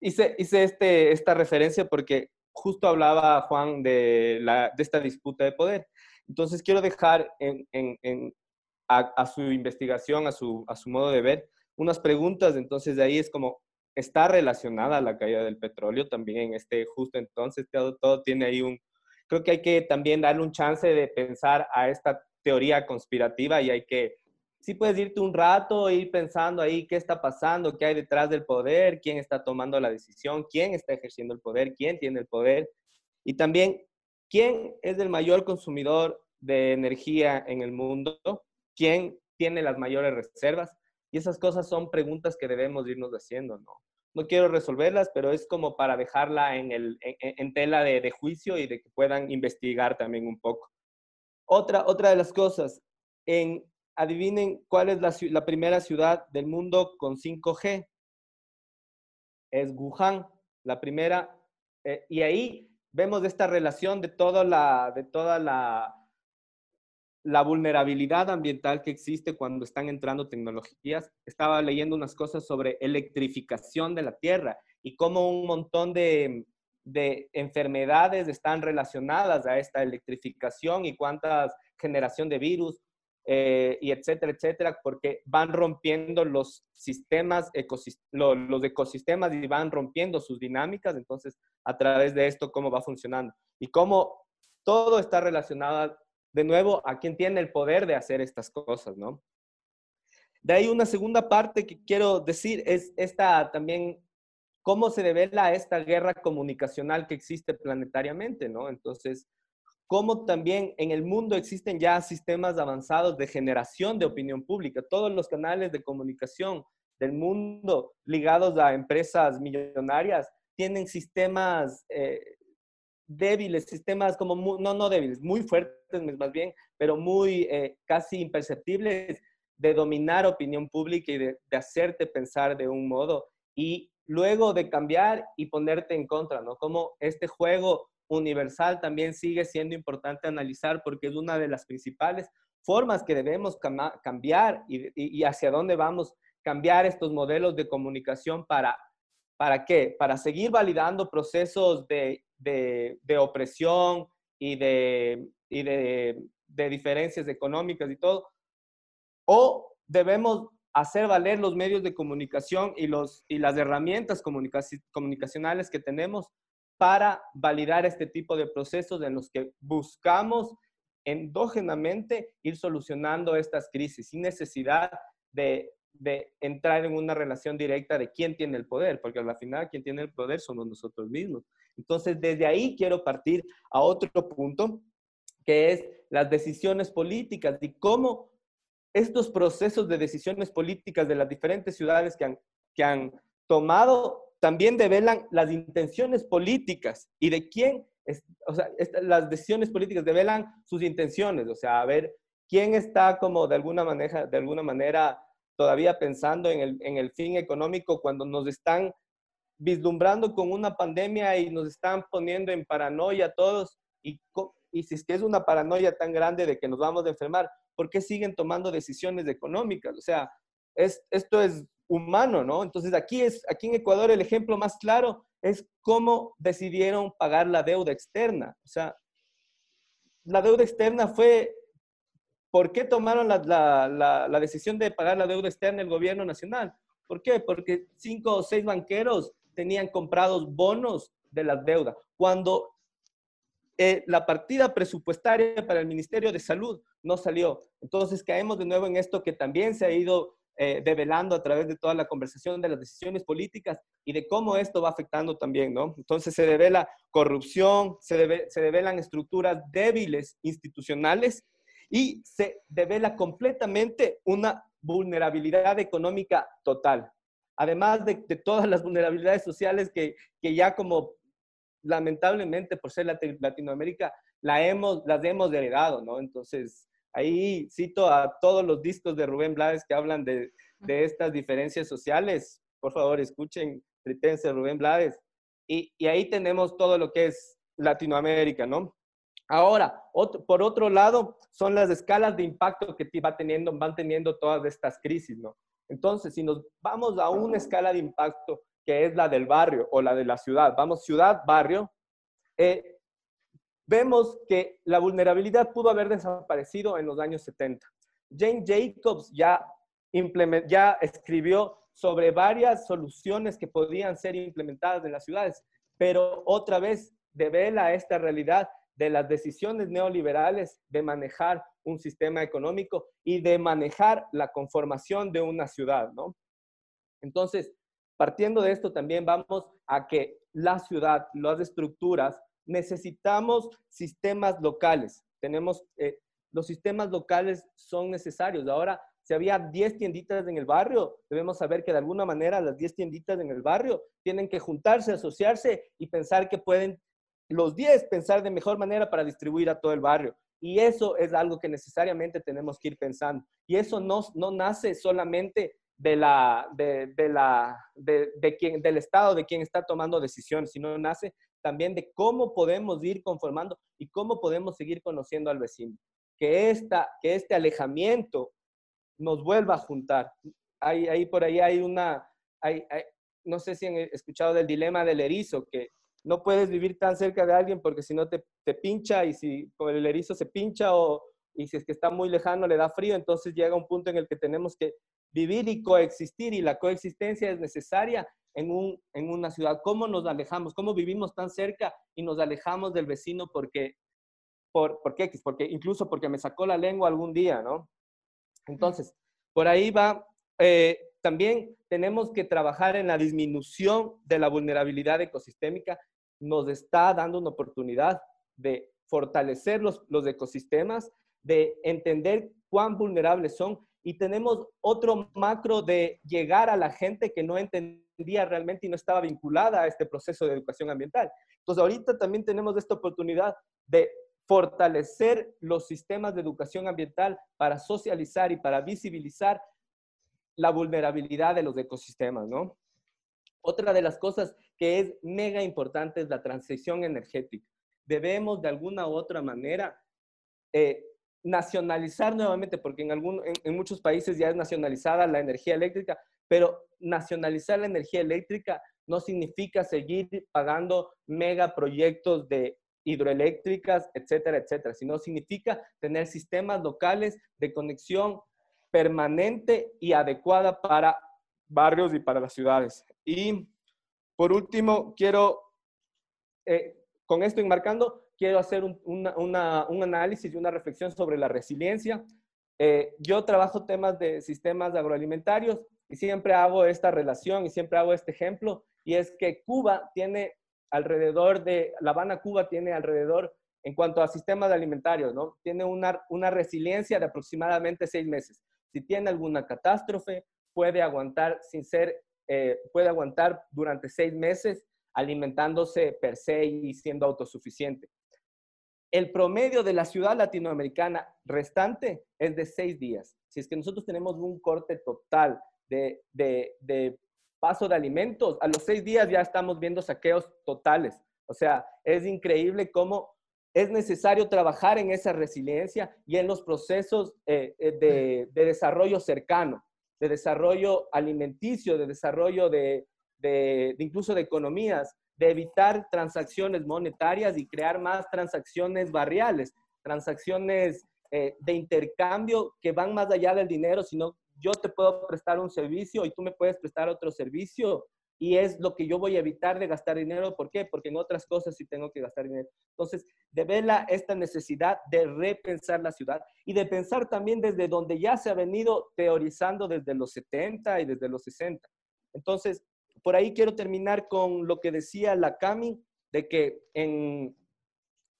hice, hice este, esta referencia porque justo hablaba Juan de, la, de esta disputa de poder. Entonces quiero dejar en, en, en, a, a, su investigación, a su, a su modo de ver, unas preguntas, entonces de ahí es como, está relacionada la caída del petróleo también en este justo entonces, todo, todo tiene ahí un, creo que hay que también darle un chance de pensar a esta teoría conspirativa y hay que, sí puedes irte un rato, ir pensando ahí qué está pasando, qué hay detrás del poder, quién está tomando la decisión, quién está ejerciendo el poder, quién tiene el poder y también quién es el mayor consumidor de energía en el mundo, quién tiene las mayores reservas y esas cosas son preguntas que debemos irnos haciendo, ¿no? No quiero resolverlas, pero es como para dejarla en, el, en, tela de, de, juicio y de que puedan investigar también un poco. Otra, otra de las cosas, en, adivinen cuál es la, primera ciudad del mundo con 5G. Es Wuhan, la primera. Eh, y ahí vemos esta relación de toda la, vulnerabilidad ambiental que existe cuando están entrando tecnologías. Estaba leyendo unas cosas sobre electrificación de la Tierra y cómo un montón de, de enfermedades están relacionadas a esta electrificación y cuánta generación de virus. Eh, y etcétera, etcétera, porque van rompiendo los sistemas, los ecosistemas y van rompiendo sus dinámicas. Entonces, a través de esto, cómo va funcionando y cómo todo está relacionado de nuevo a quien tiene el poder de hacer estas cosas, ¿no? De ahí una segunda parte que quiero decir es esta también, cómo se devela esta guerra comunicacional que existe planetariamente, ¿no? Entonces, cómo también en el mundo existen ya sistemas avanzados de generación de opinión pública. Todos los canales de comunicación del mundo ligados a empresas millonarias tienen sistemas eh, débiles, sistemas como, no, no débiles, muy fuertes más bien, pero muy eh, casi imperceptibles de dominar opinión pública y de, hacerte pensar de un modo y luego de cambiar y ponerte en contra, ¿no? Como este juego universal también sigue siendo importante analizar porque es una de las principales formas que debemos cambiar y, hacia dónde vamos cambiar estos modelos de comunicación para, ¿para qué? Para seguir validando procesos de, de, opresión y, de, y de diferencias económicas y todo, o debemos hacer valer los medios de comunicación y, los, y las herramientas comunicacionales que tenemos para validar este tipo de procesos en los que buscamos endógenamente ir solucionando estas crisis sin necesidad de, de, entrar en una relación directa de quién tiene el poder, porque al final quien tiene el poder somos nosotros mismos. Entonces, desde ahí quiero partir a otro punto, que es las decisiones políticas y cómo estos procesos de decisiones políticas de las diferentes ciudades que han, que han tomado también develan las intenciones políticas y de quién, o sea, las decisiones políticas develan sus intenciones, o sea, a ver quién está como de alguna manera, de alguna manera todavía pensando en el, en el fin económico cuando nos están vislumbrando con una pandemia y nos están poniendo en paranoia todos y, y si es que es una paranoia tan grande de que nos vamos a enfermar, ¿por qué siguen tomando decisiones económicas? O sea, es, esto es humano, ¿no? Entonces aquí, es, aquí en Ecuador el ejemplo más claro es cómo decidieron pagar la deuda externa. O sea, la deuda externa fue, ¿por qué tomaron la, la, decisión de pagar la deuda externa el gobierno nacional? ¿Por qué? Porque cinco o seis banqueros tenían comprados bonos de la deuda. Cuando eh, la partida presupuestaria para el Ministerio de Salud no salió. Entonces caemos de nuevo en esto que también se ha ido eh, develando a través de toda la conversación de las decisiones políticas y de cómo esto va afectando también, ¿no? Entonces se devela corrupción, se, se develan estructuras débiles institucionales y se devela completamente una vulnerabilidad económica total. Además de, de todas las vulnerabilidades sociales que, que ya como lamentablemente por ser Latinoamérica la hemos, las hemos heredado, ¿no? Entonces, Ahí cito a todos los discos de Rubén Blades que hablan de, estas diferencias sociales. Por favor, escuchen Tritense, Rubén Blades. Y, y, ahí tenemos todo lo que es Latinoamérica, ¿no? Ahora, por otro lado, son las escalas de impacto que va teniendo, van teniendo todas estas crisis, ¿no? Entonces, si nos vamos a una escala de impacto que es la del barrio o la de la ciudad, vamos ciudad, barrio, eh, vemos que la vulnerabilidad pudo haber desaparecido en los años 70. Jane Jacobs ya, ya escribió sobre varias soluciones que podían ser implementadas en las ciudades, pero otra vez devela esta realidad de las decisiones neoliberales de manejar un sistema económico y de manejar la conformación de una ciudad, ¿no? Entonces, partiendo de esto también vamos a que la ciudad, las estructuras necesitamos sistemas locales. Tenemos, eh, los sistemas locales son necesarios. Ahora, si había 10 tienditas en el barrio, debemos saber que de alguna manera las 10 tienditas en el barrio tienen que juntarse, asociarse y pensar que pueden los 10 pensar de mejor manera para distribuir a todo el barrio. Y eso es algo que necesariamente tenemos que ir pensando. Y eso no, no nace solamente de la, de, la, de, de del Estado, de quien está tomando decisiones, sino nace también de cómo podemos ir conformando y cómo podemos seguir conociendo al vecino. Que, esta, que este alejamiento nos vuelva a juntar. Ahí, ahí por ahí hay una, hay, no sé si han escuchado del dilema del erizo, que no puedes vivir tan cerca de alguien porque si no te, te pincha y si con el erizo se pincha o, y si es que está muy lejano le da frío, entonces llega un punto en el que tenemos que vivir y coexistir y la coexistencia es necesaria en, un, en una ciudad. ¿Cómo nos alejamos? ¿Cómo vivimos tan cerca y nos alejamos del vecino porque, por, ¿por qué? Porque incluso porque me sacó la lengua algún día, ¿no? Entonces, por ahí va. Eh, también tenemos que trabajar en la disminución de la vulnerabilidad ecosistémica. Nos está dando una oportunidad de fortalecer los, los ecosistemas, de entender cuán vulnerables son y tenemos otro macro de llegar a la gente que no entendía realmente y no estaba vinculada a este proceso de educación ambiental. Entonces, ahorita también tenemos esta oportunidad de fortalecer los sistemas de educación ambiental para socializar y para visibilizar la vulnerabilidad de los ecosistemas, ¿no? Otra de las cosas que es mega importante es la transición energética. Debemos de alguna u otra manera eh, nacionalizar nuevamente, porque en, algún, en, muchos países ya es nacionalizada la energía eléctrica, pero nacionalizar la energía eléctrica no significa seguir pagando megaproyectos de hidroeléctricas, etcétera, etcétera, sino significa tener sistemas locales de conexión permanente y adecuada para barrios y para las ciudades. Y por último, quiero, eh, con esto enmarcando, quiero hacer un, un, análisis y una reflexión sobre la resiliencia. Eh, yo trabajo temas de sistemas agroalimentarios y siempre hago esta relación y siempre hago este ejemplo, y es que Cuba tiene alrededor de, La Habana, Cuba tiene alrededor, en cuanto a sistemas alimentarios, ¿no? Tiene una, una resiliencia de aproximadamente seis meses. Si tiene alguna catástrofe, puede aguantar sin ser, eh, puede aguantar durante seis meses alimentándose per se y siendo autosuficiente. El promedio de la ciudad latinoamericana restante es de seis días. Si es que nosotros tenemos un corte total de, paso de alimentos, a los seis días ya estamos viendo saqueos totales. O sea, es increíble cómo es necesario trabajar en esa resiliencia y en los procesos eh, eh, de, de, desarrollo cercano, de desarrollo alimenticio, de desarrollo de, de, incluso de economías de evitar transacciones monetarias y crear más transacciones barriales, transacciones eh, de intercambio que van más allá del dinero, sino yo te puedo prestar un servicio y tú me puedes prestar otro servicio y es lo que yo voy a evitar de gastar dinero. ¿Por qué? Porque en otras cosas sí tengo que gastar dinero. Entonces, devela esta necesidad de repensar la ciudad y de pensar también desde donde ya se ha venido teorizando desde los 70 y desde los 60. Entonces, por ahí quiero terminar con lo que decía la Cami, de que en,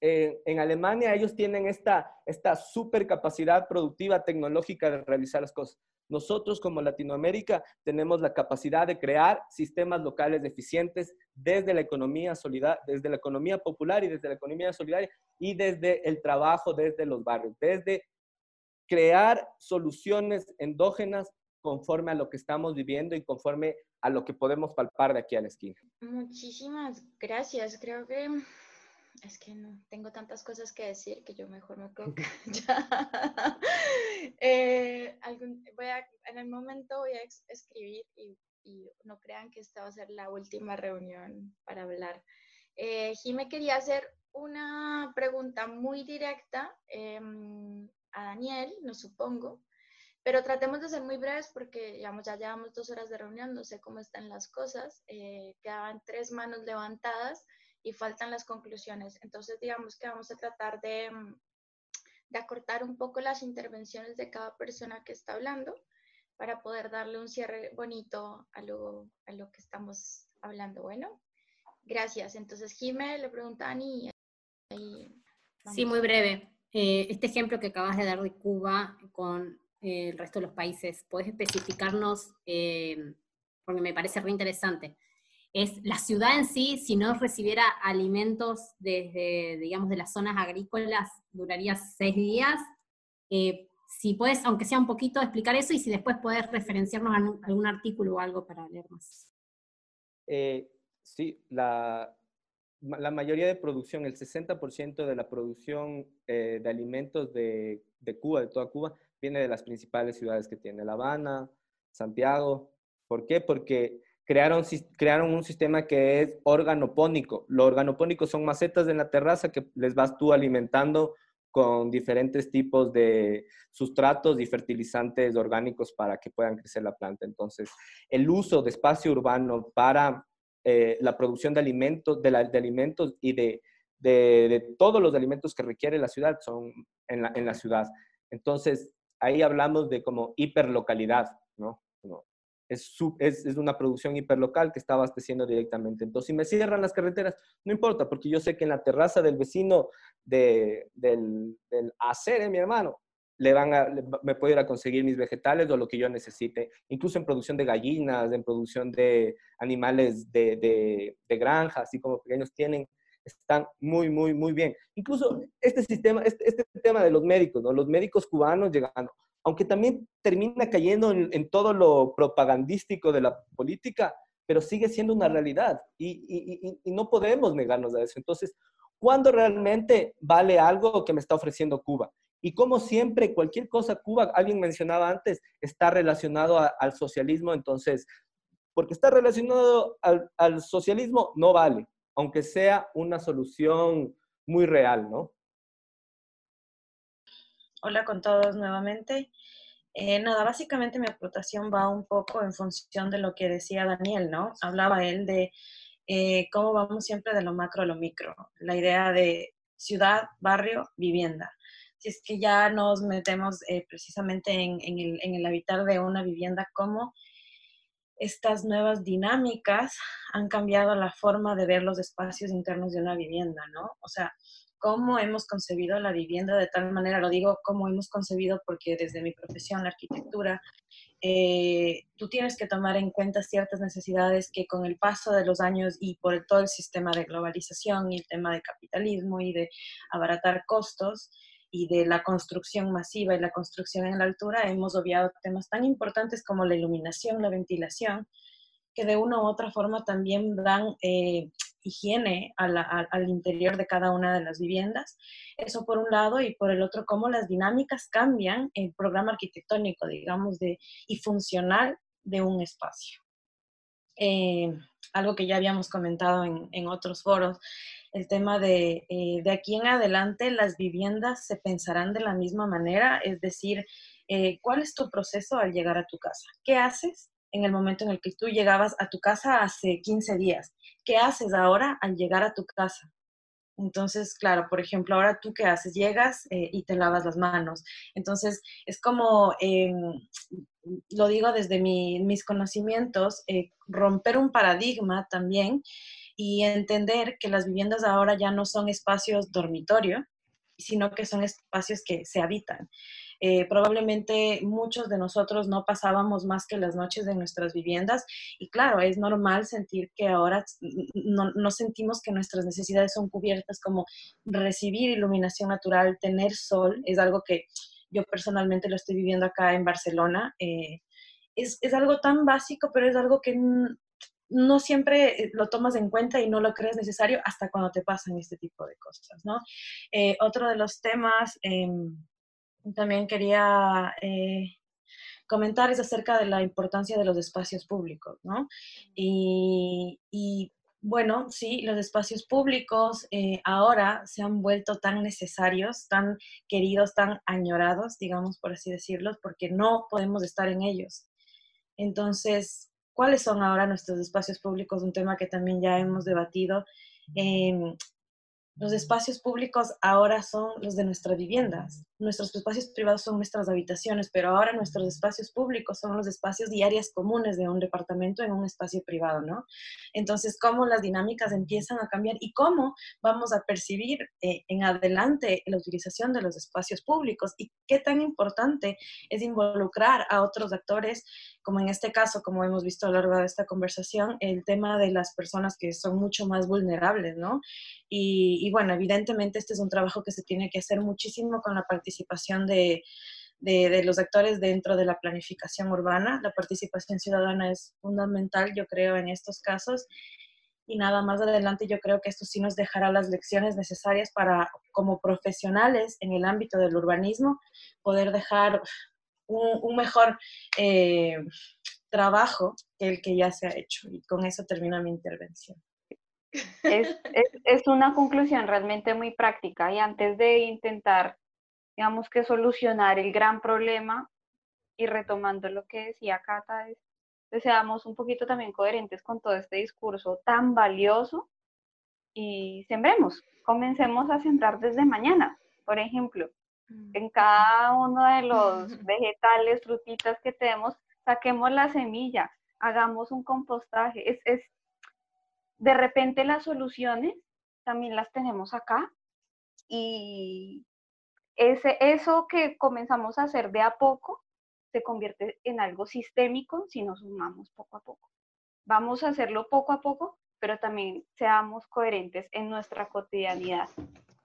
en Alemania ellos tienen esta, esta super capacidad productiva tecnológica de realizar las cosas. Nosotros como Latinoamérica tenemos la capacidad de crear sistemas locales eficientes desde la economía solidaria, desde la economía popular y desde la economía solidaria y desde el trabajo desde los barrios, desde crear soluciones endógenas conforme a lo que estamos viviendo y conforme a lo que podemos palpar de aquí a la esquina. Muchísimas gracias. Creo que es que no tengo tantas cosas que decir que yo mejor me quedo ya. [laughs] [laughs] Eh, voy a, en el momento voy a escribir y, no crean que esta va a ser la última reunión para hablar. Eh, Jime quería hacer una pregunta muy directa em, a Daniel, no supongo. Pero tratemos de ser muy breves porque digamos, ya llevamos dos horas de reunión, no sé cómo están las cosas. Eh, quedaban tres manos levantadas y faltan las conclusiones. Entonces, digamos que vamos a tratar de, mm, de acortar un poco las intervenciones de cada persona que está hablando para poder darle un cierre bonito a lo, a lo que estamos hablando. Bueno, gracias. Entonces, Jime le pregunta a Ani. sí, muy breve. Eh, este ejemplo que acabas de dar de Cuba con el resto de los países. ¿Puedes especificarnos, eh, porque me parece re interesante, es la ciudad en sí, si no recibiera alimentos desde, digamos, de las zonas agrícolas, duraría seis días. Eh, si puedes, aunque sea un poquito, explicar eso y si después puedes referenciarnos a algún artículo o algo para leer más. Eh, sí, la, la mayoría de producción, el 60% de la producción de alimentos de, de Cuba, de toda Cuba, viene de las principales ciudades que tiene La Habana, Santiago. ¿Por qué? Porque crearon, crearon un sistema que es organopónico. Lo organopónico son macetas en la terraza que les vas tú alimentando con diferentes tipos de sustratos y fertilizantes orgánicos para que puedan crecer la planta. Entonces, el uso de espacio urbano para eh, la producción de alimentos, de, alimentos y de, de, todos los alimentos que requiere la ciudad son en la, en la ciudad. Entonces, ahí hablamos de como hiperlocalidad, ¿no? Es, es, una producción hiperlocal que está abasteciendo directamente. Entonces, si me cierran las carreteras, no importa, porque yo sé que en la terraza del vecino de, del, del hacer, ¿eh, mi hermano, le van a, me puedo ir a conseguir mis vegetales o lo que yo necesite, incluso en producción de gallinas, en producción de animales de, de, de granja, así como pequeños tienen, están muy, muy, muy bien. Incluso este sistema, este, este tema de los médicos, ¿no? los médicos cubanos llegando, aunque también termina cayendo en, todo lo propagandístico de la política, pero sigue siendo una realidad y, no podemos negarnos a eso. Entonces, ¿cuándo realmente vale algo que me está ofreciendo Cuba? Y como siempre, cualquier cosa, Cuba, alguien mencionaba antes, está relacionado al socialismo, entonces, porque está relacionado al, socialismo, no vale, aunque sea una solución muy real, ¿no? Hola con todos nuevamente. Eh, nada, básicamente mi aportación va un poco en función de lo que decía Daniel, ¿no? Hablaba él de eh, cómo vamos siempre de lo macro a lo micro, la idea de ciudad, barrio, vivienda si es que ya nos metemos eh, precisamente en, el, en, el, habitar de una vivienda, cómo estas nuevas dinámicas han cambiado la forma de ver los espacios internos de una vivienda, ¿no? O sea, cómo hemos concebido la vivienda de tal manera, lo digo cómo hemos concebido porque desde mi profesión, la arquitectura, eh, tú tienes que tomar en cuenta ciertas necesidades que con el paso de los años y por todo el sistema de globalización y el tema de capitalismo y de abaratar costos, y de la construcción masiva y la construcción en la altura, hemos obviado temas tan importantes como la iluminación, la ventilación, que de una u otra forma también dan eh, higiene al interior de cada una de las viviendas. Eso por un lado, y por el otro, cómo las dinámicas cambian el programa arquitectónico, digamos, de, y funcional de un espacio. Eh, algo que ya habíamos comentado en, en otros foros, el tema de, eh, de aquí en adelante las viviendas se pensarán de la misma manera, es decir, eh, ¿cuál es tu proceso al llegar a tu casa? ¿Qué haces en el momento en el que tú llegabas a tu casa hace 15 días? ¿Qué haces ahora al llegar a tu casa? Entonces, claro, por ejemplo, ahora tú qué haces? Llegas eh, y te lavas las manos. Entonces, es como, lo digo desde mis conocimientos, romper un paradigma también y entender que las viviendas ahora ya no son espacios dormitorio, sino que son espacios que se habitan. Eh, probablemente muchos de nosotros no pasábamos más que las noches en nuestras viviendas y claro, es normal sentir que ahora no, sentimos que nuestras necesidades son cubiertas como recibir iluminación natural, tener sol, es algo que yo personalmente lo estoy viviendo acá en Barcelona. Eh, es, es, algo tan básico, pero es algo que no siempre eh, lo tomas en cuenta y no lo crees necesario hasta cuando te pasan este tipo de cosas, ¿no? Eh, otro de los temas em, también quería eh, comentar es acerca de la importancia de los espacios públicos, ¿no? Y, bueno, sí, los espacios públicos ahora se han vuelto tan necesarios, tan queridos, tan añorados, digamos por así decirlo, porque no podemos estar en ellos. Entonces, cuáles son ahora nuestros espacios públicos, un tema que también ya hemos debatido. Em, los espacios públicos ahora son los de nuestras viviendas. Nuestros espacios privados son nuestras habitaciones, pero ahora nuestros espacios públicos son los espacios y áreas comunes de un departamento en un espacio privado, ¿no? Entonces, cómo las dinámicas empiezan a cambiar y cómo vamos a percibir eh, en adelante la utilización de los espacios públicos y qué tan importante es involucrar a otros actores, como en este caso, como hemos visto a lo largo de esta conversación, el tema de las personas que son mucho más vulnerables, ¿no? Y, bueno, evidentemente este es un trabajo que se tiene que hacer muchísimo con la participación de, de, los actores dentro de la planificación urbana. La participación ciudadana es fundamental, yo creo, en estos casos. Y nada más adelante yo creo que esto sí nos dejará las lecciones necesarias para, como profesionales en el ámbito del urbanismo, poder dejar un, mejor eh, trabajo que el que ya se ha hecho. Y con eso termina mi intervención. Es, es, es, una conclusión realmente muy práctica y antes de intentar, digamos que solucionar el gran problema y retomando lo que decía Cata, es, seamos un poquito también coherentes con todo este discurso tan valioso y sembremos, comencemos a sembrar desde mañana, por ejemplo, en cada uno de los [laughs] vegetales, frutitas que tenemos, saquemos la semilla, hagamos un compostaje, es, es de repente las soluciones también las tenemos acá y ese, eso que comenzamos a hacer de a poco se convierte en algo sistémico si nos sumamos poco a poco. Vamos a hacerlo poco a poco, pero también seamos coherentes en nuestra cotidianidad.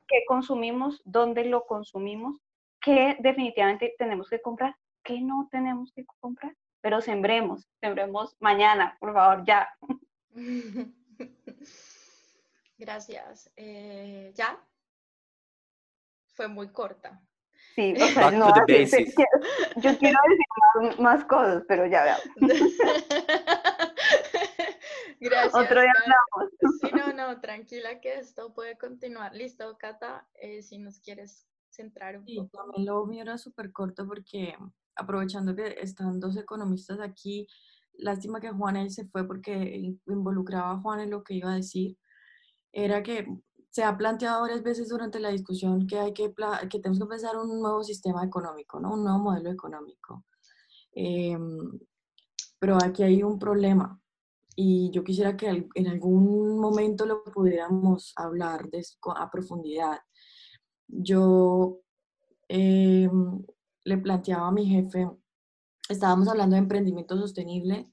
¿Qué consumimos? ¿Dónde lo consumimos? ¿Qué definitivamente tenemos que comprar? ¿Qué no tenemos que comprar? Pero sembremos, sembremos mañana, por favor, ya. [laughs] Gracias. Eh, ¿Ya? Fue muy corta. Sí, o sea, no, yo quiero decir más, cosas, pero ya veamos. [laughs] Gracias. Otro día hablamos. Sí, no, no, tranquila que esto puede continuar. Listo, Cata, eh, si nos quieres centrar un sí, poco. También lo mío era súper corto porque aprovechando que están dos economistas aquí, lástima que Juan se fue porque involucraba a Juan en lo que iba a decir, era que se ha planteado varias veces durante la discusión que, hay que, que tenemos que pensar un nuevo sistema económico, ¿no? un nuevo modelo económico. Em, pero aquí hay un problema y yo quisiera que en algún momento lo pudiéramos hablar de, a profundidad. Yo em, le planteaba a mi jefe, estábamos hablando de emprendimiento sostenible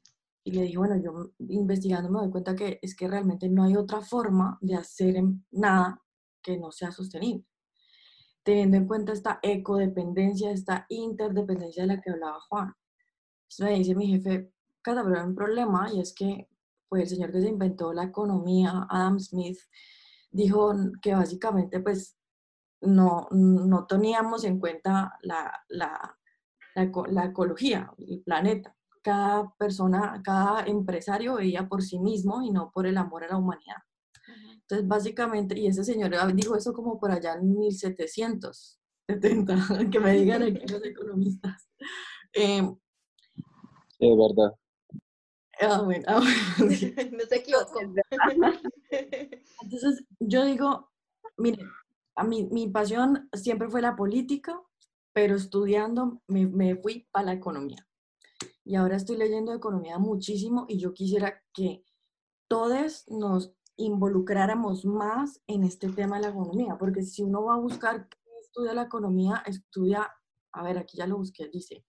y le dije, bueno, yo investigando me doy cuenta que es que realmente no hay otra forma de hacer nada que no sea sostenible. Teniendo en cuenta esta ecodependencia, esta interdependencia de la que hablaba Juan. Entonces me dice mi jefe, cada pero hay un problema y es que pues, el señor que se inventó la economía, Adam Smith, dijo que básicamente pues no, no teníamos en cuenta la, la, la ecología, el planeta cada persona, cada empresario veía por sí mismo y no por el amor a la humanidad. Entonces, básicamente, y ese señor dijo eso como por allá en 1770, [laughs] que me digan aquí los economistas. Eh, es verdad. Ah, bueno, ah, [laughs] no se equivocó. [laughs] Entonces, yo digo, mire, a mí, mi pasión siempre fue la política, pero estudiando me, me fui para la economía y ahora estoy leyendo economía muchísimo y yo quisiera que todos nos involucráramos más en este tema de la economía, porque si uno va a buscar qué estudia la economía, estudia, a ver, aquí ya lo busqué, dice,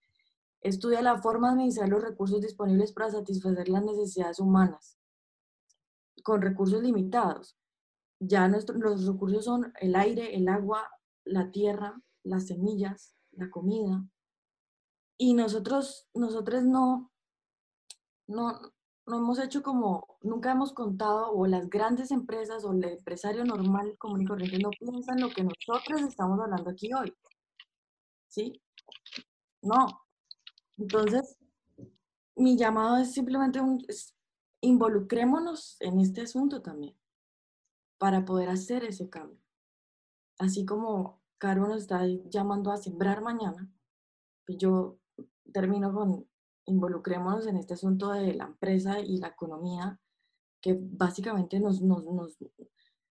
estudia la forma de administrar los recursos disponibles para satisfacer las necesidades humanas con recursos limitados. Ya nuestros, los recursos son el aire, el agua, la tierra, las semillas, la comida, y nosotros, nosotros no, no, no hemos hecho como, nunca hemos contado, o las grandes empresas o el empresario normal, común y corriente, no piensan lo que nosotros estamos hablando aquí hoy. ¿Sí? No. Entonces, mi llamado es simplemente un, involucrémonos en este asunto también, para poder hacer ese cambio. Así como Caro nos está llamando a sembrar mañana, pues yo termino con involucrémonos en este asunto de la empresa y la economía, que básicamente nos, nos, nos,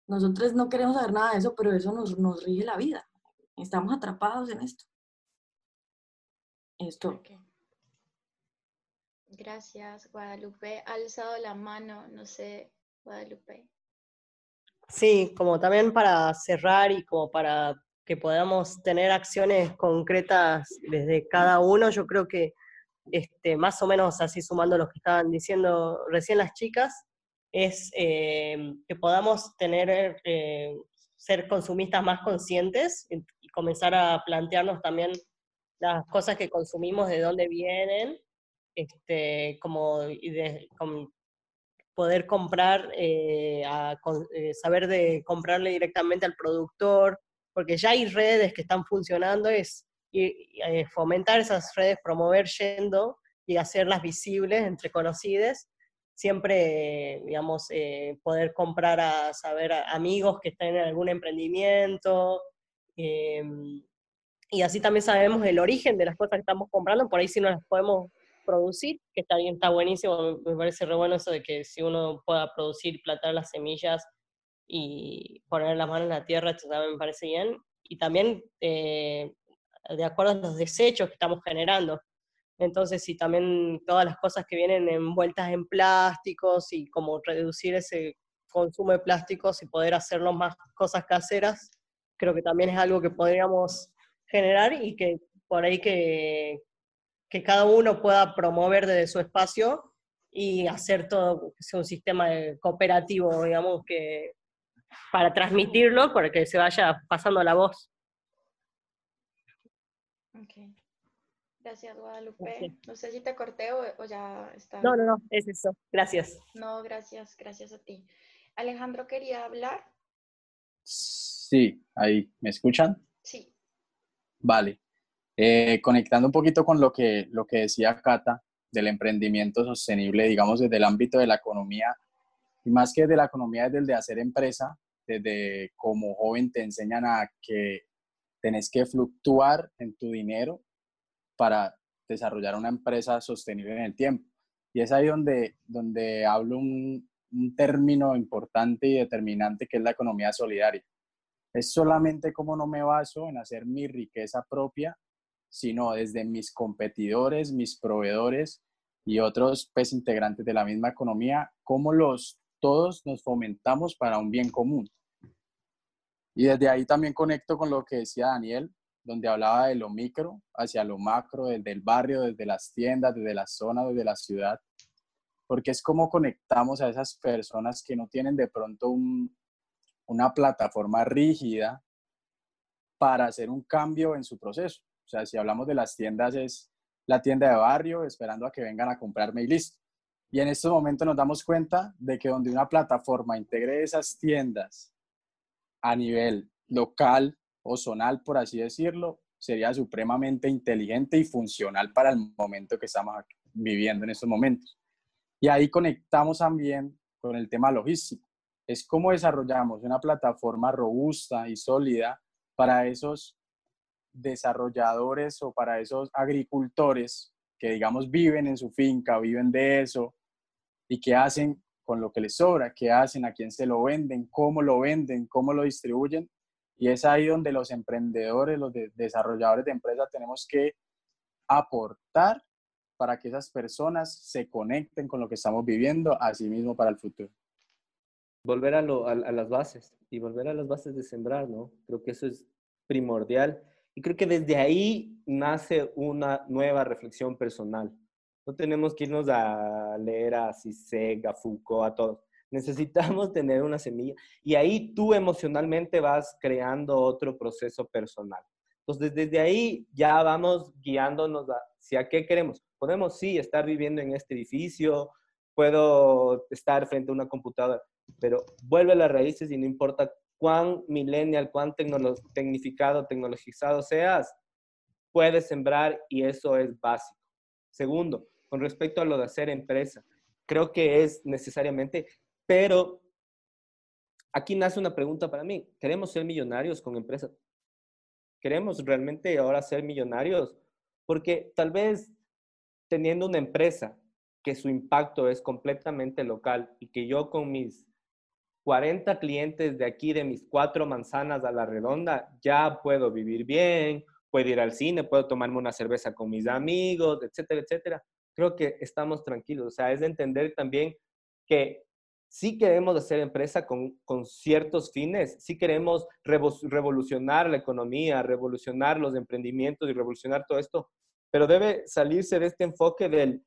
nosotros no queremos saber nada de eso, pero eso nos, nos rige la vida. Estamos atrapados en esto. Esto. Gracias, Guadalupe. Ha alzado la mano, no sé, Guadalupe. Sí, como también para cerrar y como para que podamos tener acciones concretas desde cada uno. Yo creo que este, más o menos así sumando lo que estaban diciendo recién las chicas, es eh, que podamos tener, eh, ser consumistas más conscientes y, comenzar a plantearnos también las cosas que consumimos, de dónde vienen, este, como, y de, poder comprar, eh, saber de comprarle directamente al productor, porque ya hay redes que están funcionando, es eh, fomentar esas redes, promover yendo y hacerlas visibles entre conocidos, siempre, digamos, eh, poder comprar a saber a amigos que están en algún emprendimiento. em, y así también sabemos el origen de las cosas que estamos comprando, por ahí sí no las podemos producir, que está bien, está buenísimo, me parece re bueno eso de que si uno pueda producir, plantar las semillas y poner las manos en la tierra, esto también me parece bien. Y también eh, de acuerdo a los desechos que estamos generando. Entonces, si también todas las cosas que vienen envueltas en plásticos y como reducir ese consumo de plásticos y poder hacerlo más cosas caseras, creo que también es algo que podríamos generar y que por ahí que, que cada uno pueda promover desde su espacio y hacer todo un sistema cooperativo, digamos, que para transmitirlo, para que se vaya pasando la voz. Ok. Gracias, Guadalupe. No sé si te corté o, o ya está. No, no, no, es eso. Gracias. No, gracias, gracias a ti. Alejandro quería hablar. Sí, ahí, ¿me escuchan? Sí. Vale. Eh, conectando un poquito con lo que, lo que decía Cata del emprendimiento sostenible, digamos, desde el ámbito de la economía, y más que desde la economía, desde el de hacer empresa, desde como joven te enseñan a que tenés que fluctuar en tu dinero para desarrollar una empresa sostenible en el tiempo. Y es ahí donde, donde hablo un, término importante y determinante que es la economía solidaria. Es solamente como no me baso en hacer mi riqueza propia, sino desde mis competidores, mis proveedores y otros pues, integrantes de la misma economía, cómo los todos nos fomentamos para un bien común. Y desde ahí también conecto con lo que decía Daniel, donde hablaba de lo micro hacia lo macro, desde el barrio, desde las tiendas, desde la zona, desde la ciudad, porque es como conectamos a esas personas que no tienen de pronto un, una plataforma rígida para hacer un cambio en su proceso. O sea, si hablamos de las tiendas, es la tienda de barrio esperando a que vengan a comprarme y listo. Y en estos momentos nos damos cuenta de que donde una plataforma integre esas tiendas a nivel local o zonal, por así decirlo, sería supremamente inteligente y funcional para el momento que estamos viviendo en estos momentos. Y ahí conectamos también con el tema logístico. Es cómo desarrollamos una plataforma robusta y sólida para esos desarrolladores o para esos agricultores que, digamos, viven en su finca, viven de eso y que hacen con lo que les sobra, qué hacen, a quién se lo venden, cómo lo venden, cómo lo distribuyen. Y es ahí donde los emprendedores, los de desarrolladores de empresas tenemos que aportar para que esas personas se conecten con lo que estamos viviendo, así mismo para el futuro. Volver a, lo, a, las bases y volver a las bases de sembrar, ¿no? Creo que eso es primordial y creo que desde ahí nace una nueva reflexión personal. No tenemos que irnos a leer a Cissé, a Foucault, a todos. Necesitamos [laughs] tener una semilla y ahí tú emocionalmente vas creando otro proceso personal. Entonces, desde ahí ya vamos guiándonos hacia qué queremos. Podemos, sí, estar viviendo en este edificio, puedo estar frente a una computadora, pero vuelve a las raíces y no importa cuán millennial, cuán tecnificado, tecnologizado seas, puedes sembrar y eso es básico. Segundo, con respecto a lo de hacer empresa, creo que es necesariamente, pero aquí nace una pregunta para mí. ¿Queremos ser millonarios con empresas? ¿Queremos realmente ahora ser millonarios? Porque tal vez teniendo una empresa que su impacto es completamente local y que yo con mis 40 clientes de aquí, de mis cuatro manzanas a la redonda, ya puedo vivir bien, puedo ir al cine, puedo tomarme una cerveza con mis amigos, etcétera, etcétera. Creo que estamos tranquilos. O sea, es de entender también que sí queremos hacer empresa con, con ciertos fines, sí queremos revolucionar la economía, revolucionar los emprendimientos y revolucionar todo esto, pero debe salirse de este enfoque del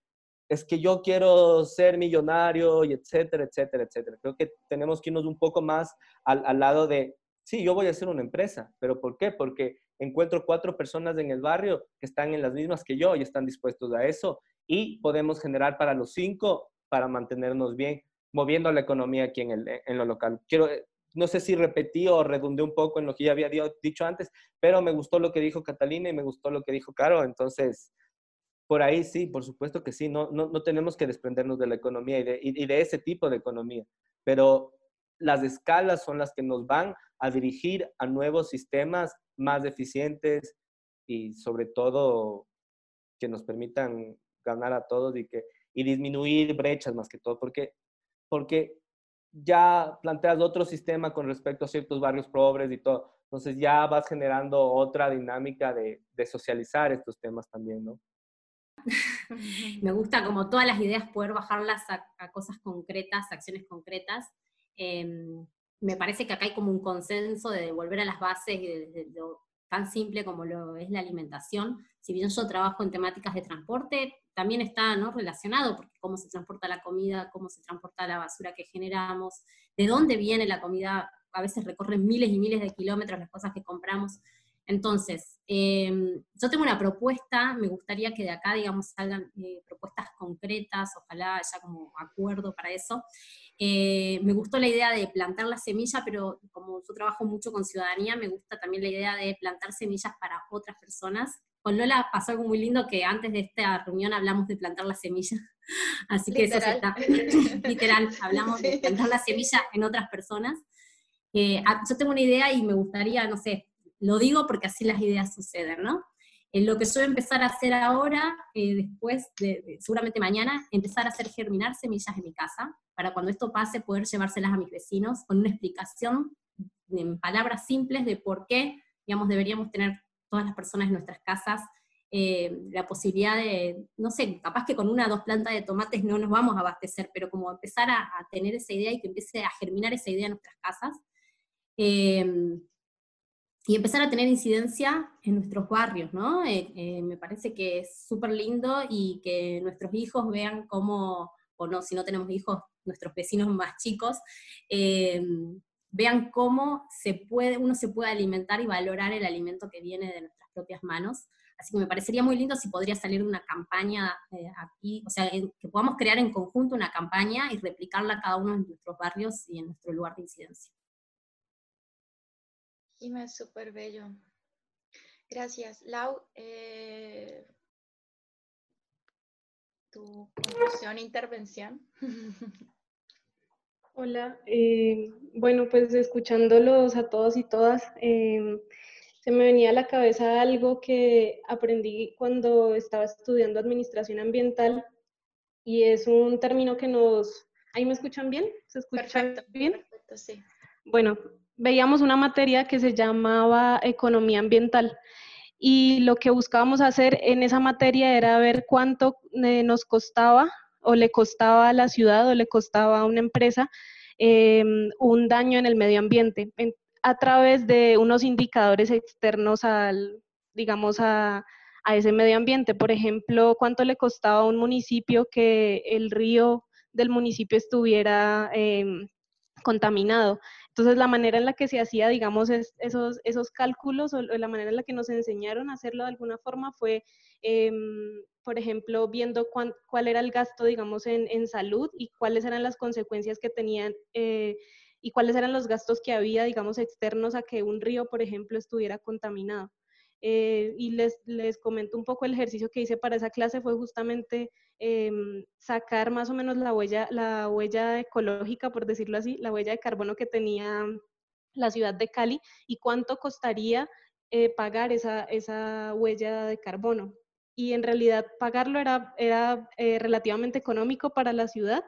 es que yo quiero ser millonario y etcétera, etcétera, etcétera. Creo que tenemos que irnos un poco más al, al, lado de, sí, yo voy a hacer una empresa, pero ¿por qué? Porque encuentro cuatro personas en el barrio que están en las mismas que yo y están dispuestos a eso y podemos generar para los cinco para mantenernos bien, moviendo la economía aquí en, el, en lo local. Quiero, no sé si repetí o redundé un poco en lo que ya había dicho antes, pero me gustó lo que dijo Catalina y me gustó lo que dijo Caro, entonces por ahí sí, por supuesto que sí, no, no, no tenemos que desprendernos de la economía y de, y de ese tipo de economía, pero las escalas son las que nos van a dirigir a nuevos sistemas más eficientes y sobre todo que nos permitan ganar a todos y, que, y disminuir brechas más que todo, porque, porque ya planteas otro sistema con respecto a ciertos barrios pobres y todo, entonces ya vas generando otra dinámica de, de socializar estos temas también, ¿no? Me [laughs] gusta como todas las ideas poder bajarlas a, cosas concretas, acciones concretas. Em, me parece que acá hay como un consenso de devolver a las bases y de, lo tan simple como lo es la alimentación. Si bien yo trabajo en temáticas de transporte, también está ¿no? relacionado, porque cómo se transporta la comida, cómo se transporta la basura que generamos, de dónde viene la comida, a veces recorren miles y miles de kilómetros las cosas que compramos. Entonces, em, yo tengo una propuesta, me gustaría que de acá, digamos, salgan eh, propuestas concretas, ojalá haya como acuerdo para eso. Eh, me gustó la idea de plantar la semilla, pero como yo trabajo mucho con ciudadanía, me gusta también la idea de plantar semillas para otras personas. Con Lola pasó algo muy lindo que antes de esta reunión hablamos de plantar la semilla, [laughs] así que eso se está, [laughs] literal, hablamos de plantar la semilla en otras personas. Eh, yo tengo una idea y me gustaría, no sé, lo digo porque así las ideas suceden, ¿no? En lo que yo a empezar a hacer ahora, eh, después de, seguramente mañana, empezar a hacer germinar semillas en mi casa, para cuando esto pase poder llevárselas a mis vecinos con una explicación en palabras simples de por qué, digamos, deberíamos tener todas las personas en nuestras casas eh, la posibilidad de, no sé, capaz que con una o dos plantas de tomates no nos vamos a abastecer, pero como empezar a, tener esa idea y que empiece a germinar esa idea en nuestras casas. Eh, y empezar a tener incidencia en nuestros barrios, ¿no? Eh, eh, me parece que es súper lindo y que nuestros hijos vean cómo, o no, si no tenemos hijos, nuestros vecinos más chicos, eh, vean cómo se puede, uno se puede alimentar y valorar el alimento que viene de nuestras propias manos. Así que me parecería muy lindo si podría salir una campaña aquí, o sea, que podamos crear en conjunto una campaña y replicarla cada uno en nuestros barrios y en nuestro lugar de incidencia. Jimé, súper bello. Gracias. Lau, eh, tu conclusión, intervención. [laughs] Hola, eh, bueno, pues escuchándolos a todos y todas, em, se me venía a la cabeza algo que aprendí cuando estaba estudiando administración ambiental y es un término que nos... ¿Ahí me escuchan bien? ¿Se escucha bien? Perfecto, sí. Bueno, veíamos una materia que se llamaba economía ambiental y lo que buscábamos hacer en esa materia era ver cuánto eh, nos costaba o le costaba a la ciudad o le costaba a una empresa em, un daño en el medio ambiente a través de unos indicadores externos al, digamos, a, a ese medio ambiente. Por ejemplo, cuánto le costaba a un municipio que el río del municipio estuviera em, contaminado. Entonces, la manera en la que se hacía, digamos, esos, esos cálculos o la manera en la que nos enseñaron a hacerlo de alguna forma fue, em, por ejemplo, viendo cuál era el gasto, digamos, en, en, salud y cuáles eran las consecuencias que tenían eh, y cuáles eran los gastos que había, digamos, externos a que un río, por ejemplo, estuviera contaminado. Eh, y les, les comento un poco el ejercicio que hice para esa clase fue justamente em, sacar más o menos la huella, la huella ecológica, por decirlo así, la huella de carbono que tenía la ciudad de Cali y cuánto costaría eh, pagar esa, esa huella de carbono. Y en realidad pagarlo era, era eh, relativamente económico para la ciudad,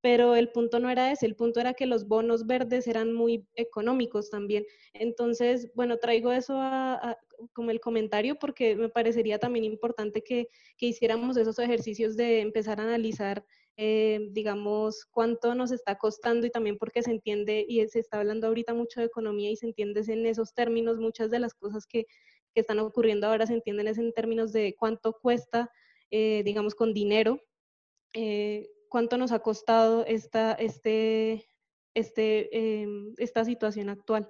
pero el punto no era ese, el punto era que los bonos verdes eran muy económicos también. Entonces, bueno, traigo eso como el comentario porque me parecería también importante que, hiciéramos esos ejercicios de empezar a analizar, eh, digamos, cuánto nos está costando y también porque se entiende y se está hablando ahorita mucho de economía y se entiende en esos términos, muchas de las cosas que, están ocurriendo ahora se entienden en términos de cuánto cuesta, eh, digamos, con dinero. Eh, cuánto nos ha costado esta, este, este, em, esta situación actual.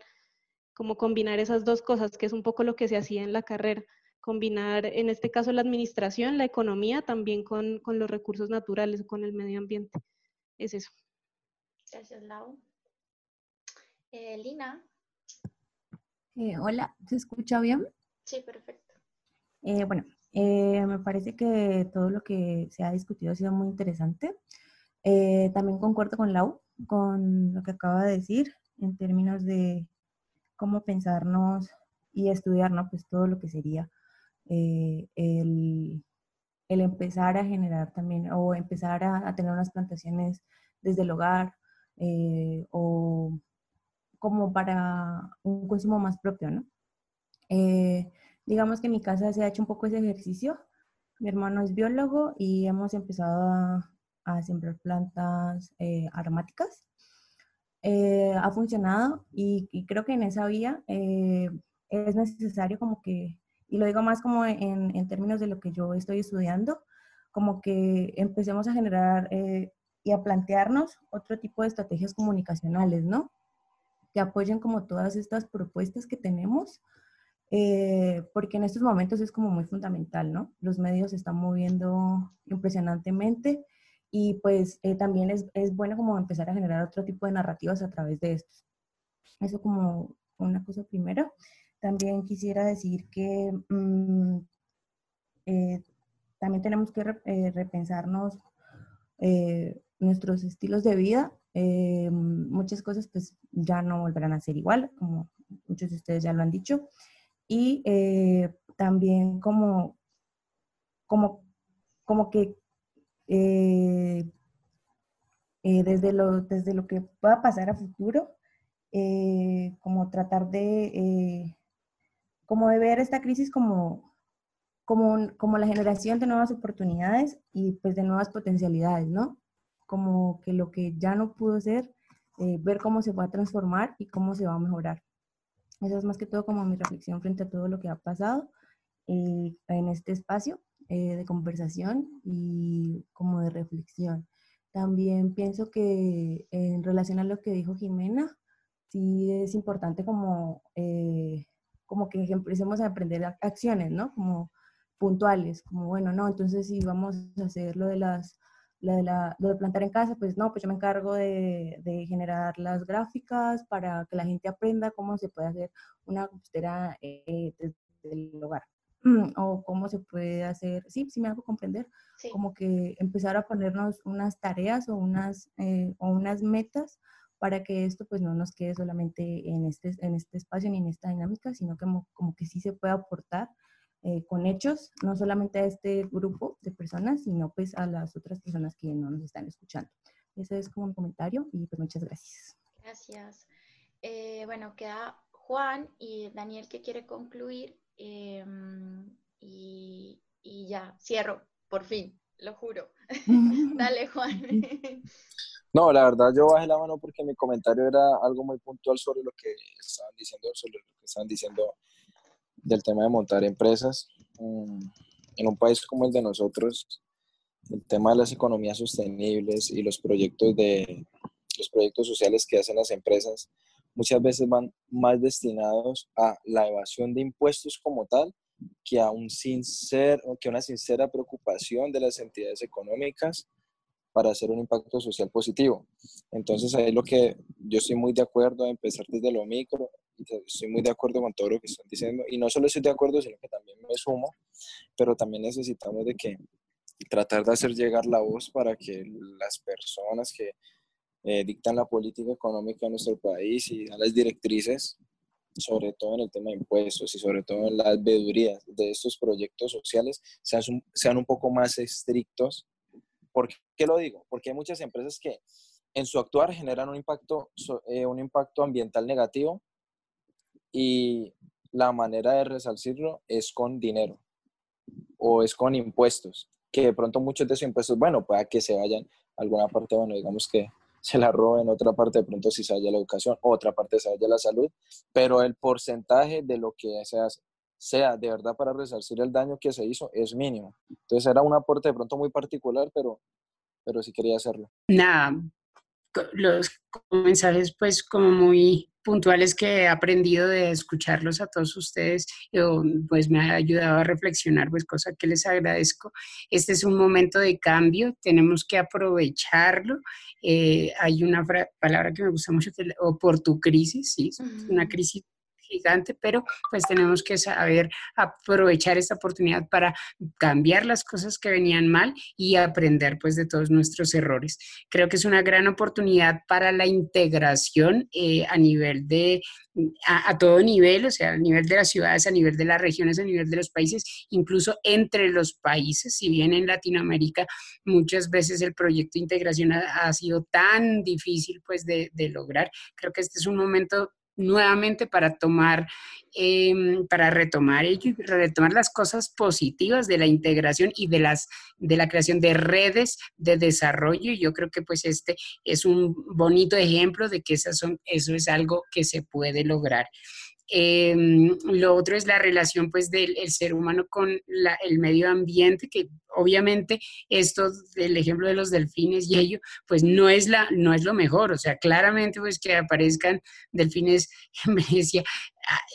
Como combinar esas dos cosas, que es un poco lo que se hacía en la carrera. Combinar, en este caso, la administración, la economía, también con, con los recursos naturales, con el medio ambiente. Es eso. Gracias, Lau. Eh, Lina. Eh, hola, ¿se escucha bien? Sí, perfecto. Eh, bueno, Eh, me parece que todo lo que se ha discutido ha sido muy interesante. Eh, también concuerdo con Lau, con lo que acaba de decir en términos de cómo pensarnos y estudiarnos pues todo lo que sería eh, el, el, empezar a generar también o empezar a tener unas plantaciones desde el hogar o como para un consumo más propio, ¿no? Digamos que en mi casa se ha hecho un poco ese ejercicio. Mi hermano es biólogo y hemos empezado a, a sembrar plantas eh, aromáticas. Eh, ha funcionado y, creo que en esa vía eh, es necesario como que, y lo digo más como en, en, términos de lo que yo estoy estudiando, como que empecemos a generar y a plantearnos otro tipo de estrategias comunicacionales, ¿no? Que apoyen como todas estas propuestas que tenemos eh, porque en estos momentos es como muy fundamental, ¿no? Los medios se están moviendo impresionantemente y pues eh, también es, es, bueno como empezar a generar otro tipo de narrativas a través de estos. Eso como una cosa primera. También quisiera decir que mm, eh, también tenemos que repensarnos nuestros estilos de vida. muchas cosas pues ya no volverán a ser igual, como muchos de ustedes ya lo han dicho y eh, también como, como, como que eh, eh, desde, lo, desde lo que pueda pasar a futuro, como tratar de, como de ver esta crisis como, como, como la generación de nuevas oportunidades y pues de nuevas potencialidades, ¿no? Como que lo que ya no pudo ser, ver cómo se va a transformar y cómo se va a mejorar. Esa es más que todo como mi reflexión frente a todo lo que ha pasado eh, en este espacio eh, de conversación y como de reflexión. También pienso que en relación a lo que dijo Jimena, sí es importante como, eh, como que empecemos a aprender acciones, ¿no? Como puntuales, como bueno, no, entonces si vamos a hacer lo de las lo de, la, lo de plantar en casa, pues no, pues yo me encargo de, de, generar las gráficas para que la gente aprenda cómo se puede hacer una compostera eh, desde el hogar. [clears throat] O cómo se puede hacer, sí, sí me hago comprender, como que empezar a ponernos unas tareas o unas, eh, o unas metas para que esto pues no nos quede solamente en este, en este espacio ni en esta dinámica, sino que como, como que sí se pueda aportar eh, con hechos, no solamente a este grupo de personas, sino pues a las otras personas que no nos están escuchando. Ese es como un comentario y pues muchas gracias. Gracias. Eh, bueno, queda Juan y Daniel que quiere concluir em, y, y ya, cierro, por fin, lo juro. [laughs] Dale, Juan. No, la verdad yo bajé la mano porque mi comentario era algo muy puntual sobre lo que estaban diciendo, sobre lo que estaban diciendo del tema de montar empresas. Mm, en un país como el de nosotros, el tema de las economías sostenibles y los proyectos, de, los proyectos sociales que hacen las empresas muchas veces van más destinados a la evasión de impuestos como tal que a, un sincer, que una sincera preocupación de las entidades económicas para hacer un impacto social positivo. Entonces ahí lo que yo estoy muy de acuerdo a empezar desde lo micro, estoy muy de acuerdo con todo lo que están diciendo y no solo estoy de acuerdo, sino que también me sumo, pero también necesitamos de que tratar de hacer llegar la voz para que las personas que eh, dictan la política económica de nuestro país y las directrices, sobre todo en el tema de impuestos y sobre todo en las veedurías de estos proyectos sociales, sean sean un poco más estrictos. ¿Por qué lo digo? Porque hay muchas empresas que en su actuar generan un impacto, eh, un impacto ambiental negativo y la manera de resarcirlo es con dinero o es con impuestos, que de pronto muchos de esos impuestos, bueno, pueda que se vayan a alguna parte, bueno, digamos que [laughs] se la roben, otra parte de pronto si se vaya la educación, otra parte se vaya la salud, pero el porcentaje de lo que se hace, sea de verdad para resarcir el daño que se hizo, es mínimo. Entonces era un aporte de pronto muy particular, pero, pero sí quería hacerlo. Nada, los mensajes pues como muy puntuales que he aprendido de escucharlos a todos ustedes, pues me ha ayudado a reflexionar, pues cosa que les agradezco. Este es un momento de cambio, tenemos que aprovecharlo. Eh, hay una palabra que me gusta mucho, que, o por tu crisis, sí, una crisis gigante, pero pues tenemos que saber aprovechar esta oportunidad para cambiar las cosas que venían mal y aprender pues de todos nuestros errores. Creo que es una gran oportunidad para la integración eh, a nivel de, a, todo nivel, o sea, a nivel de las ciudades, a nivel de las regiones, a nivel de los países, incluso entre los países. Si bien en Latinoamérica muchas veces el proyecto de integración ha, sido tan difícil pues de, de lograr, creo que este es un momento nuevamente para tomar, em, para retomar retomar las cosas positivas de la integración y de, las, de la creación de redes de desarrollo. Yo creo que pues este es un bonito ejemplo de que esas son, eso es algo que se puede lograr. Em, lo otro es la relación pues del ser humano con el medio ambiente, que obviamente esto del ejemplo de los delfines y ello, pues no es, la, no es lo mejor, o sea, claramente pues que aparezcan delfines [laughs] en Venecia,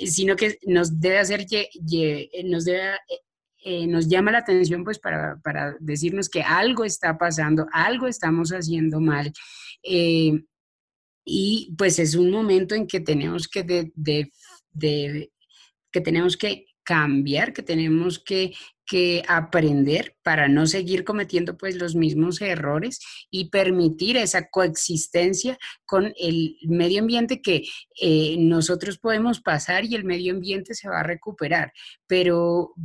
sino que nos debe hacer, nos debe eh, nos llama la atención pues para, para, decirnos que algo está pasando, algo estamos haciendo mal. Eh, y pues es un momento en que tenemos que de, que tenemos que cambiar, que tenemos que, que, aprender para no seguir cometiendo pues los mismos errores y permitir esa coexistencia con el medio ambiente que eh, nosotros podemos pasar y el medio ambiente se va a recuperar. Pero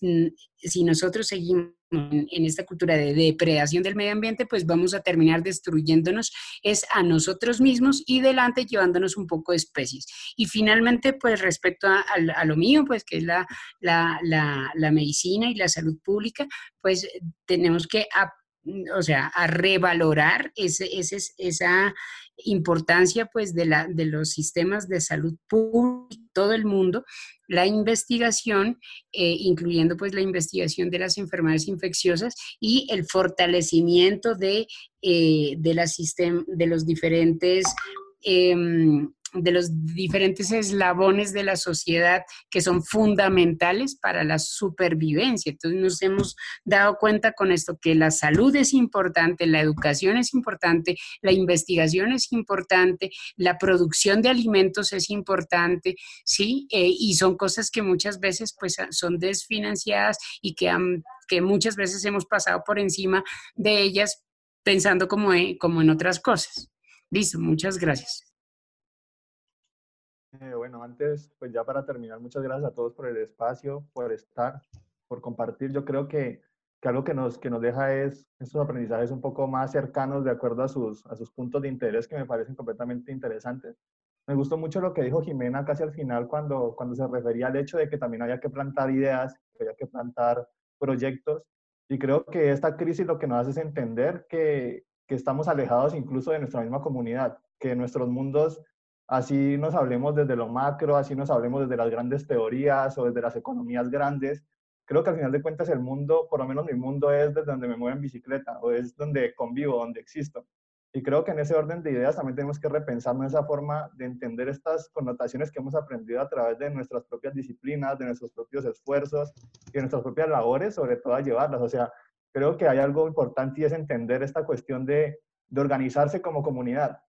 mm, si nosotros seguimos en esta cultura de depredación del medio ambiente, pues vamos a terminar destruyéndonos es a nosotros mismos y delante llevándonos un poco de especies. Y finalmente, pues respecto a, lo mío, pues que es la, la, medicina y la salud pública, pues tenemos que o sea, a revalorar ese, ese, esa importancia pues de, la, de los sistemas de salud pública todo el mundo, la investigación, eh, incluyendo pues la investigación de las enfermedades infecciosas y el fortalecimiento de, eh, de, los diferentes em, de los diferentes eslabones de la sociedad que son fundamentales para la supervivencia. Entonces nos hemos dado cuenta con esto que la salud es importante, la educación es importante, la investigación es importante, la producción de alimentos es importante, ¿sí? Eh, y son cosas que muchas veces pues son desfinanciadas y que, muchas veces hemos pasado por encima de ellas pensando como como en otras cosas. Listo, muchas gracias. Eh, bueno, antes, pues ya para terminar, muchas gracias a todos por el espacio, por estar, por compartir. Yo creo que, que algo que nos, que nos deja es estos aprendizajes un poco más cercanos de acuerdo a sus, a sus puntos de interés que me parecen completamente interesantes. Me gustó mucho lo que dijo Jimena casi al final cuando, cuando se refería al hecho de que también había que plantar ideas, que había que plantar proyectos. Y creo que esta crisis lo que nos hace es entender que, que estamos alejados incluso de nuestra misma comunidad, que nuestros mundos así nos hablemos desde lo macro, así nos hablemos desde las grandes teorías o desde las economías grandes. Creo que al final de cuentas el mundo, por lo menos mi mundo es desde donde me muevo en bicicleta o es donde convivo, donde existo. Y creo que en ese orden de ideas también tenemos que repensarnos esa forma de entender estas connotaciones que hemos aprendido a través de nuestras propias disciplinas, de nuestros propios esfuerzos y de nuestras propias labores, sobre todo a llevarlas. O sea, creo que hay algo importante y es entender esta cuestión de, de organizarse como comunidad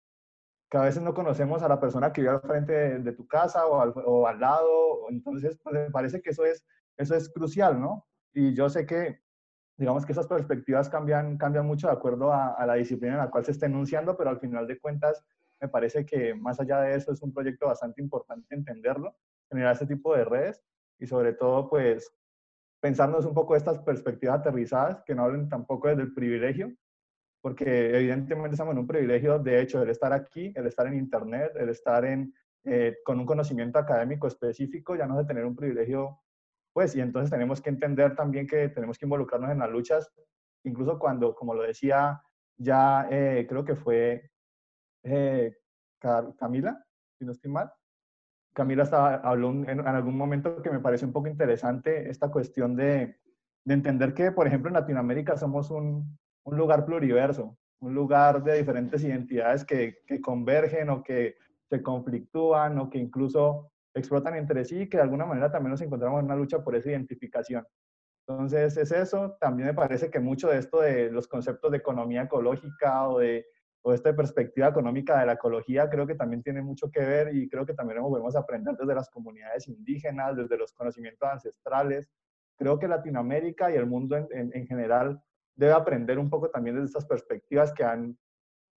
que a veces no conocemos a la persona que vive al frente de, tu casa o al, o al, lado, entonces pues, me parece que eso es, eso es crucial, ¿no? Y yo sé que, digamos que esas perspectivas cambian, cambian mucho de acuerdo a, a la disciplina en la cual se está enunciando, pero al final de cuentas me parece que más allá de eso es un proyecto bastante importante entenderlo, generar este tipo de redes y sobre todo pues pensarnos un poco estas perspectivas aterrizadas que no hablen tampoco desde el privilegio, porque evidentemente estamos en un privilegio, de hecho, el estar aquí, el estar en Internet, el estar en, eh, con un conocimiento académico específico, ya no es de tener un privilegio, pues, y entonces tenemos que entender también que tenemos que involucrarnos en las luchas, incluso cuando, como lo decía ya, eh, creo que fue eh, Camila, si no estoy mal, Camila estaba, habló en, algún momento que me parece un poco interesante esta cuestión de, de entender que, por ejemplo, en Latinoamérica somos un, un lugar pluriverso, un lugar de diferentes identidades que, que convergen o que se conflictúan o que incluso explotan entre sí y que de alguna manera también nos encontramos en una lucha por esa identificación. Entonces es eso, también me parece que mucho de esto de los conceptos de economía ecológica o de o esta perspectiva económica de la ecología creo que también tiene mucho que ver y creo que también podemos aprender desde las comunidades indígenas, desde los conocimientos ancestrales. Creo que Latinoamérica y el mundo en, en, general debe aprender un poco también de estas perspectivas que han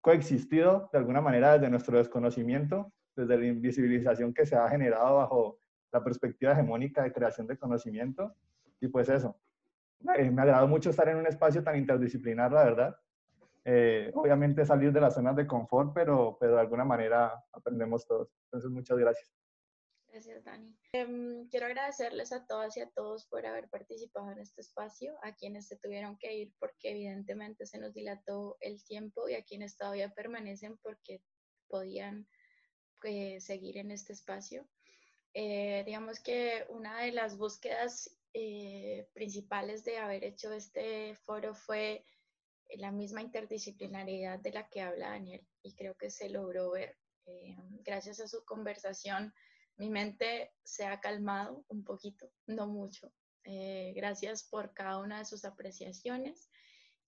coexistido de alguna manera desde nuestro desconocimiento, desde la invisibilización que se ha generado bajo la perspectiva hegemónica de creación de conocimiento. Y pues eso, eh, me ha agradado mucho estar en un espacio tan interdisciplinar, la verdad. Eh, obviamente salir de las zonas de confort, pero, pero de alguna manera aprendemos todos. Entonces, muchas gracias. Gracias, Dani. Em, quiero agradecerles a todas y a todos por haber participado en este espacio, a quienes se tuvieron que ir porque evidentemente se nos dilató el tiempo y a quienes todavía permanecen porque podían eh, seguir en este espacio. Eh, digamos que una de las búsquedas principales de haber hecho este foro fue la misma interdisciplinariedad de la que habla Daniel y creo que se logró ver. Eh, gracias a su conversación, mi mente se ha calmado un poquito, no mucho. Eh, gracias por cada una de sus apreciaciones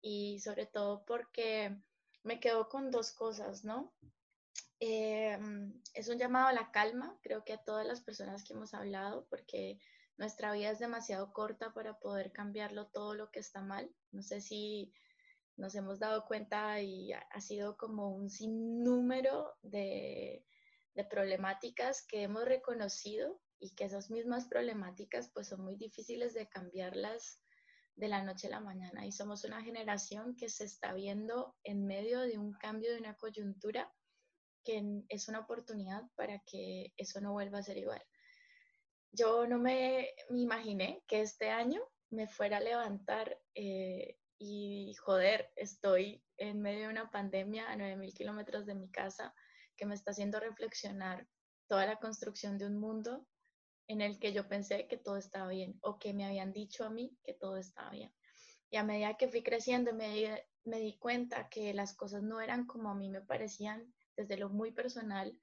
y sobre todo porque me quedo con dos cosas, ¿no? Eh, es un llamado a la calma, creo que a todas las personas que hemos hablado, porque nuestra vida es demasiado corta para poder cambiarlo todo lo que está mal. No sé si nos hemos dado cuenta y ha sido como un sinnúmero de, de problemáticas que hemos reconocido y que esas mismas problemáticas pues son muy difíciles de cambiarlas de la noche a la mañana y somos una generación que se está viendo en medio de un cambio de una coyuntura que es una oportunidad para que eso no vuelva a ser igual. Yo no me, imaginé que este año me fuera a levantar eh, y joder, estoy en medio de una pandemia a 9.000 kilómetros de mi casa que me está haciendo reflexionar toda la construcción de un mundo en el que yo pensé que todo estaba bien o que me habían dicho a mí que todo estaba bien. Y a medida que fui creciendo me di, me di cuenta que las cosas no eran como a mí me parecían desde lo muy personal.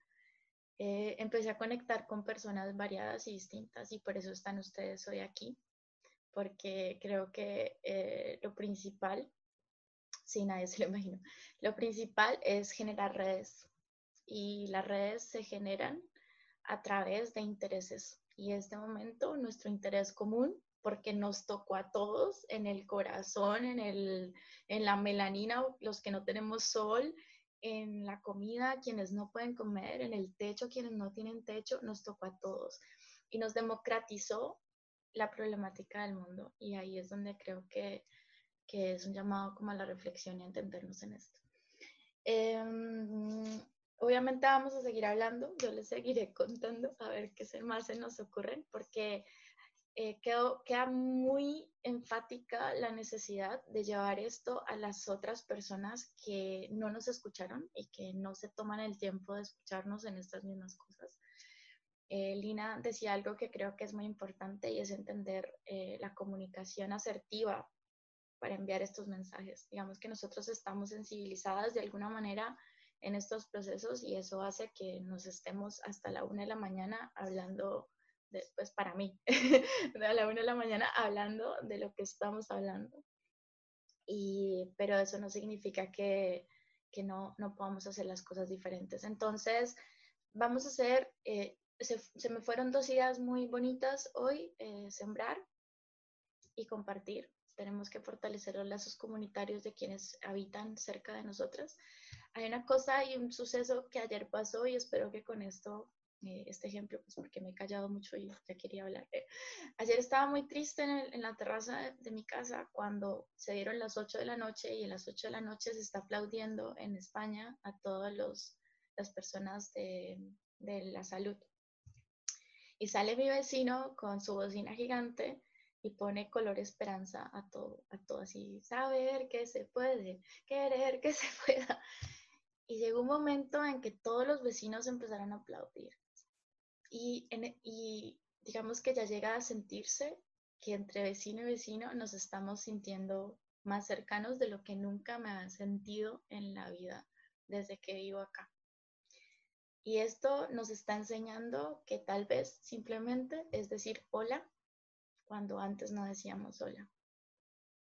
Eh, empecé a conectar con personas variadas y distintas y por eso están ustedes hoy aquí porque creo que eh, lo principal, si nadie se lo imagina, lo principal es generar redes y las redes se generan a través de intereses y en este momento nuestro interés común porque nos tocó a todos en el corazón, en, el, en la melanina, los que no tenemos sol, en la comida, quienes no pueden comer, en el techo, quienes no tienen techo, nos tocó a todos. Y nos democratizó la problemática del mundo y ahí es donde creo que, que es un llamado como a la reflexión y entendernos en esto. Em, obviamente vamos a seguir hablando, yo les seguiré [laughs] contando a ver qué más se nos ocurren, porque eh, queda muy enfática la necesidad de llevar esto a las otras personas que no nos escucharon y que no se toman el tiempo de escucharnos en estas mismas cosas. Eh, Lina decía algo que creo que es muy importante y es entender eh, la comunicación asertiva para enviar estos mensajes. Digamos que nosotros estamos sensibilizadas de alguna manera en estos procesos y eso hace que nos estemos hasta la una de la mañana hablando, de, pues para mí, [laughs] a la una de la mañana hablando de lo que estamos hablando. Y, pero eso no significa que, que no, no podamos hacer las cosas diferentes. Entonces, vamos a hacer eh, se, me fueron dos ideas muy bonitas hoy, eh, sembrar y compartir. Tenemos que fortalecer los lazos comunitarios de quienes habitan cerca de nosotras. Hay una cosa y un suceso que ayer pasó y espero que con esto, eh, este ejemplo, pues porque me he callado mucho y ya quería hablar. [laughs] Ayer estaba muy triste en, la terraza de, mi casa cuando se dieron las 8 de la noche y a las 8 de la noche se está aplaudiendo en España a todas las personas de, de la salud. Y sale mi vecino con su bocina gigante y pone color esperanza a todo, a todo así, saber que se puede, querer que se pueda. [laughs] Y llegó un momento en que todos los vecinos empezaron a aplaudir. Y, y digamos que ya llega a sentirse que entre vecino y vecino nos estamos sintiendo más cercanos de lo que nunca me han sentido en la vida desde que vivo acá. Y esto nos está enseñando que tal vez simplemente es decir hola cuando antes no decíamos hola.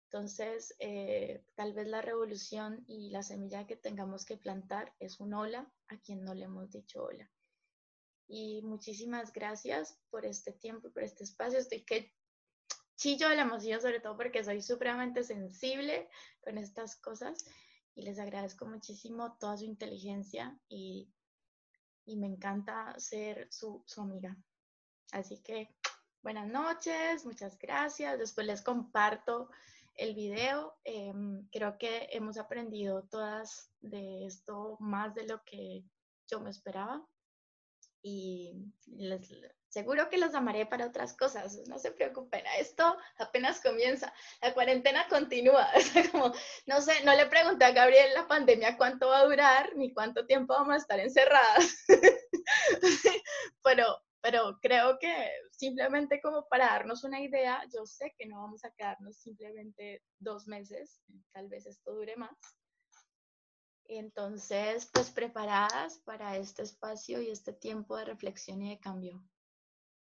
Entonces, eh, tal vez la revolución y la semilla que tengamos que plantar es un hola a quien no le hemos dicho hola. Y muchísimas gracias por este tiempo, por este espacio. Estoy que chillo de la emoción, sobre todo porque soy supremamente sensible con estas cosas y les agradezco muchísimo toda su inteligencia y, y me encanta ser su, su amiga. Así que buenas noches, muchas gracias. Después les comparto el video. Em, creo que hemos aprendido todas de esto más de lo que yo me esperaba y les, seguro que los amaré para otras cosas, no se preocupen, esto apenas comienza, la cuarentena continúa, [laughs] como, no sé, no le pregunté a Gabriel la pandemia cuánto va a durar ni cuánto tiempo vamos a estar encerradas, [laughs] pero pero creo que simplemente como para darnos una idea, yo sé que no vamos a quedarnos simplemente dos meses, tal vez esto dure más. Entonces, pues preparadas para este espacio y este tiempo de reflexión y de cambio.